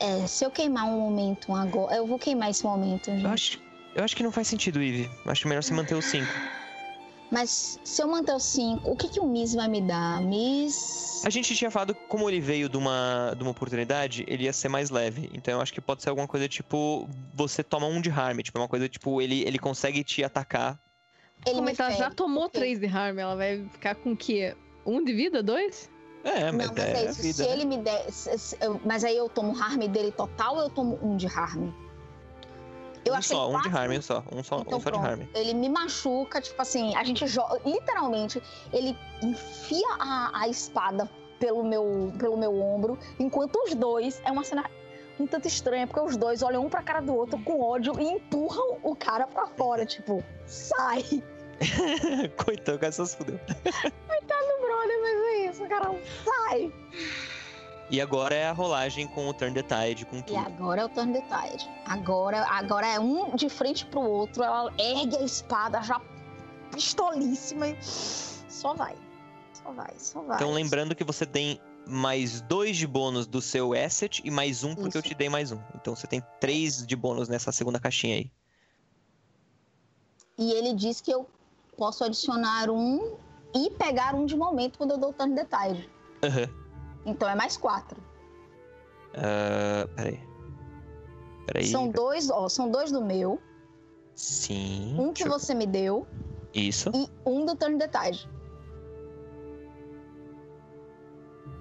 é, se eu queimar um momento agora. Eu vou queimar esse momento, gente. Eu acho, eu acho que não faz sentido, Ivy. Acho melhor você manter o 5. Mas se eu manter o 5, o que, que o Miss vai me dar? Miss. A gente tinha falado, como ele veio de uma, de uma oportunidade, ele ia ser mais leve. Então eu acho que pode ser alguma coisa tipo. Você toma um de harm. Tipo, uma coisa tipo, ele, ele consegue te atacar. Ele Como é que ela já tomou. 3 de harm? Ela vai ficar com o quê? Um de vida? Dois? É, mas, Não, mas é, é isso. vida. se né? ele me der. se- se- eu- mas aí eu tomo harm dele total ou eu tomo um de harm? Eu um só, um de quatro- harm, um só. Um só, Então um só de pronto. harm. Ele me machuca, tipo assim, a gente joga. Literalmente, ele enfia a, a espada pelo meu, pelo meu ombro, enquanto os dois. É uma cena um tanto estranha, porque os dois olham um pra cara do outro com ódio e empurram o cara pra fora, <laughs> tipo, sai, Coitado, o cara só se fudeu. brother, mas é isso, cara, sai. E agora é a rolagem com o Turn the Tide, com E tudo. agora é o turn the tide. Agora, agora é um de frente pro outro, ela ergue a espada já pistolíssima e só vai. Só vai, só vai. Então lembrando que você tem mais dois de bônus do seu asset e mais um porque eu Isso. te dei mais um. Então você tem três de bônus nessa segunda caixinha aí. E ele diz que eu posso adicionar um e pegar um de momento quando eu dou o turn the tide. Aham. Então é mais quatro. Ah, peraí. Peraí. São dois, ó, são dois do meu, Sim. um que eu- você me deu Isso. e um do turn tide.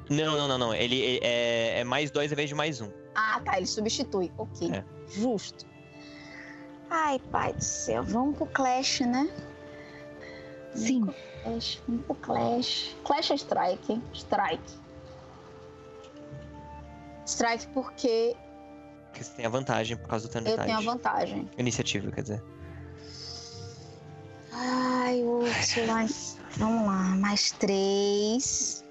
Não, não, não, não. Ele ele é, é mais dois em vez de mais um. Ah, tá, ele substitui. Ok. É. Justo. Ai, pai do céu, vamos pro Clash, né? Sim. Clash, vamos pro Clash. Clash ou Strike? Strike. Strike porque Porque você tem a vantagem por causa do the eu tenho a vantagem. Iniciativa, quer dizer. Ai, Úrsula. <laughs> Vamos lá, mais três.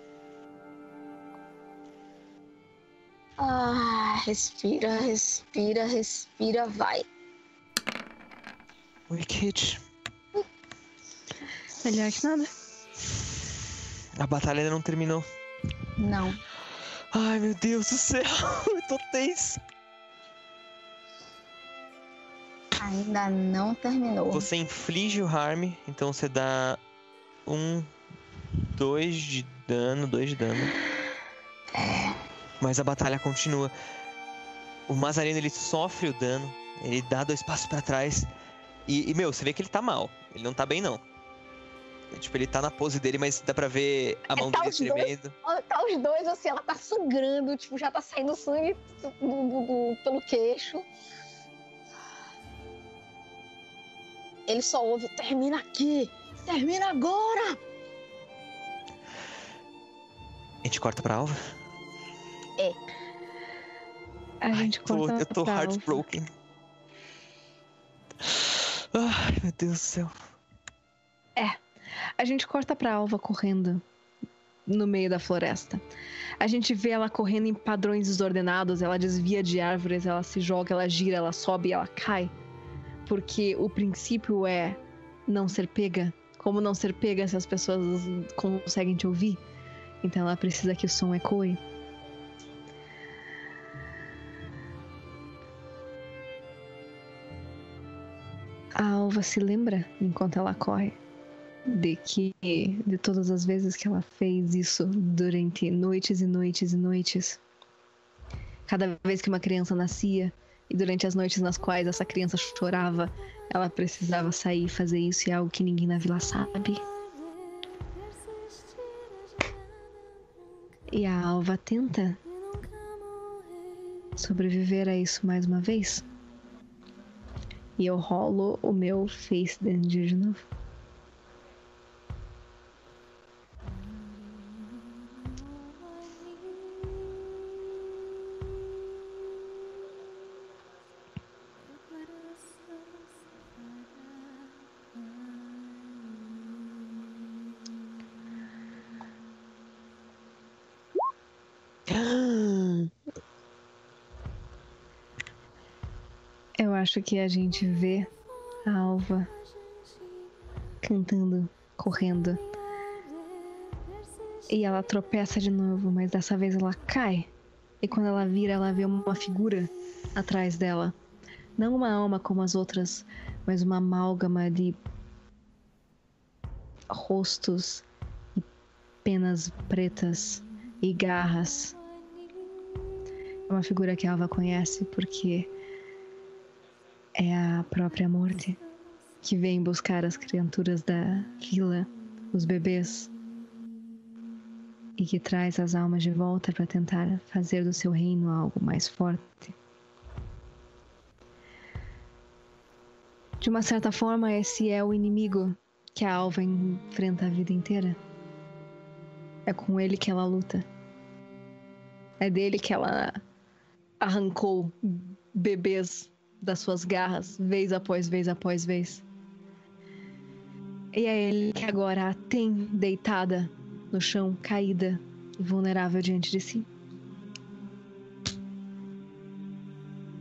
Ah, respira, respira, respira, vai. Wicked. Melhor que nada. A batalha ainda não terminou. Não. Ai, meu Deus do céu. <laughs> Eu tô tenso. Ainda não terminou. Você inflige o harm, então você dá um, dois de dano, dois de dano. Mas a batalha continua. O Mazarino ele sofre o dano, ele dá dois passos pra trás e, e, meu, você vê que ele tá mal. Ele não tá bem não. Tipo, ele tá na pose dele, mas dá pra ver a mão tá dele dois- tremendo. Ó, Tá os dois assim, ela tá sangrando, tipo, já tá saindo sangue do- do- do- pelo queixo. Ele só ouve, termina aqui! Termina agora! A gente corta pra alva? A Ai, gente tô- corta eu tô pra alva. heartbroken. Ai, meu Deus do céu. A gente corta pra alva correndo no meio da floresta. A gente vê ela correndo em padrões desordenados, ela desvia de árvores, ela se joga, ela gira, ela sobe, ela cai. Porque o princípio é não ser pega. Como não ser pega se as pessoas conseguem te ouvir? Então ela precisa que o som ecoe. A alva se lembra enquanto ela corre de que de todas as vezes que ela fez isso durante noites e noites e noites. Cada vez que uma criança nascia e durante as noites nas quais essa criança chorava, ela precisava sair e fazer isso e é algo que ninguém na vila sabe. E a Alva tenta sobreviver a isso mais uma vez. E eu rolo o meu Face Danger de novo. Eu acho que a gente vê a Alva cantando, correndo. E ela tropeça de novo, mas dessa vez ela cai. E quando ela vira, ela vê uma figura atrás dela. Não uma alma como as outras, mas uma amálgama de rostos e penas pretas e garras. É uma figura que a Alva conhece porque é a própria morte que vem buscar as criaturas da vila, os bebês, e que traz as almas de volta para tentar fazer do seu reino algo mais forte. De uma certa forma, esse é o inimigo que a Alva enfrenta a vida inteira. É com ele que ela luta. É dele que ela arrancou bebês das suas garras, vez após vez após vez. E é ele que agora a tem deitada no chão, caída e vulnerável diante de si.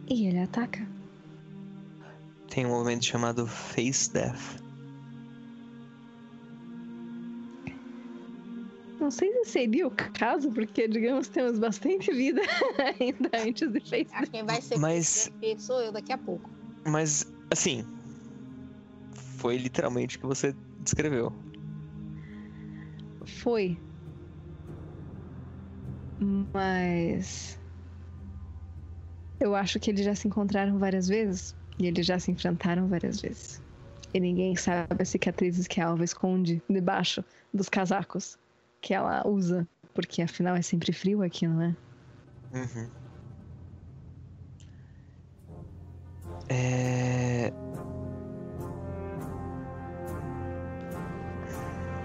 E ele ataca. Tem um movimento chamado Face Death. Não sei se seria o caso, porque, digamos, temos bastante vida <laughs> ainda antes de Face Ah, Quem vai ser Mas- sou eu daqui a pouco. Mas, assim. Foi literalmente o que você descreveu. Foi. Mas. Eu acho que eles já se encontraram várias vezes. E eles já se enfrentaram várias vezes. E ninguém sabe as cicatrizes que a Alva esconde debaixo dos casacos que ela usa. Porque afinal é sempre frio aqui, não é? Uhum. É.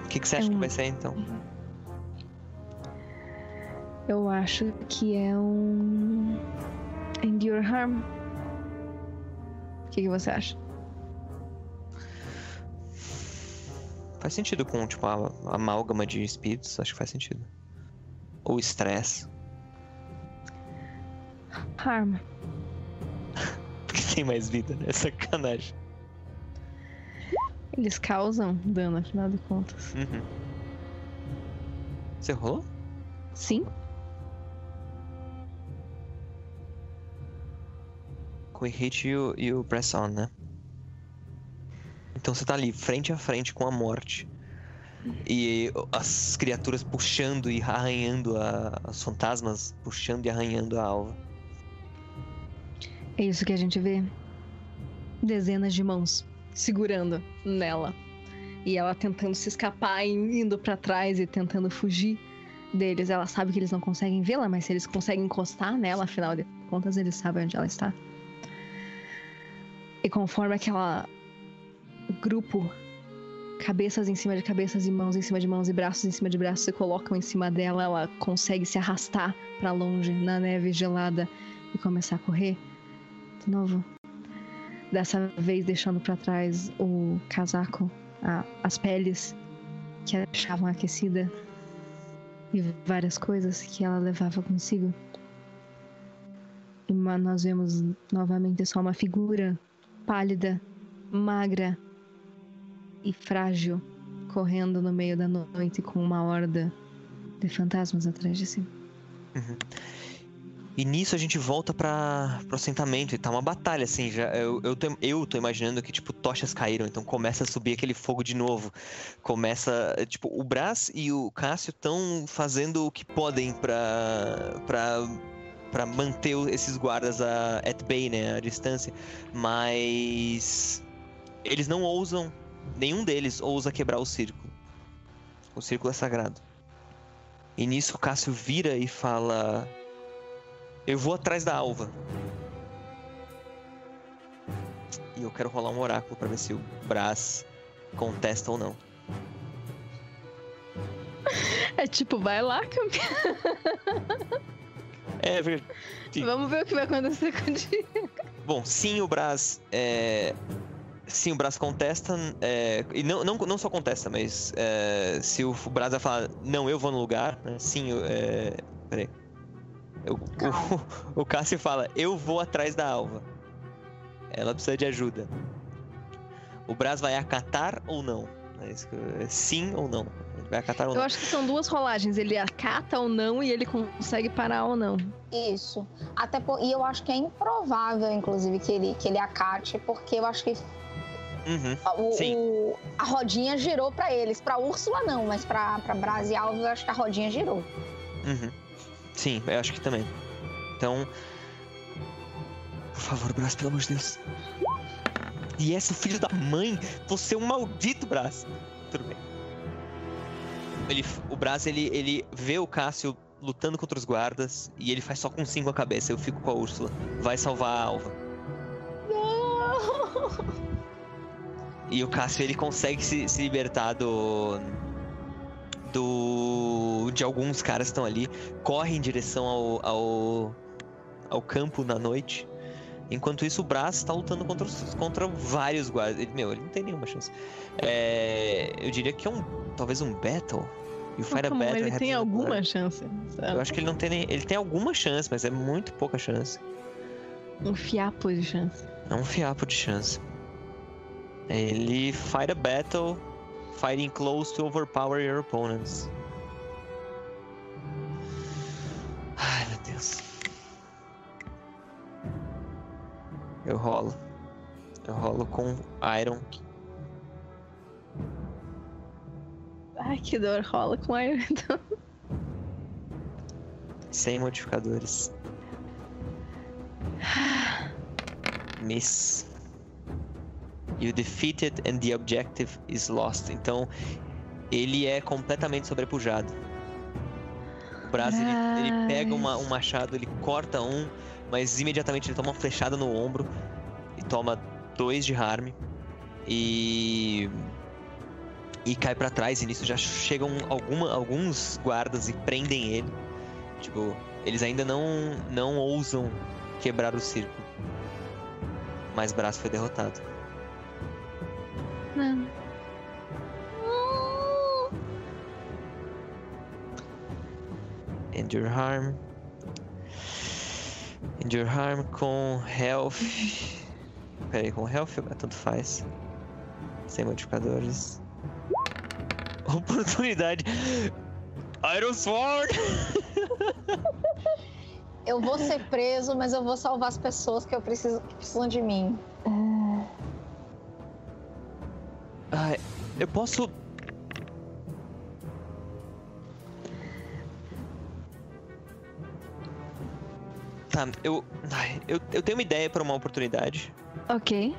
O que, que você acha É que um- vai ser então? Eu acho que é um. Endure Harm. O que, que você acha? Faz sentido com, tipo, a, a amálgama de espíritos, acho que faz sentido. Ou estresse. Harma. <laughs> Porque tem mais vida, né? É sacanagem. Eles causam dano, afinal de contas. Uhum. Você rolou? Sim. Com o hit e o press on, né? Então você tá ali, frente a frente com a morte. E as criaturas puxando e arranhando a, Os fantasmas puxando e arranhando a alva. É isso que a gente vê. Dezenas de mãos segurando nela. E ela tentando se escapar, indo para trás e tentando fugir deles. Ela sabe que eles não conseguem vê-la, mas se eles conseguem encostar nela, afinal de contas, eles sabem onde ela está. E conforme aquela grupo, cabeças em cima de cabeças e mãos em cima de mãos e braços em cima de braços se colocam em cima dela, ela consegue se arrastar para longe na neve gelada e começar a correr de novo. Dessa vez deixando para trás o casaco, a, as peles que a deixavam aquecida e várias coisas que ela levava consigo. Mas nós vemos novamente só uma figura pálida, magra e frágil, correndo no meio da noite com uma horda de fantasmas atrás de si. Uhum. E nisso a gente volta para pro assentamento e tá uma batalha, assim, já. Eu, eu, tô, eu tô imaginando que, tipo, tochas caíram, então começa a subir aquele fogo de novo. Começa. Tipo, o Brás e o Cássio estão fazendo o que podem pra para manter esses guardas a, at bay, né, a distância, mas eles não ousam, nenhum deles ousa quebrar o círculo. O círculo é sagrado. E nisso o Cássio vira e fala: Eu vou atrás da alva. E eu quero rolar um oráculo para ver se o Brás contesta ou não. <laughs> É tipo, vai lá, campeão. É verdade. Vamos ver o que vai acontecer com o Diego. Bom, sim, o Brás. É... Sim, o Brás contesta. É... E não, não, não só contesta, mas é... se o Brás vai falar, não, eu vou no lugar, né? Sim, é... peraí. O, o, <laughs> o Cássio fala, eu vou atrás da alva. Ela precisa de ajuda. O Brás vai acatar ou não? É sim ou não? Vai acatar ou não? Eu acho que são duas rolagens. Ele acata ou não e ele consegue parar ou não. Isso. Até por... E eu acho que é improvável, inclusive, que ele, que ele acate, porque eu acho que Uhum, o, o, a rodinha girou para eles. Para Úrsula, não, mas para Brás e Alves, eu acho que a rodinha girou. Uhum. Sim, eu acho que também. Então. Por favor, Brás, pelo amor de Deus. E esse filho da mãe, você é um maldito, Brás. Tudo bem ele, o Braz ele, ele vê o Cássio lutando contra os guardas e ele faz só com cinco a cabeça. Eu fico com a Úrsula. Vai salvar a Alva. Não! <laughs> E o Cássio ele consegue se, se libertar do. do. de alguns caras que estão ali. Corre em direção ao, ao, ao campo na noite. Enquanto isso, o Brás está lutando contra, contra vários guardas. Ele, meu, ele não tem nenhuma chance. É, eu diria que é um. talvez um battle. E o Fire Battle. Ele tem alguma chance. Sabe? Eu acho que ele não tem nem. Ele tem alguma chance, mas é muito pouca chance. Um fiapo de chance. É um fiapo de chance. Ele fight a battle, fighting close to overpower your opponents. Ai, meu Deus. Eu rolo. Eu rolo com Iron. Ai, que dor. Rola com Iron então. Sem modificadores. Miss. You defeated and the objective is lost. Então, ele é completamente sobrepujado. O braço, ele, ele, pega uma, um machado, ele corta um, mas imediatamente ele toma uma flechada no ombro e toma dois de harm. E. E cai para trás, e nisso já chegam alguma, alguns guardas e prendem ele. Tipo, eles ainda não, não ousam quebrar o círculo. Mas Braço foi derrotado. Não. Endure Harm. Endure Harm com Health. Pera aí, com Health tanto faz. Sem modificadores. <laughs> Oportunidade. Iron Sword! <laughs> Eu vou ser preso, mas eu vou salvar as pessoas que eu preciso que precisam de mim. Ah, eu posso. Tá, eu, ai, eu. Eu tenho uma ideia pra uma oportunidade. Ok.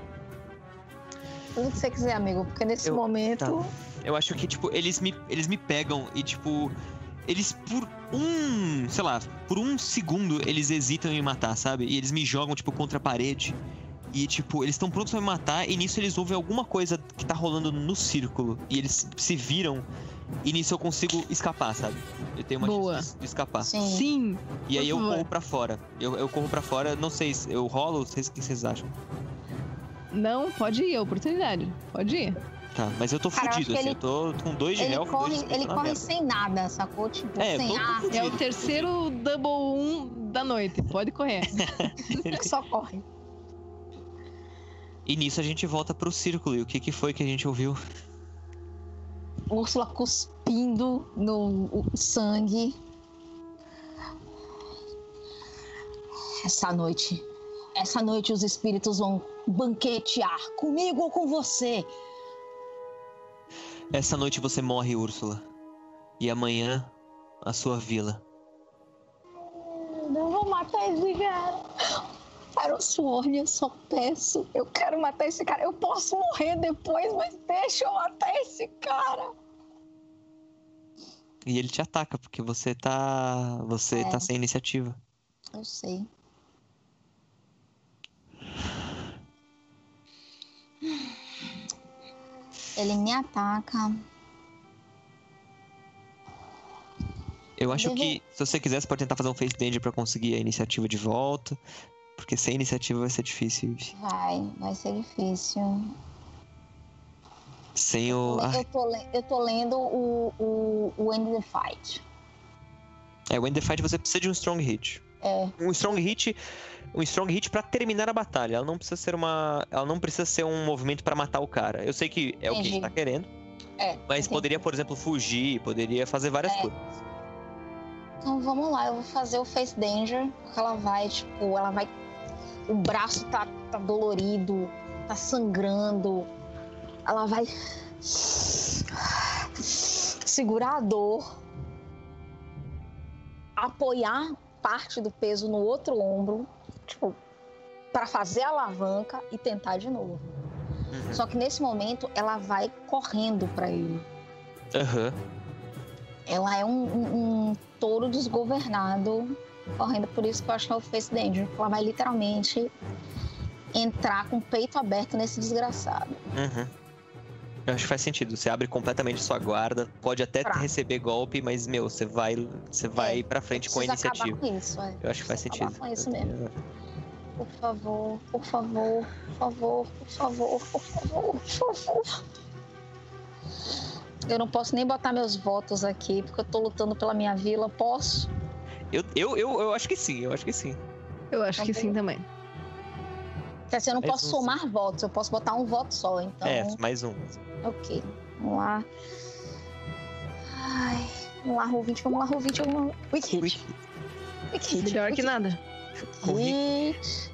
Tudo que você quiser, amigo, porque nesse Eu- momento. tá. Eu acho que, tipo, eles me, eles me pegam e, tipo. Eles por um. Sei lá, por um segundo eles hesitam em me matar, sabe? E eles me jogam, tipo, contra a parede. E, tipo, eles estão prontos pra me matar. E nisso eles ouvem alguma coisa que tá rolando no círculo. E eles se viram. E nisso eu consigo escapar, sabe? Eu tenho uma Boa. chance de- escapar. Sim. Sim. E aí eu favor. corro pra fora. Eu, eu corro pra fora, não sei se eu rolo, vocês- o que vocês acham? Não, pode ir, é oportunidade. Pode ir. Tá, mas eu tô Cara, eu fudido, que assim. ele- Eu tô com dois de Ele health, corre, dois de ele corre merda. sem nada, sacou? Tipo, É, eu sem ar, fudido. É o terceiro double um da noite. Pode correr. <laughs> só corre. E nisso a gente volta pro círculo. E o que, que foi que a gente ouviu? Úrsula cuspindo no sangue. Essa noite, essa noite os espíritos vão banquetear comigo ou com você. Essa noite você morre, Úrsula. E amanhã, a sua vila. Não vou matar esse cara. Para o Sworn, eu só peço. Eu quero matar esse cara. Eu posso morrer depois, mas deixa eu matar esse cara. E ele te ataca, porque você tá. Você É. tá sem iniciativa. Eu sei. Ele me ataca. Eu acho Deve- que, se você quiser, você pode tentar fazer um face danger pra conseguir a iniciativa de volta. Porque sem iniciativa vai ser difícil. Vai, vai ser difícil. Sem o. Eu, tô, eu tô lendo o, o, o End the Fight. é, o End the Fight você precisa de um strong hit. É, um strong hit um strong hit para terminar a batalha ela não precisa ser uma ela não precisa ser um movimento pra matar o cara eu sei que é o que a gente Entendi. tá querendo é. mas entendi. poderia por exemplo fugir poderia fazer várias É. coisas Então vamos lá, eu vou fazer o Face Danger, porque ela vai, tipo, ela vai. O braço tá, tá dolorido, tá sangrando. Ela vai. Segurar a dor. Apoiar parte do peso no outro ombro, tipo, para fazer a alavanca e tentar de novo. Uhum. Só que nesse momento ela vai correndo para ele. Aham. Ela é um, um- um touro desgovernado correndo, por isso que eu acho que é o Face Danger. Ela vai literalmente entrar com o peito aberto nesse desgraçado. Uhum. Eu acho que faz sentido. Você abre completamente sua guarda, pode até Pra. receber golpe, mas, meu, você vai, você vai É, pra frente com a iniciativa. com isso, é. Eu acho que faz sentido. com isso mesmo. Por favor, por favor, por favor, por favor, por favor, por favor. Eu não posso nem botar meus votos aqui, porque eu tô lutando pela minha vila. Posso? Eu, eu, eu, eu acho que sim, eu acho que sim. Eu acho que sim também. Porque assim, eu não Mais posso um, somar votos, eu posso botar um voto só, então. É, mais um. Ok, vamos lá. Ai, vamos lá, Roll20, vamos lá, Roll20, vamos lá. Quick hit. Melhor quick que nada. Hit.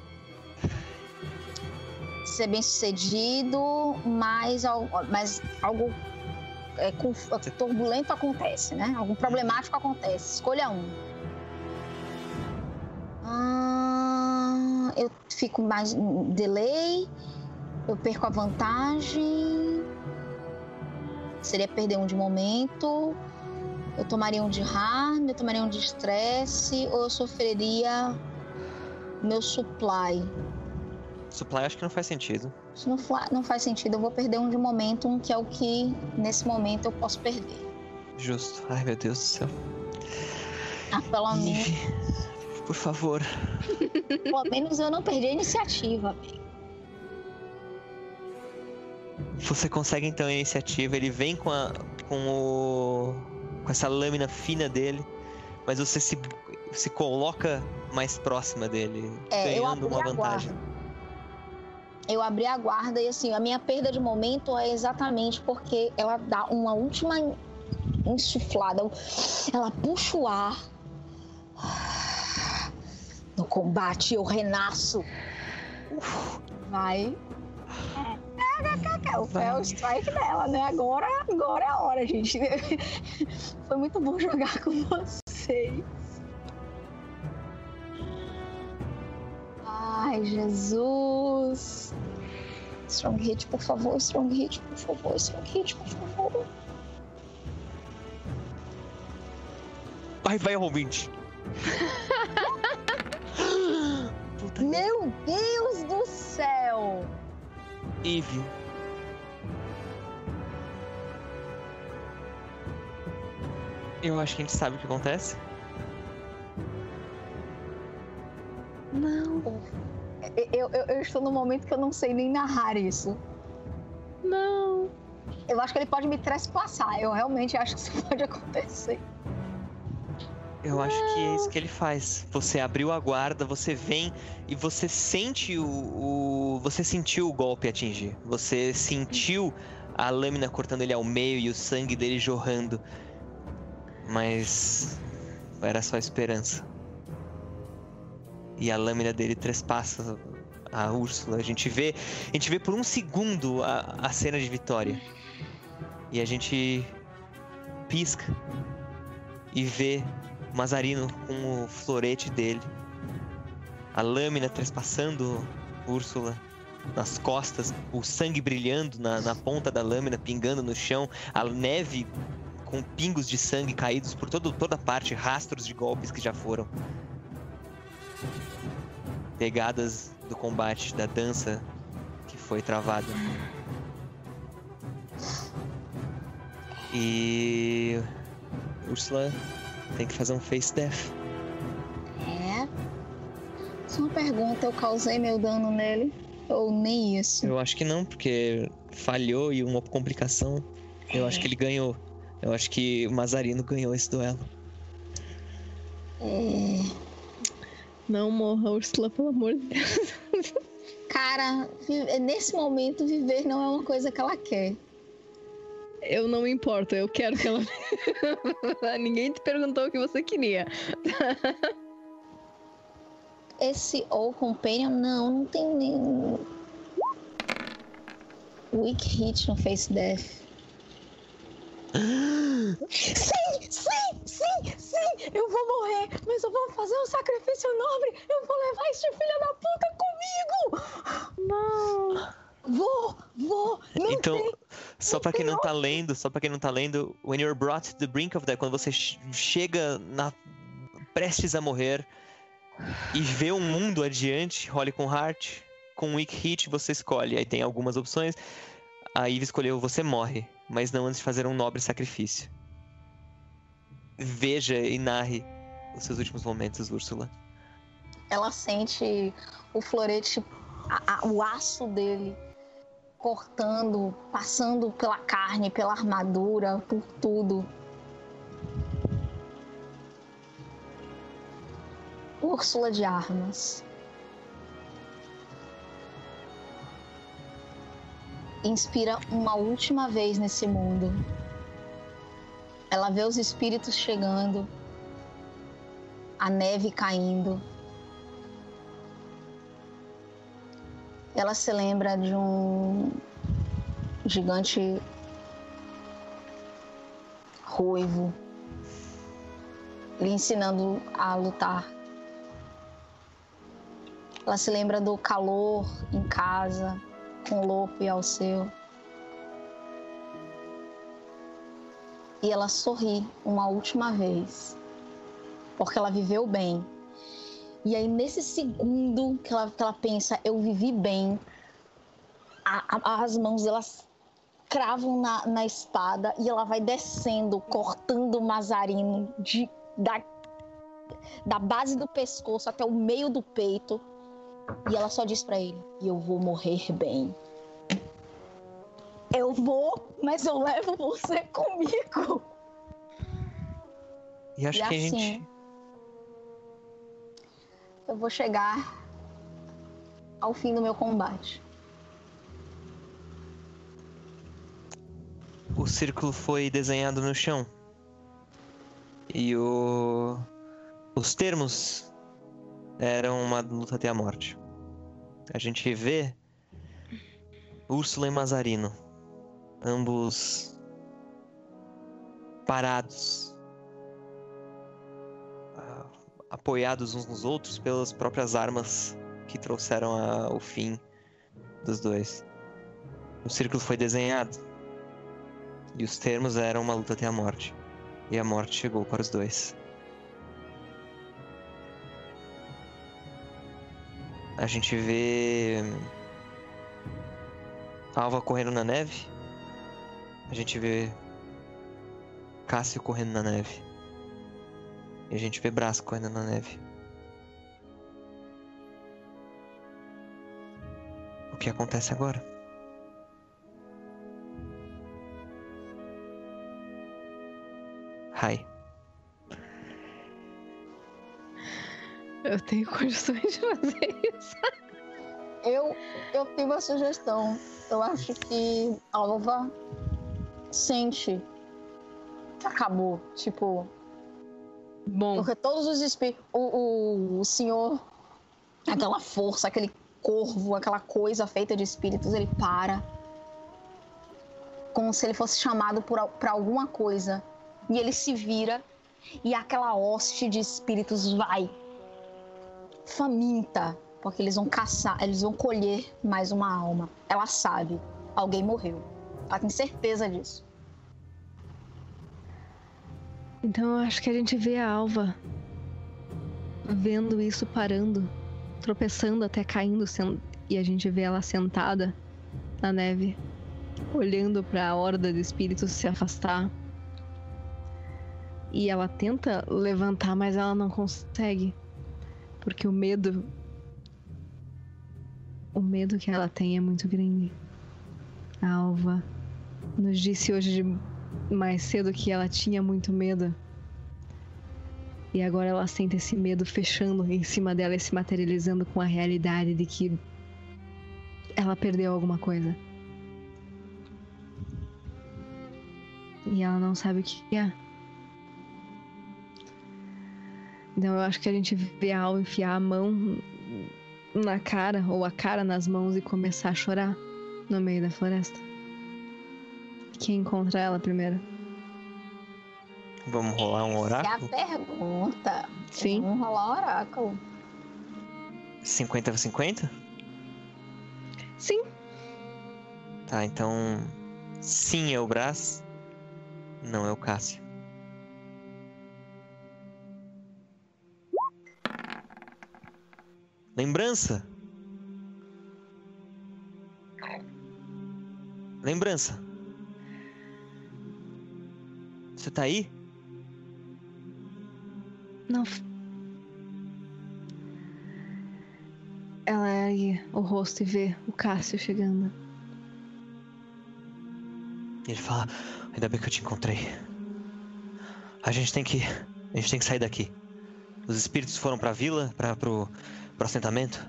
Ser bem sucedido, mas, mas algo é, turbulento acontece, né? Algum problemático acontece. Escolha um. Ah, eu fico mais delay. Eu perco a vantagem. Seria perder um de momento. Eu tomaria um de harm, eu tomaria um de estresse, ou eu sofreria meu supply. Supply acho que não faz sentido. Isso não, não faz sentido. Eu vou perder um de momentum, que é o que nesse momento eu posso perder. Justo. Ai, meu Deus do céu. Ah, pelo, menos, por favor. pelo menos eu não perdi a iniciativa. Você consegue então a iniciativa, ele vem com a com o com essa lâmina fina dele, mas você se se coloca mais próxima dele, É, ganhando uma vantagem. Eu abri a guarda e assim, a minha perda de momento é exatamente porque ela dá uma última insuflada. Ela puxa o ar. Combate, eu renasço. Vai. É, o é o strike dela, né? Agora, agora é a hora, gente. <laughs> Foi muito bom jogar com vocês. Ai, Jesus. Strong hit, por favor. Strong hit, por favor. Strong hit, por favor. Vai, vai, ouvinte. <laughs> <gasps> Meu Deus do céu! Eve. Eu acho que a gente sabe o que acontece. Não. Eu, eu, eu estou no momento que eu não sei nem narrar isso. Não. Eu acho que ele pode me trespassar. Eu realmente acho que isso <laughs> pode acontecer. Eu acho que é isso que ele faz. Você abriu a guarda, você vem e você sente o, o, você sentiu o golpe atingir. Você sentiu a lâmina cortando ele ao meio e o sangue dele jorrando. Mas era só esperança. E a lâmina dele trespassa a Úrsula. A gente vê, a gente vê por um segundo a, a cena de vitória. E a gente pisca e vê Mazarino com o florete dele. A lâmina trespassando Úrsula nas costas, o sangue brilhando na, na, ponta da lâmina, pingando no chão, a neve com pingos de sangue caídos por todo, toda parte, rastros de golpes que já foram. Pegadas do combate, da dança que foi travada. E. Úrsula tem que fazer um face death. É. Só uma pergunta, eu causei meu dano nele? Ou nem isso? Eu acho que não, porque falhou e uma complicação. Eu É. acho que ele ganhou. Eu acho que o Mazarino ganhou esse duelo. É. Não morra, Ursula, pelo amor de Deus. Cara, nesse momento, viver não é uma coisa que ela quer. Eu não me importo, eu quero que ela. <laughs> Ninguém te perguntou o que você queria. Esse ou companion, não, não tem nem. Weak hit no face death. Sim, sim, sim, sim! Eu vou morrer, mas eu vou fazer um sacrifício nobre! Eu vou levar este filho da puta comigo! Não. Vou, vou! Não Então, tem- só pra quem não tá lendo, só pra quem não tá lendo, when you're brought to the brink of death, quando você ch- chega na prestes a morrer e vê um mundo adiante, role com heart, com weak hit você escolhe. Aí tem algumas opções. A Eve escolheu você morre, mas não antes de fazer um nobre sacrifício. Veja e narre os seus últimos momentos, Úrsula. Ela sente o florete, a- a- o aço dele cortando, passando pela carne, pela armadura, por tudo. Úrsula de armas. Inspira uma última vez nesse mundo. Ela vê os espíritos chegando, a neve caindo. Ela se lembra de um gigante ruivo lhe ensinando a lutar. Ela se lembra do calor em casa, com o Lope ao seu. E ela sorri uma última vez, porque ela viveu bem. E aí, nesse segundo que ela, que ela pensa, eu vivi bem, a- a- as mãos elas cravam na, na espada e ela vai descendo, cortando o Mazarino de, da, da base do pescoço até o meio do peito. E ela só diz pra ele: eu vou morrer bem. Eu vou, mas eu levo você comigo. E acho E que a gente. Eu vou chegar ao fim do meu combate. o círculo foi desenhado no chão. E o... os termos era uma luta até a morte. A gente vê Úrsula e Mazarino, ambos parados, apoiados uns nos outros pelas próprias armas que trouxeram a, o fim dos dois. O círculo foi desenhado e os termos eram uma luta até a morte. E a morte chegou para os dois. A gente vê Alva correndo na neve. A gente vê Cássio correndo na neve. E a gente vê Brás correndo na neve. O que acontece agora? Hi. Eu tenho condições de fazer isso. Eu, eu tenho uma sugestão. Eu acho que Alva sente que acabou. Tipo, Bom, porque todos os espíritos. O, o, o senhor, aquela força, aquele corvo, aquela coisa feita de espíritos, ele para. Como se ele fosse chamado pra alguma coisa. E ele se vira. E aquela hoste de espíritos vai. Faminta. Porque eles vão caçar, eles vão colher mais uma alma. Ela sabe. Alguém morreu. Ela tem certeza disso. Então eu acho que a gente vê a Alva vendo isso parando, tropeçando até caindo, e a gente vê ela sentada na neve, olhando para a horda de espíritos se afastar. E ela tenta levantar, mas ela não consegue. Porque o medo. O medo que ela tem é muito grande. A Alva nos disse hoje de mais cedo que ela tinha muito medo. E agora ela sente esse medo fechando em cima dela e se materializando com a realidade de que ela perdeu alguma coisa. E ela não sabe o que é. Então eu acho que a gente vê a Al enfiar a mão na cara, ou a cara nas mãos e começar a chorar no meio da floresta. Quem encontra ela primeiro? Vamos rolar um É a oráculo? pergunta. Sim. Vamos rolar o oráculo. 50 a 50? Sim. Tá, então. Sim é o Brás. Não é o Cássio. Lembrança. Lembrança. Você tá aí? Não. Ela ergue o rosto e vê o Cássio chegando. Ele fala: Ainda bem que eu te encontrei. A gente tem que. A gente tem que sair daqui. Os espíritos foram pra vila, pra, pro, pro assentamento.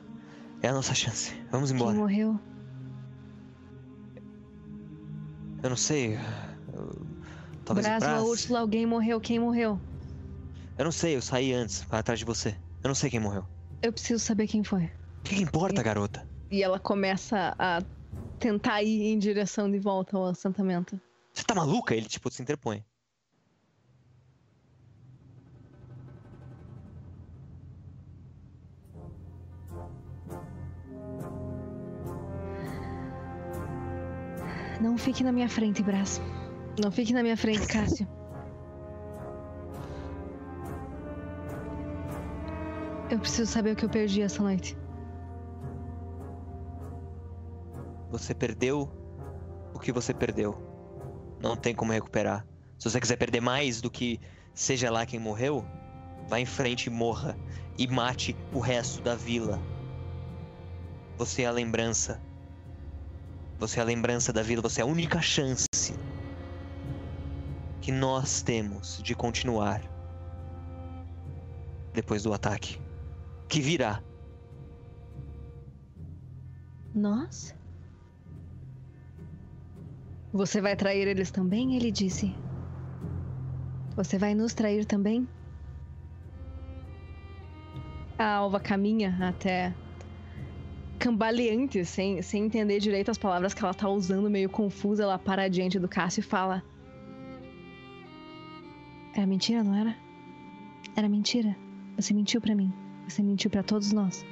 É a nossa chance. Vamos Quem embora. morreu? Eu não sei. Talvez o Brás ou a Brás. Úrsula, alguém morreu. Quem morreu? Eu não sei, eu saí antes, para atrás de você. Eu não sei quem morreu. Eu preciso saber quem foi. O que, que importa, garota? E ela começa a tentar ir em direção de volta ao assentamento. Você tá maluca? Ele, tipo, se interpõe. Não fique na minha frente, Brás. Não fique na minha frente, Cássio. Eu preciso saber o que eu perdi essa noite. Você perdeu o que você perdeu. Não tem como recuperar. Se você quiser perder mais do que seja lá quem morreu, vá em frente e morra. E mate o resto da vila. Você é a lembrança. Você é a lembrança da vila. Você é a única chance que nós temos de continuar depois do ataque. Que virá. Nós? Você vai trair eles também? Ele disse. Você vai nos trair também? a Alva caminha até cambaleante, sem, sem entender direito as palavras que ela tá usando, meio confusa, ela para diante do Cássio e fala: Era mentira, não era? Era mentira. Você mentiu para mim. Você mentiu para todos nós.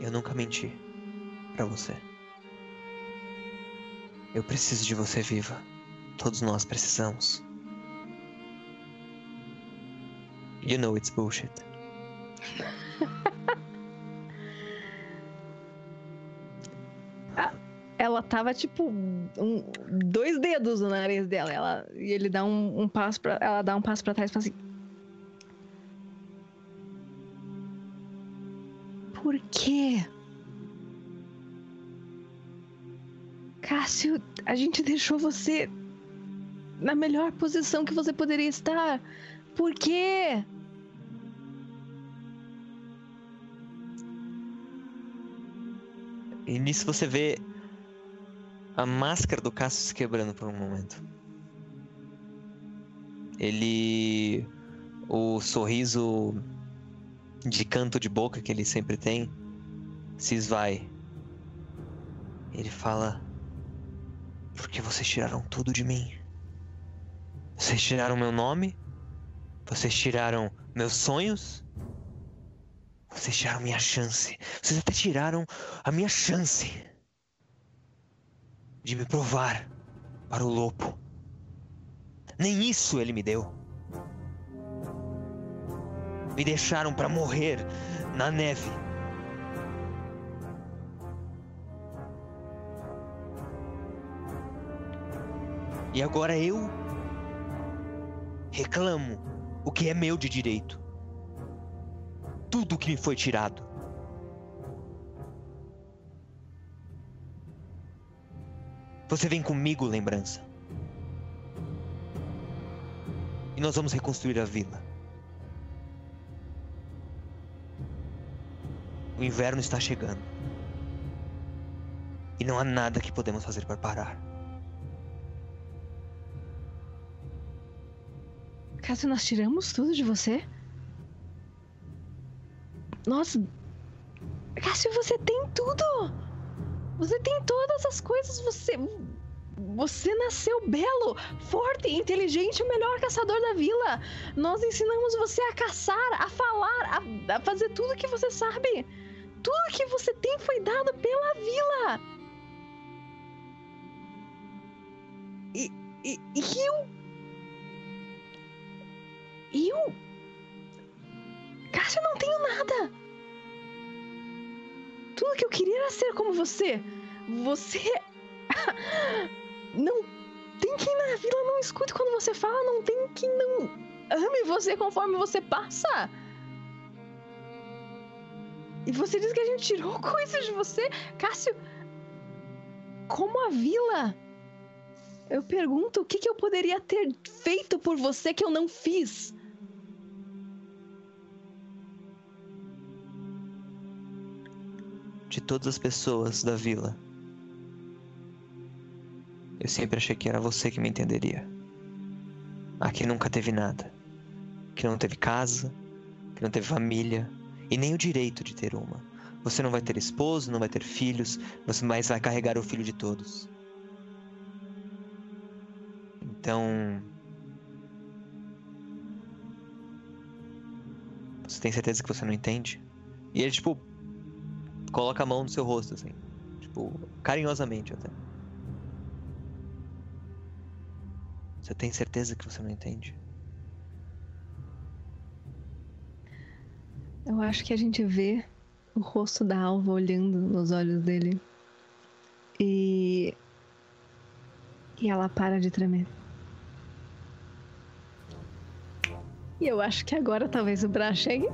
Eu nunca menti para você. Eu preciso de você viva. Todos nós precisamos. You know it's bullshit. <laughs> ela tava tipo um, dois dedos no nariz dela. Ela, e ele dá um, um passo para ela dá um passo para trás e fala assim: Por quê? Cássio, a gente deixou você na melhor posição que você poderia estar. Por quê? E nisso você vê a máscara do Cássio se quebrando por um momento. Ele. O sorriso de canto de boca que ele sempre tem se esvai. Ele fala: Porque vocês tiraram tudo de mim. Vocês tiraram meu nome. Vocês tiraram meus sonhos. Vocês tiraram minha chance. Vocês até tiraram a minha chance de me provar para o lobo. Nem isso ele me deu. Me deixaram para morrer na neve. E agora eu reclamo o que é meu de direito. Tudo que me foi tirado. Você vem comigo, lembrança. E nós vamos reconstruir a vila. O inverno está chegando. E não há nada que podemos fazer para parar. Cássio, nós tiramos tudo de você? Nossa. Cássio, você tem tudo! Você tem todas as coisas, você. Você nasceu belo, forte, inteligente, o melhor caçador da vila. Nós ensinamos você a caçar, a falar, a, a fazer tudo que você sabe. Tudo que você tem foi dado pela vila. E, e, e eu. Eu. Cássio, não tenho nada. Tudo que eu queria era ser como você. Você. não tem quem na vila não escute quando você fala, não tem quem não ame você conforme você passa. E você diz que a gente tirou <laughs> coisas de você, Cássio. Como a vila? Eu pergunto o que, que eu poderia ter feito por você que eu não fiz. De todas as pessoas da vila. Eu sempre achei que era você que me entenderia. Aqui nunca teve nada. Que não teve casa, que não teve família e nem o direito de ter uma. Você não vai ter esposo, não vai ter filhos, você mais vai carregar o filho de todos. Então. Você tem certeza que você não entende? E ele, tipo, coloca a mão no seu rosto, assim. Tipo, carinhosamente até. Você tem certeza que você não entende? Eu acho que a gente vê o rosto da alva olhando nos olhos dele. E. E ela para de tremer. E eu acho que agora talvez o Bra chegue.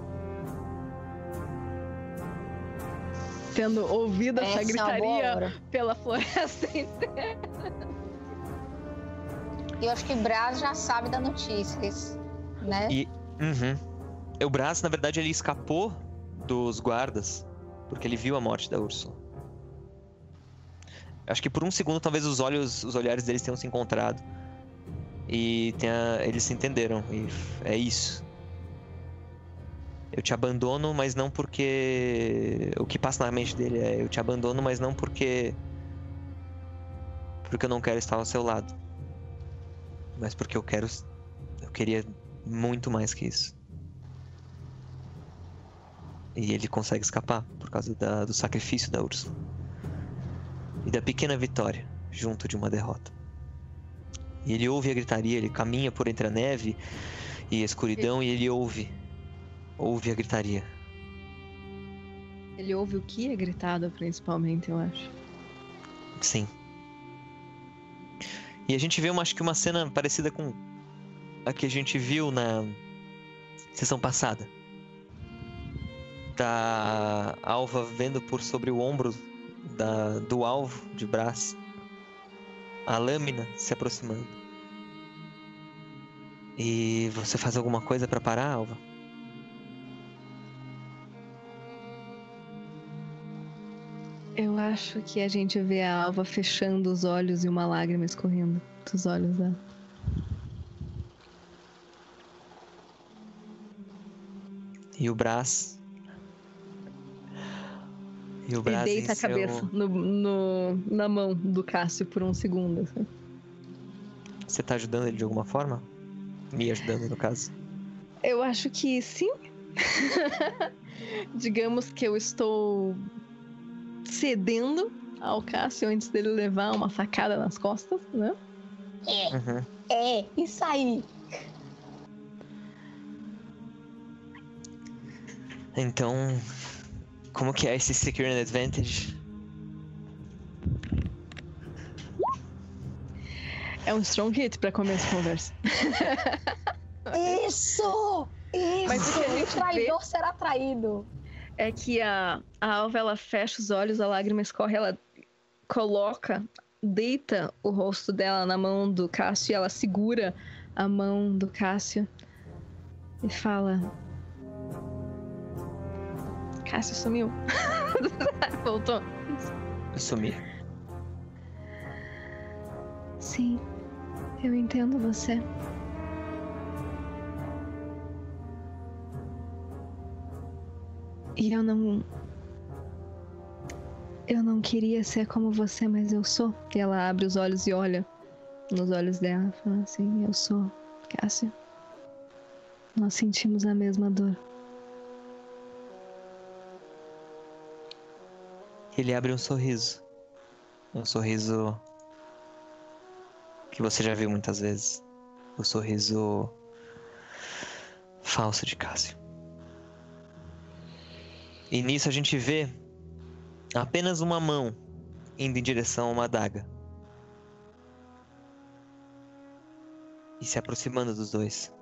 Tendo ouvido essa, essa é gritaria pela floresta <laughs> inteira. E eu acho que Braz já sabe da notícia, né? E, uhum. O Braz, na verdade, ele escapou dos guardas porque ele viu a morte da Úrsula. Acho que por um segundo talvez os olhos, os olhares deles tenham se encontrado, E a... eles se entenderam. E é isso. Eu te abandono, mas não porque. O que passa na mente dele é: eu te abandono, mas não porque. Porque eu não quero estar ao seu lado. Mas porque eu quero. Eu queria muito mais que isso. E ele consegue escapar por causa da, do sacrifício da Ursula. E da pequena vitória, junto de uma derrota. E ele ouve a gritaria, ele caminha por entre a neve e a escuridão e ele ouve. Ouve a gritaria. Ele ouve o que é gritado, principalmente, eu acho. Sim. E a gente vê, uma, acho que uma cena parecida com a que a gente viu na sessão passada da Alva vendo por sobre o ombro da, do alvo de braço a lâmina se aproximando. E você faz alguma coisa para parar, Alva? Eu acho que a gente vê a Alva fechando os olhos e uma lágrima escorrendo dos olhos dela. E o braço e o Ele deita a cabeça seu... no, no, na mão do Cássio por um segundo. Assim. Você tá ajudando ele de alguma forma? Me ajudando, no caso? Eu acho que sim. <laughs> Digamos que eu estou cedendo ao Cássio antes dele levar uma facada nas costas, né? É, uhum. é, isso aí. Então, como que é esse Security Advantage? É um strong hit pra começar a conversa. Isso! <laughs> Isso! Mas o que a gente o traidor vê será traído. É que a, a Alva, ela fecha os olhos, a lágrima escorre, ela coloca, deita o rosto dela na mão do Cássio e ela segura a mão do Cássio e fala: Cássio sumiu. <laughs> Voltou. Eu sumi. Sim, eu entendo você. E eu não. Eu não queria ser como você, mas eu sou. E ela abre os olhos e olha nos olhos dela, fala assim: Eu sou, Cássio. Nós sentimos a mesma dor. ele abre um sorriso. Um sorriso que você já viu muitas vezes. O sorriso falso de Cássio. E nisso a gente vê apenas uma mão indo em direção a uma adaga. E se aproximando dos dois.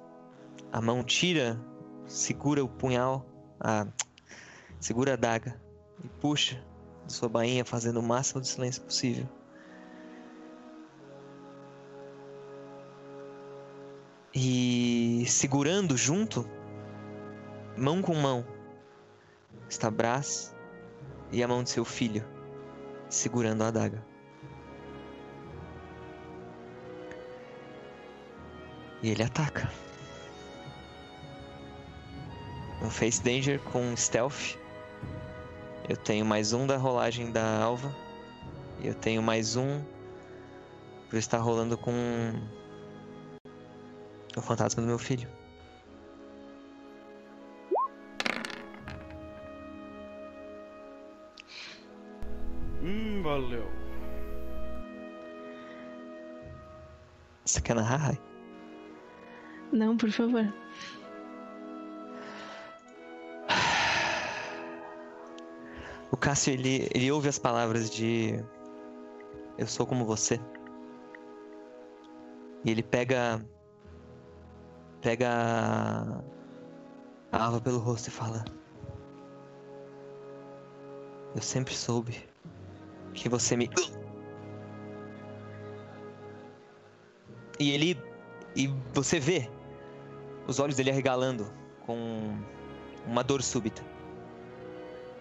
A mão tira, segura o punhal, a, segura a adaga e puxa de sua bainha, fazendo o máximo de silêncio possível. E segurando junto, mão com mão, está Brás e a mão de seu filho, segurando a adaga. E ele ataca. Um Face Danger com Stealth eu tenho mais um da rolagem da Alva. E eu tenho mais um por estar rolando com o fantasma do meu filho. Valeu. Você quer narrar? Não, por favor. Cássio, ele, ele ouve as palavras de Eu sou como você. E ele pega. Pega a Ava pelo rosto e fala: Eu sempre soube que você me. E ele. E você vê os olhos dele arregalando com uma dor súbita.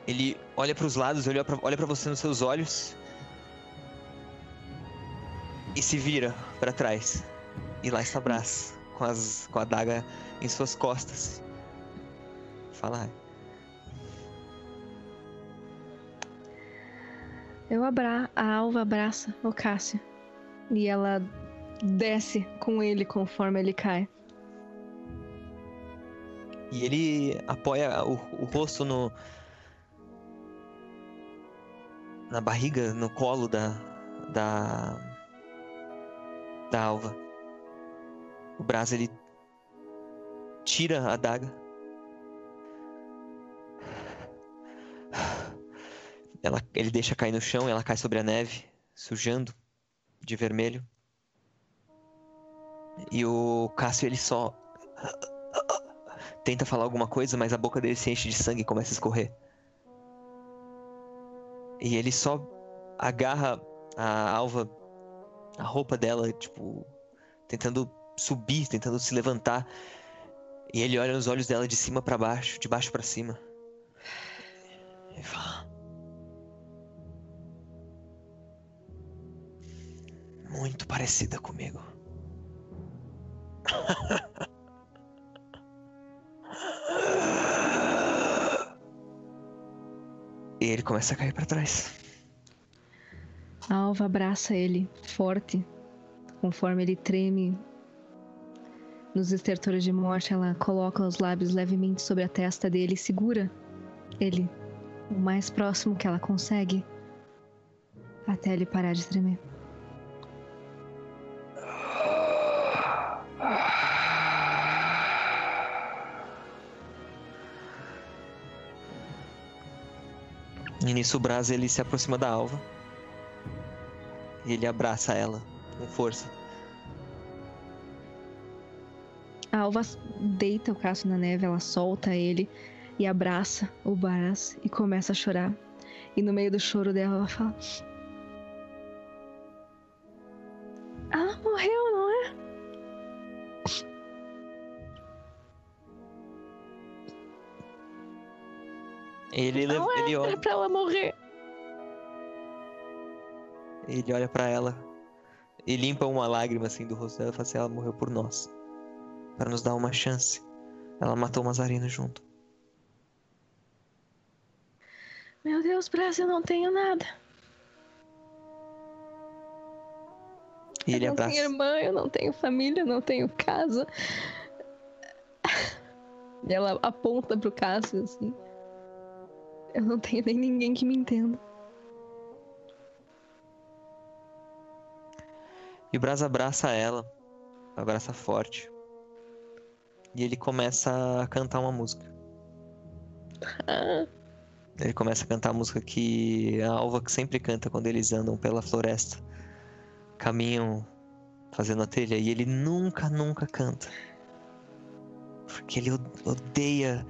Ele olha para os lados, olha para você nos seus olhos e se vira para trás. E lá está Brás, com, as, com a daga em suas costas. Fala. Eu abra... A Alva abraça o Cássio. E ela desce com ele conforme ele cai. E ele apoia o, o rosto no. Na barriga, no colo da. Da. Da alva. O Brás ele. Tira a daga. Ela, ele deixa cair no chão ela cai sobre a neve, sujando de vermelho. E o Cássio ele só tenta falar alguma coisa, mas a boca dele se enche de sangue e começa a escorrer. E ele só agarra a alva, a roupa dela, tipo, tentando subir, tentando se levantar. E ele olha nos olhos dela de cima para baixo, de baixo para cima. E fala: Muito parecida comigo. E ele começa a cair para trás. A alva abraça ele, forte. Conforme ele treme nos estertores de morte, ela coloca os lábios levemente sobre a testa dele e segura ele o mais próximo que ela consegue até ele parar de tremer. E nisso o Braz ele se aproxima da alva. E ele abraça ela com força. A alva deita o Cássio na neve, ela solta ele e abraça o Braz e começa a chorar. E no meio do choro dela, ela fala: Ele, Não é, ele é olha, pra ela morrer. ele olha para ela e limpa uma lágrima assim do rosto dela e fala assim: ela morreu por nós. Para nos dar uma chance. Ela matou o Mazarino junto. Meu Deus, Braz, eu não tenho nada. E ele eu não abraça. tenho irmã, eu não tenho família, eu não tenho casa. <laughs> E ela aponta pro Cássio assim. Eu não tenho nem ninguém que me entenda. E o Braz abraça ela, abraça forte. E ele começa a cantar uma música. Ah, Ele começa a cantar a música que a Alva sempre canta quando eles andam pela floresta. Caminham fazendo a trilha. E ele nunca, nunca canta. Porque ele odeia.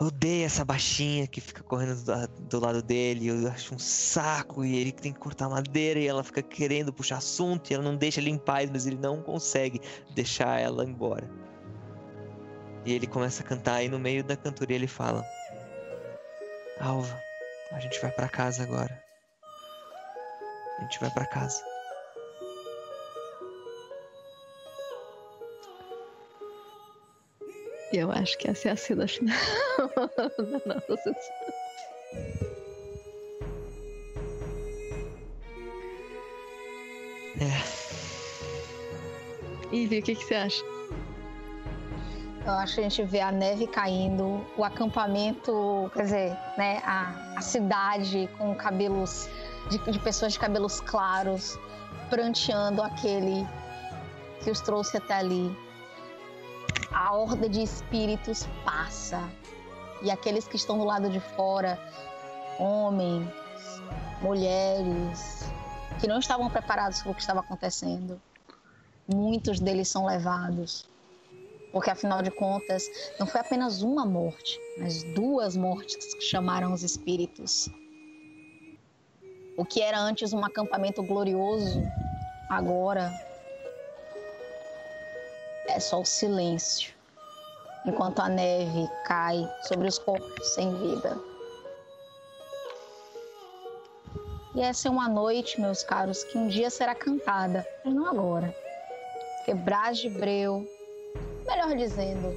Odeia essa baixinha que fica correndo do, do lado dele. Eu acho um saco. E ele tem que cortar madeira. E ela fica querendo puxar assunto. E ela não deixa ele em paz. Mas ele não consegue deixar ela embora. E ele começa a cantar. E no meio da cantoria ele fala. Alva, a gente vai pra casa agora. A gente vai pra casa. E eu acho que essa é a cena final <laughs> da nossa sessão. É, Ivy, o que, que você acha? Eu acho que a gente vê a neve caindo, o acampamento, quer dizer, né, a, a cidade com cabelos de, de pessoas de cabelos claros, pranteando aquele que os trouxe até ali. A horda de espíritos passa. E aqueles que estão do lado de fora, homens, mulheres, que não estavam preparados para o que estava acontecendo, muitos deles são levados. Porque afinal de contas não foi apenas uma morte, mas duas mortes que chamaram os espíritos. O que era antes um acampamento glorioso, agora é só o silêncio, enquanto a neve cai sobre os corpos sem vida. E essa é uma noite, meus caros, que um dia será cantada, mas não agora. Porque Brás de Breu, melhor dizendo,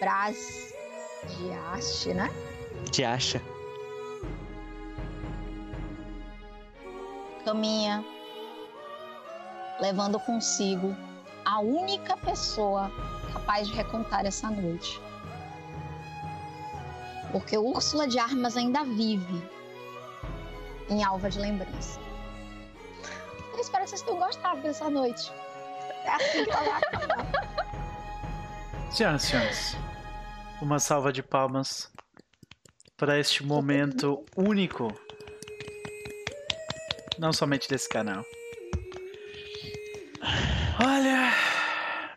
Brás de Haste, né? Te acha? caminha levando consigo a única pessoa capaz de recontar essa noite. Porque Úrsula de Armas ainda vive em Alva de Lembrança. Eu espero que vocês tenham gostado dessa noite. É assim que ela acabar. Senhoras e senhores, uma salva de palmas para este momento único, não somente desse canal.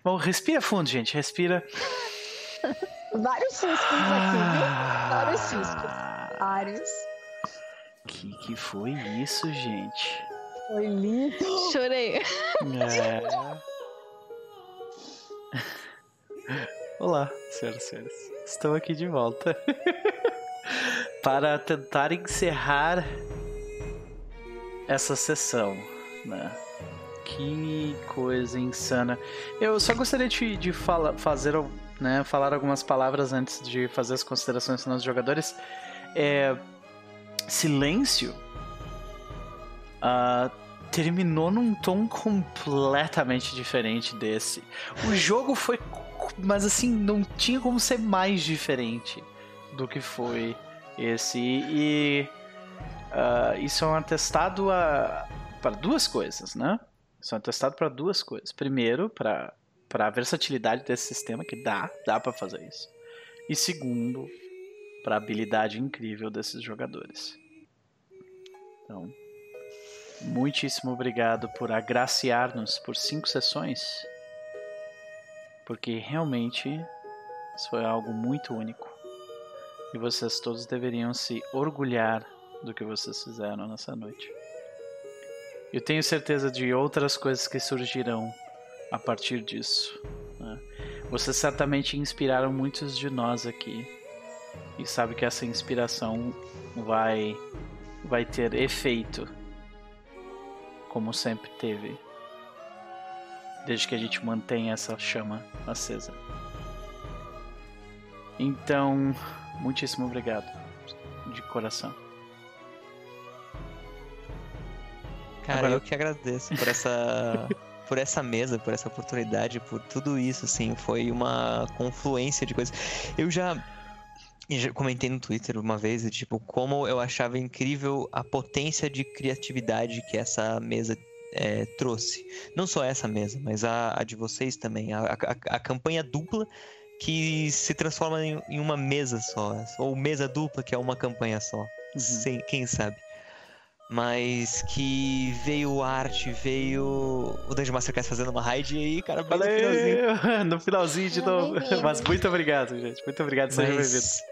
Bom, respira fundo, gente. Respira. Vários ciscos aqui, viu? Vários ciscos. Vários. Que que foi isso, gente? Foi lindo. Chorei. É. Olá, senhoras e senhores. Estou aqui de volta <laughs> para tentar encerrar essa sessão, né? Que coisa insana. Eu só gostaria de, de fala, fazer, né, falar algumas palavras antes de fazer as considerações dos jogadores. É, silêncio ah, terminou num tom completamente diferente desse. O jogo foi, mas assim não tinha como ser mais diferente do que foi esse e ah, isso é um atestado a, para duas coisas, né? Isso um atestado para duas coisas. Primeiro, para a versatilidade desse sistema que dá, dá para fazer isso. E segundo, para a habilidade incrível desses jogadores. Então, muitíssimo obrigado por agraciar-nos por cinco sessões, porque realmente isso foi algo muito único. E vocês todos deveriam se orgulhar do que vocês fizeram nessa noite. Eu tenho certeza de outras coisas que surgirão a partir disso. né? Vocês certamente inspiraram muitos de nós aqui. E sabe que essa inspiração vai vai ter efeito como sempre teve. Desde que a gente mantém essa chama acesa. Então, muitíssimo obrigado de coração. Cara, Agora- eu que agradeço por essa <laughs> por essa mesa, por essa oportunidade, por tudo isso, assim, foi uma confluência de coisas. Eu já, já comentei no Twitter uma vez, tipo, como eu achava incrível a potência de criatividade que essa mesa é, trouxe. Não só essa mesa, mas a, a de vocês também. A, a- a campanha dupla que se transforma em, em uma mesa só. Ou mesa dupla, que é uma campanha só. Sem, quem sabe? Mas que veio arte, veio o Dungeon Masterclass fazendo uma raid e aí, cara, bem no finalzinho. Valeu! <laughs> No finalzinho de novo. Mas muito obrigado, gente. Muito obrigado, seja bem-vindo. Mas,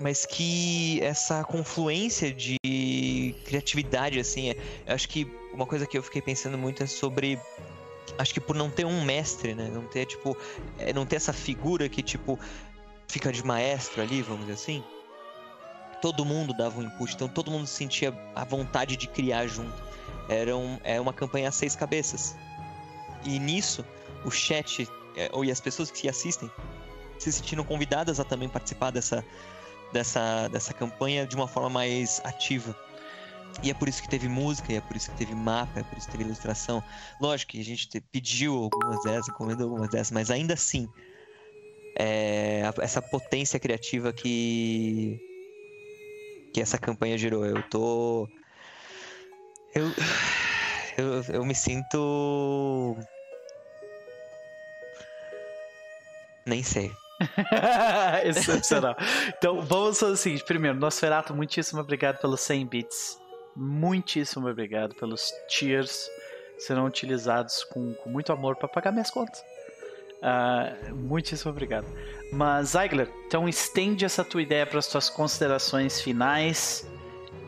mas que essa confluência de criatividade, assim, é, eu acho que uma coisa que eu fiquei pensando muito é sobre. Acho que por não ter um mestre, né? Não ter, tipo. é, não ter essa figura que, tipo, fica de maestro ali, vamos dizer assim. Todo mundo dava um input, então todo mundo sentia a vontade de criar junto. Era um, é uma campanha a seis cabeças. E nisso, o chat é, ou e as pessoas que assistem se sentiram convidadas a também participar dessa, dessa, dessa campanha de uma forma mais ativa. E é por isso que teve música, e é por isso que teve mapa, é por isso que teve ilustração. Lógico que a gente te- pediu algumas dessas, encomendou algumas dessas, mas ainda assim, é, essa potência criativa que, que essa campanha gerou. Eu tô. Eu, eu, eu me sinto. Nem sei. <laughs> Excepcional. Então, vamos fazer o seguinte. Primeiro, Nosferato, muitíssimo obrigado pelos 100 bits. Muitíssimo obrigado pelos tiers. Serão utilizados com, com muito amor para pagar minhas contas. Ah, muitíssimo obrigado. Mas, Zeigler, então estende essa tua ideia para as tuas considerações finais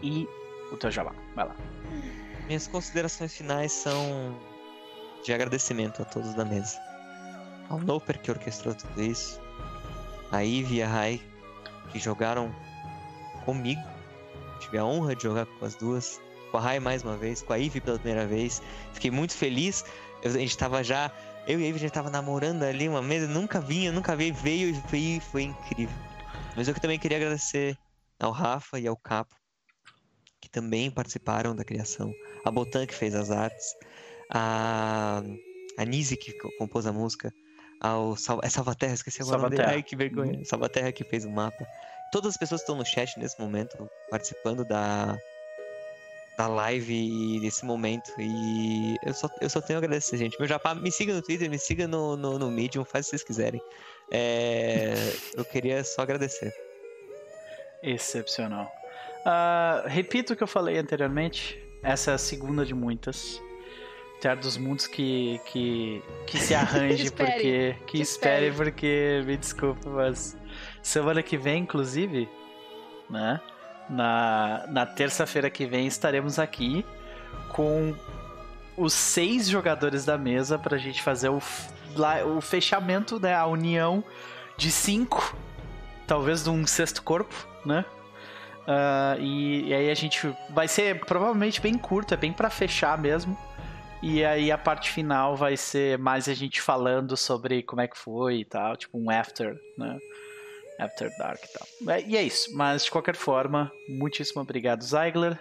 e o teu jabá. Vai lá. Minhas considerações finais são de agradecimento a todos da mesa. Ao Noper que orquestrou tudo isso, a Ivy e a Rai que jogaram comigo. Tive a honra de jogar com as duas. Com a Rai mais uma vez, com a Ivy pela primeira vez. Fiquei muito feliz Eu- a gente tava já. Eu e a Ivy, gente tava namorando ali uma mesa, nunca vinha, nunca veio, veio e veio, foi incrível. Mas eu também queria agradecer ao Rafa e ao Capo, que também participaram da criação. A Botan, que fez as artes. A, a Nise, que co- compôs a música. Ao Sal... É Salvaterra, esqueci agora o nome dele. Salvaterra. Ai, que vergonha. Salvaterra que fez o mapa. Todas as pessoas que estão no chat nesse momento, participando da, da live e desse momento. E eu só, eu só tenho a agradecer, gente. Meu Japá, me siga no Twitter, me siga no, no, no Medium, faz o que vocês quiserem. É, eu queria só agradecer. Excepcional. Ah, repito o que eu falei anteriormente. Essa é a segunda de muitas. Terra dos Mundos que, que, que se arranje, <laughs> espere, porque. Que, que espere, espere. porque. Me desculpa, mas. Semana que vem, inclusive, né? Na, na terça-feira que vem estaremos aqui com os seis jogadores da mesa pra gente fazer o, o fechamento, né? A união de cinco, talvez de um sexto corpo, né? Ah, e, e aí a gente vai ser provavelmente bem curto, é bem pra fechar mesmo. E aí a parte final vai ser mais a gente falando sobre como é que foi e tal, tipo um after, né? After Dark e tal. E é isso, mas de qualquer forma, muitíssimo obrigado, Zeigler.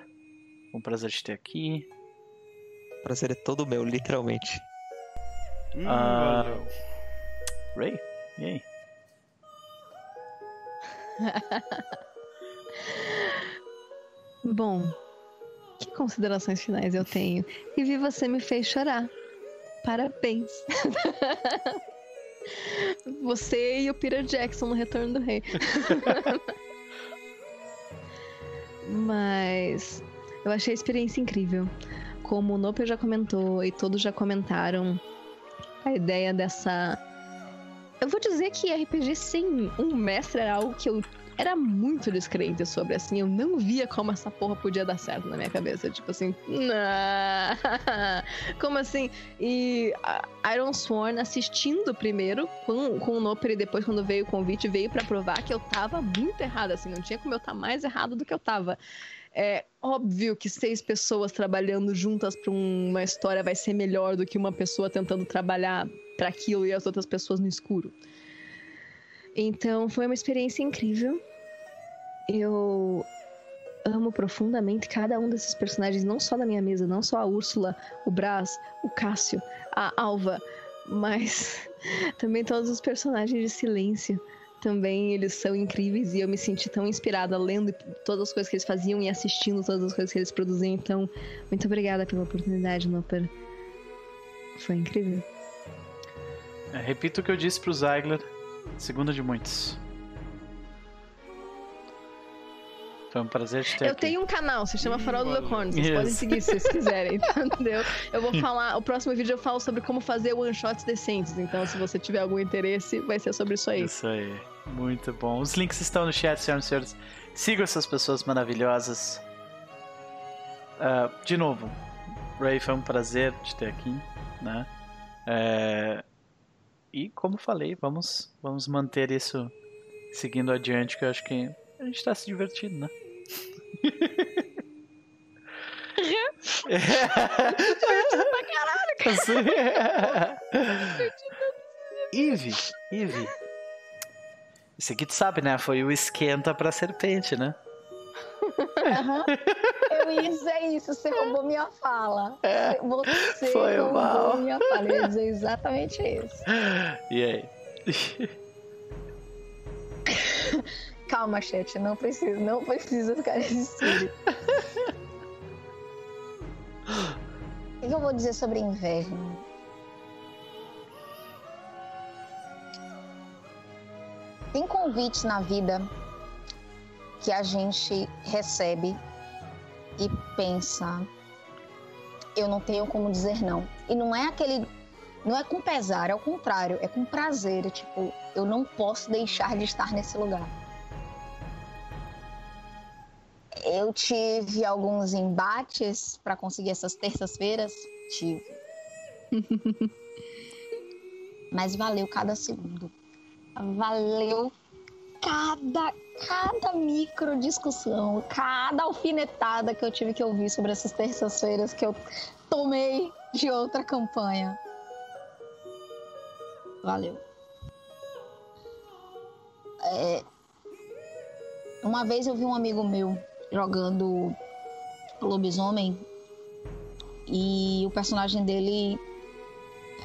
Um prazer te ter aqui. O prazer é todo meu, literalmente. Hum, Ah. valeu. Ray, e aí? <laughs> Bom, que considerações finais eu tenho? E vi você me fez chorar. Parabéns. <laughs> você e o Peter Jackson no Retorno do Rei. <laughs> Mas eu achei a experiência incrível. Como o Noper já comentou e todos já comentaram, a ideia dessa. Eu vou dizer que RPG sem um mestre era algo que eu era muito descrente sobre, assim, eu não via como essa porra podia dar certo na minha cabeça. Tipo assim, <laughs> como assim? E Iron Sworn assistindo primeiro com, com o Noper e depois, quando veio o convite, veio pra provar que eu tava muito errada, assim, não tinha como eu estar mais errado do que eu tava. É óbvio que seis pessoas trabalhando juntas pra uma história vai ser melhor do que uma pessoa tentando trabalhar pra aquilo e as outras pessoas no escuro. Então foi uma experiência incrível. Eu amo profundamente cada um desses personagens, não só da minha mesa, não só a Úrsula, o Brás, o Cássio, a Alva, mas <laughs> também todos os personagens de silêncio. Também eles são incríveis e eu me senti tão inspirada lendo todas as coisas que eles faziam e assistindo todas as coisas que eles produziam. Então, muito obrigada pela oportunidade, Noper. Foi incrível. É, repito o que eu disse pro Zeigler, segunda de muitos. Foi um prazer te ter Eu aqui. tenho um canal, se chama Farol do valeu. Lecorno. Vocês Yes. podem seguir se vocês quiserem, <laughs> entendeu? Eu vou falar, o próximo vídeo eu falo sobre como fazer one-shots decentes. Então, se você tiver algum interesse, vai ser sobre isso aí. Isso aí. Muito bom. Os links estão no chat, senhoras e senhores. Sigam essas pessoas maravilhosas. Ah, de novo, Ray, foi um prazer te ter aqui, né? É, E como falei, vamos, vamos manter isso seguindo adiante, que eu acho que a gente tá se divertindo, né? Divertido pra caralho, Eve, Eve. Isso aqui tu sabe, né? Foi o esquenta pra serpente, né? Aham. Eu ia dizer isso, você roubou minha fala. Você É, foi roubou mal. minha fala. Eu ia dizer exatamente isso. E aí? Calma, chat, não precisa, não precisa ficar nesse espírito. O que que eu vou dizer sobre inverno? Tem convites na vida que a gente recebe e pensa, eu não tenho como dizer não. E não é aquele, não é com pesar, é o contrário, é com prazer, é tipo, eu não posso deixar de estar nesse lugar. Eu tive alguns embates para conseguir essas terças-feiras, tive. <laughs> Mas valeu cada segundo. Valeu cada cada micro discussão, cada alfinetada que eu tive que ouvir sobre essas terças-feiras que eu tomei de outra campanha. Valeu. É, Uma vez eu vi um amigo meu jogando lobisomem e o personagem dele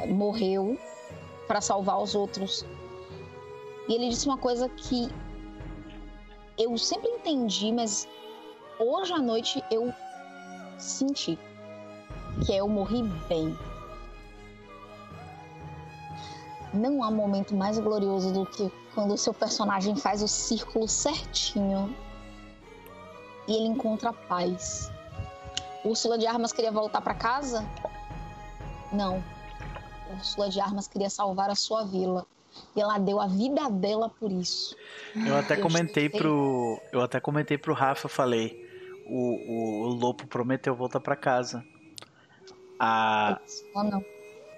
morreu para salvar os outros. E ele disse uma coisa que eu sempre entendi, mas hoje à noite eu senti que é eu morri bem. Não há momento mais glorioso do que quando o seu personagem faz o círculo certinho e ele encontra paz. Úrsula de Armas queria voltar para casa? Não. Úrsula de Armas queria salvar a sua vila. E ela deu a vida dela por isso. Eu até Eu comentei escutei. pro. Eu até comentei pro Rafa, falei. O, o, o Lopo prometeu voltar pra casa. A, Ou não.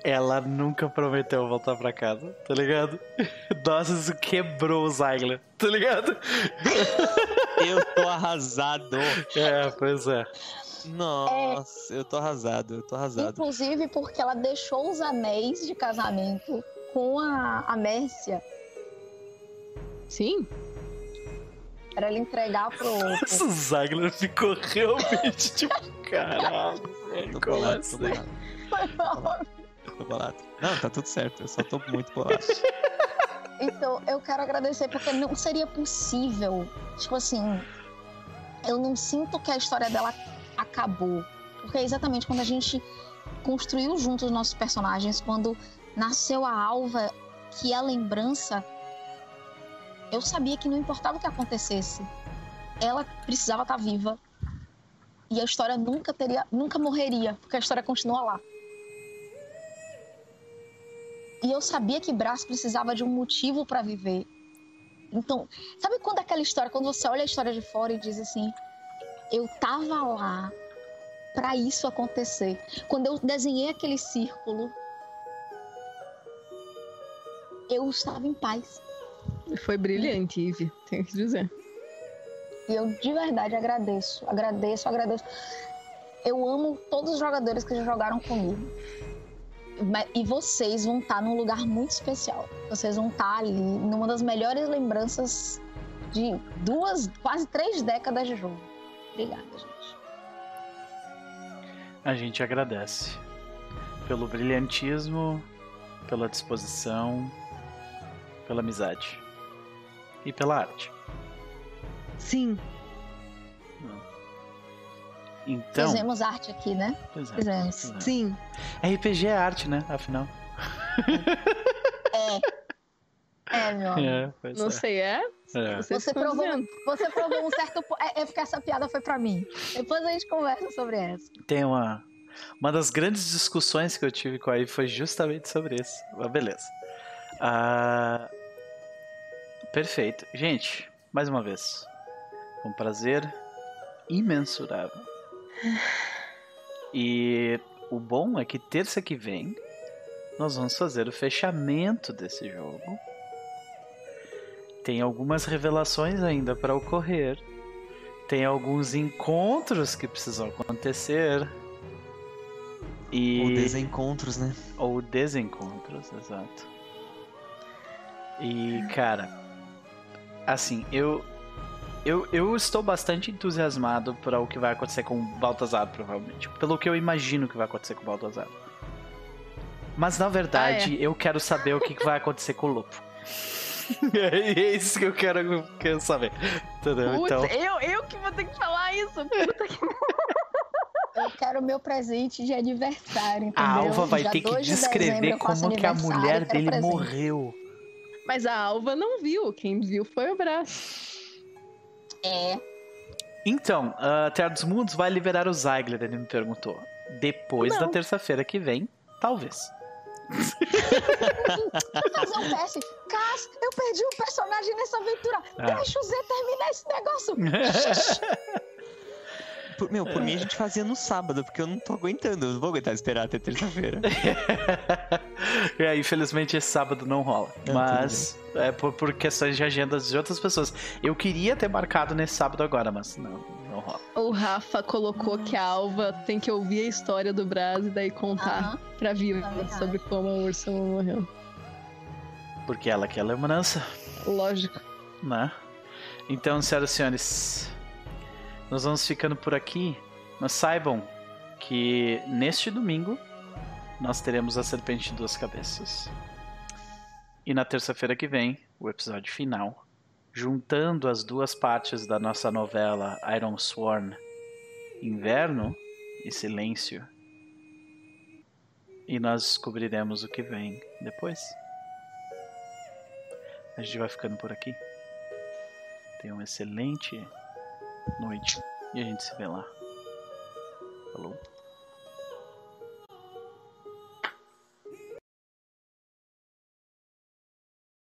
ela nunca prometeu voltar pra casa, tá ligado? <laughs> Nossa, isso quebrou o Zygler, tá ligado? <laughs> Eu tô arrasado. É, pois é. Nossa, eu tô arrasado, eu tô arrasado. Inclusive porque ela deixou os anéis de casamento com a, a Mércia Sim. para ela entregar pro. <laughs> O Zygler ficou realmente <laughs> tipo, caralho, velho, como bolado, tô assim? bolado, tô bolado. Não, tá tudo certo, eu só tô muito bolado. <laughs> Então, eu quero agradecer porque não seria possível. Tipo assim, eu não sinto que a história dela acabou. Porque é exatamente quando a gente construiu juntos os nossos personagens, quando nasceu a Alva, que é a lembrança, eu sabia que não importava o que acontecesse, ela precisava estar viva. E a história nunca teria, nunca morreria, porque a história continua lá. E eu sabia que Brás precisava de um motivo para viver. Então, sabe quando aquela história, quando você olha a história de fora e diz assim: eu tava lá para isso acontecer. Quando eu desenhei aquele círculo, eu estava em paz. Foi brilhante, Ivy, tenho que dizer. E eu de verdade agradeço, agradeço, agradeço. Eu amo todos os jogadores que já jogaram comigo. E vocês vão estar num lugar muito especial. Vocês vão estar ali numa das melhores lembranças de duas, quase três décadas de jogo. Obrigada, gente. A gente agradece pelo brilhantismo, pela disposição, pela amizade e pela arte. Sim. Então, Fizemos arte aqui, né? é, fizemos. é. Sim. RPG é arte, né? Afinal. É, <laughs> meu amor. É, Não é. sei, é? É. Você provou, você provou um certo. É, é porque essa piada foi pra mim. Depois a gente conversa sobre essa. Tem uma. Uma das grandes discussões que eu tive com a Ivy foi justamente sobre isso. Mas beleza. Ah, perfeito. Gente, mais uma vez. Um prazer imensurável. E o bom é que terça que vem nós vamos fazer o fechamento desse jogo. Tem algumas revelações ainda para ocorrer. Tem alguns encontros que precisam acontecer. E... Ou desencontros, né? Ou desencontros, exato. E, cara, assim, eu, eu, eu estou bastante entusiasmado para o que vai acontecer com o Baltazar, provavelmente. Pelo que eu imagino que vai acontecer com o Baltazar. Mas, na verdade, eu quero saber o que vai acontecer com o Lopo. <laughs> é isso que eu quero, quero saber. Entendeu? Putz, Então, eu, eu que vou ter que falar isso. Puta que... <laughs> Eu quero meu presente de aniversário, entendeu? a Alva vai Dia ter que 2 de dezembro descrever faço como que a mulher dele presente. morreu. Mas a Alva não viu. Quem viu foi o braço. É, Então, a Terra dos Mundos vai liberar o Zygler, ele me perguntou. Depois Não. da terça-feira que vem, talvez. <laughs> fazer um teste. Cass, eu perdi um personagem nessa aventura. Ah. Deixa o Zé terminar esse negócio. <laughs> Por, meu, por mim a gente fazia no sábado, porque eu não tô aguentando. Eu não vou aguentar esperar até terça-feira. <laughs> é, infelizmente esse sábado não rola. Não, mas é por, por questões de agendas de outras pessoas. Eu queria ter marcado nesse sábado agora, mas não, não rola. O Rafa colocou que a Alva tem que ouvir a história do Brás e daí contar Aham. pra Viva sobre como a Úrsula morreu. Porque ela quer lembrança, Lógico. né? Então, senhoras e senhores, nós vamos ficando por aqui. Mas saibam que neste domingo nós teremos a Serpente de Duas Cabeças. E na terça-feira que vem, o episódio final, juntando as duas partes da nossa novela Iron Sworn, Inverno e Silêncio. E nós descobriremos o que vem depois. A gente vai ficando por aqui. Tenha uma excelente noite. E a gente se vê lá. Falou.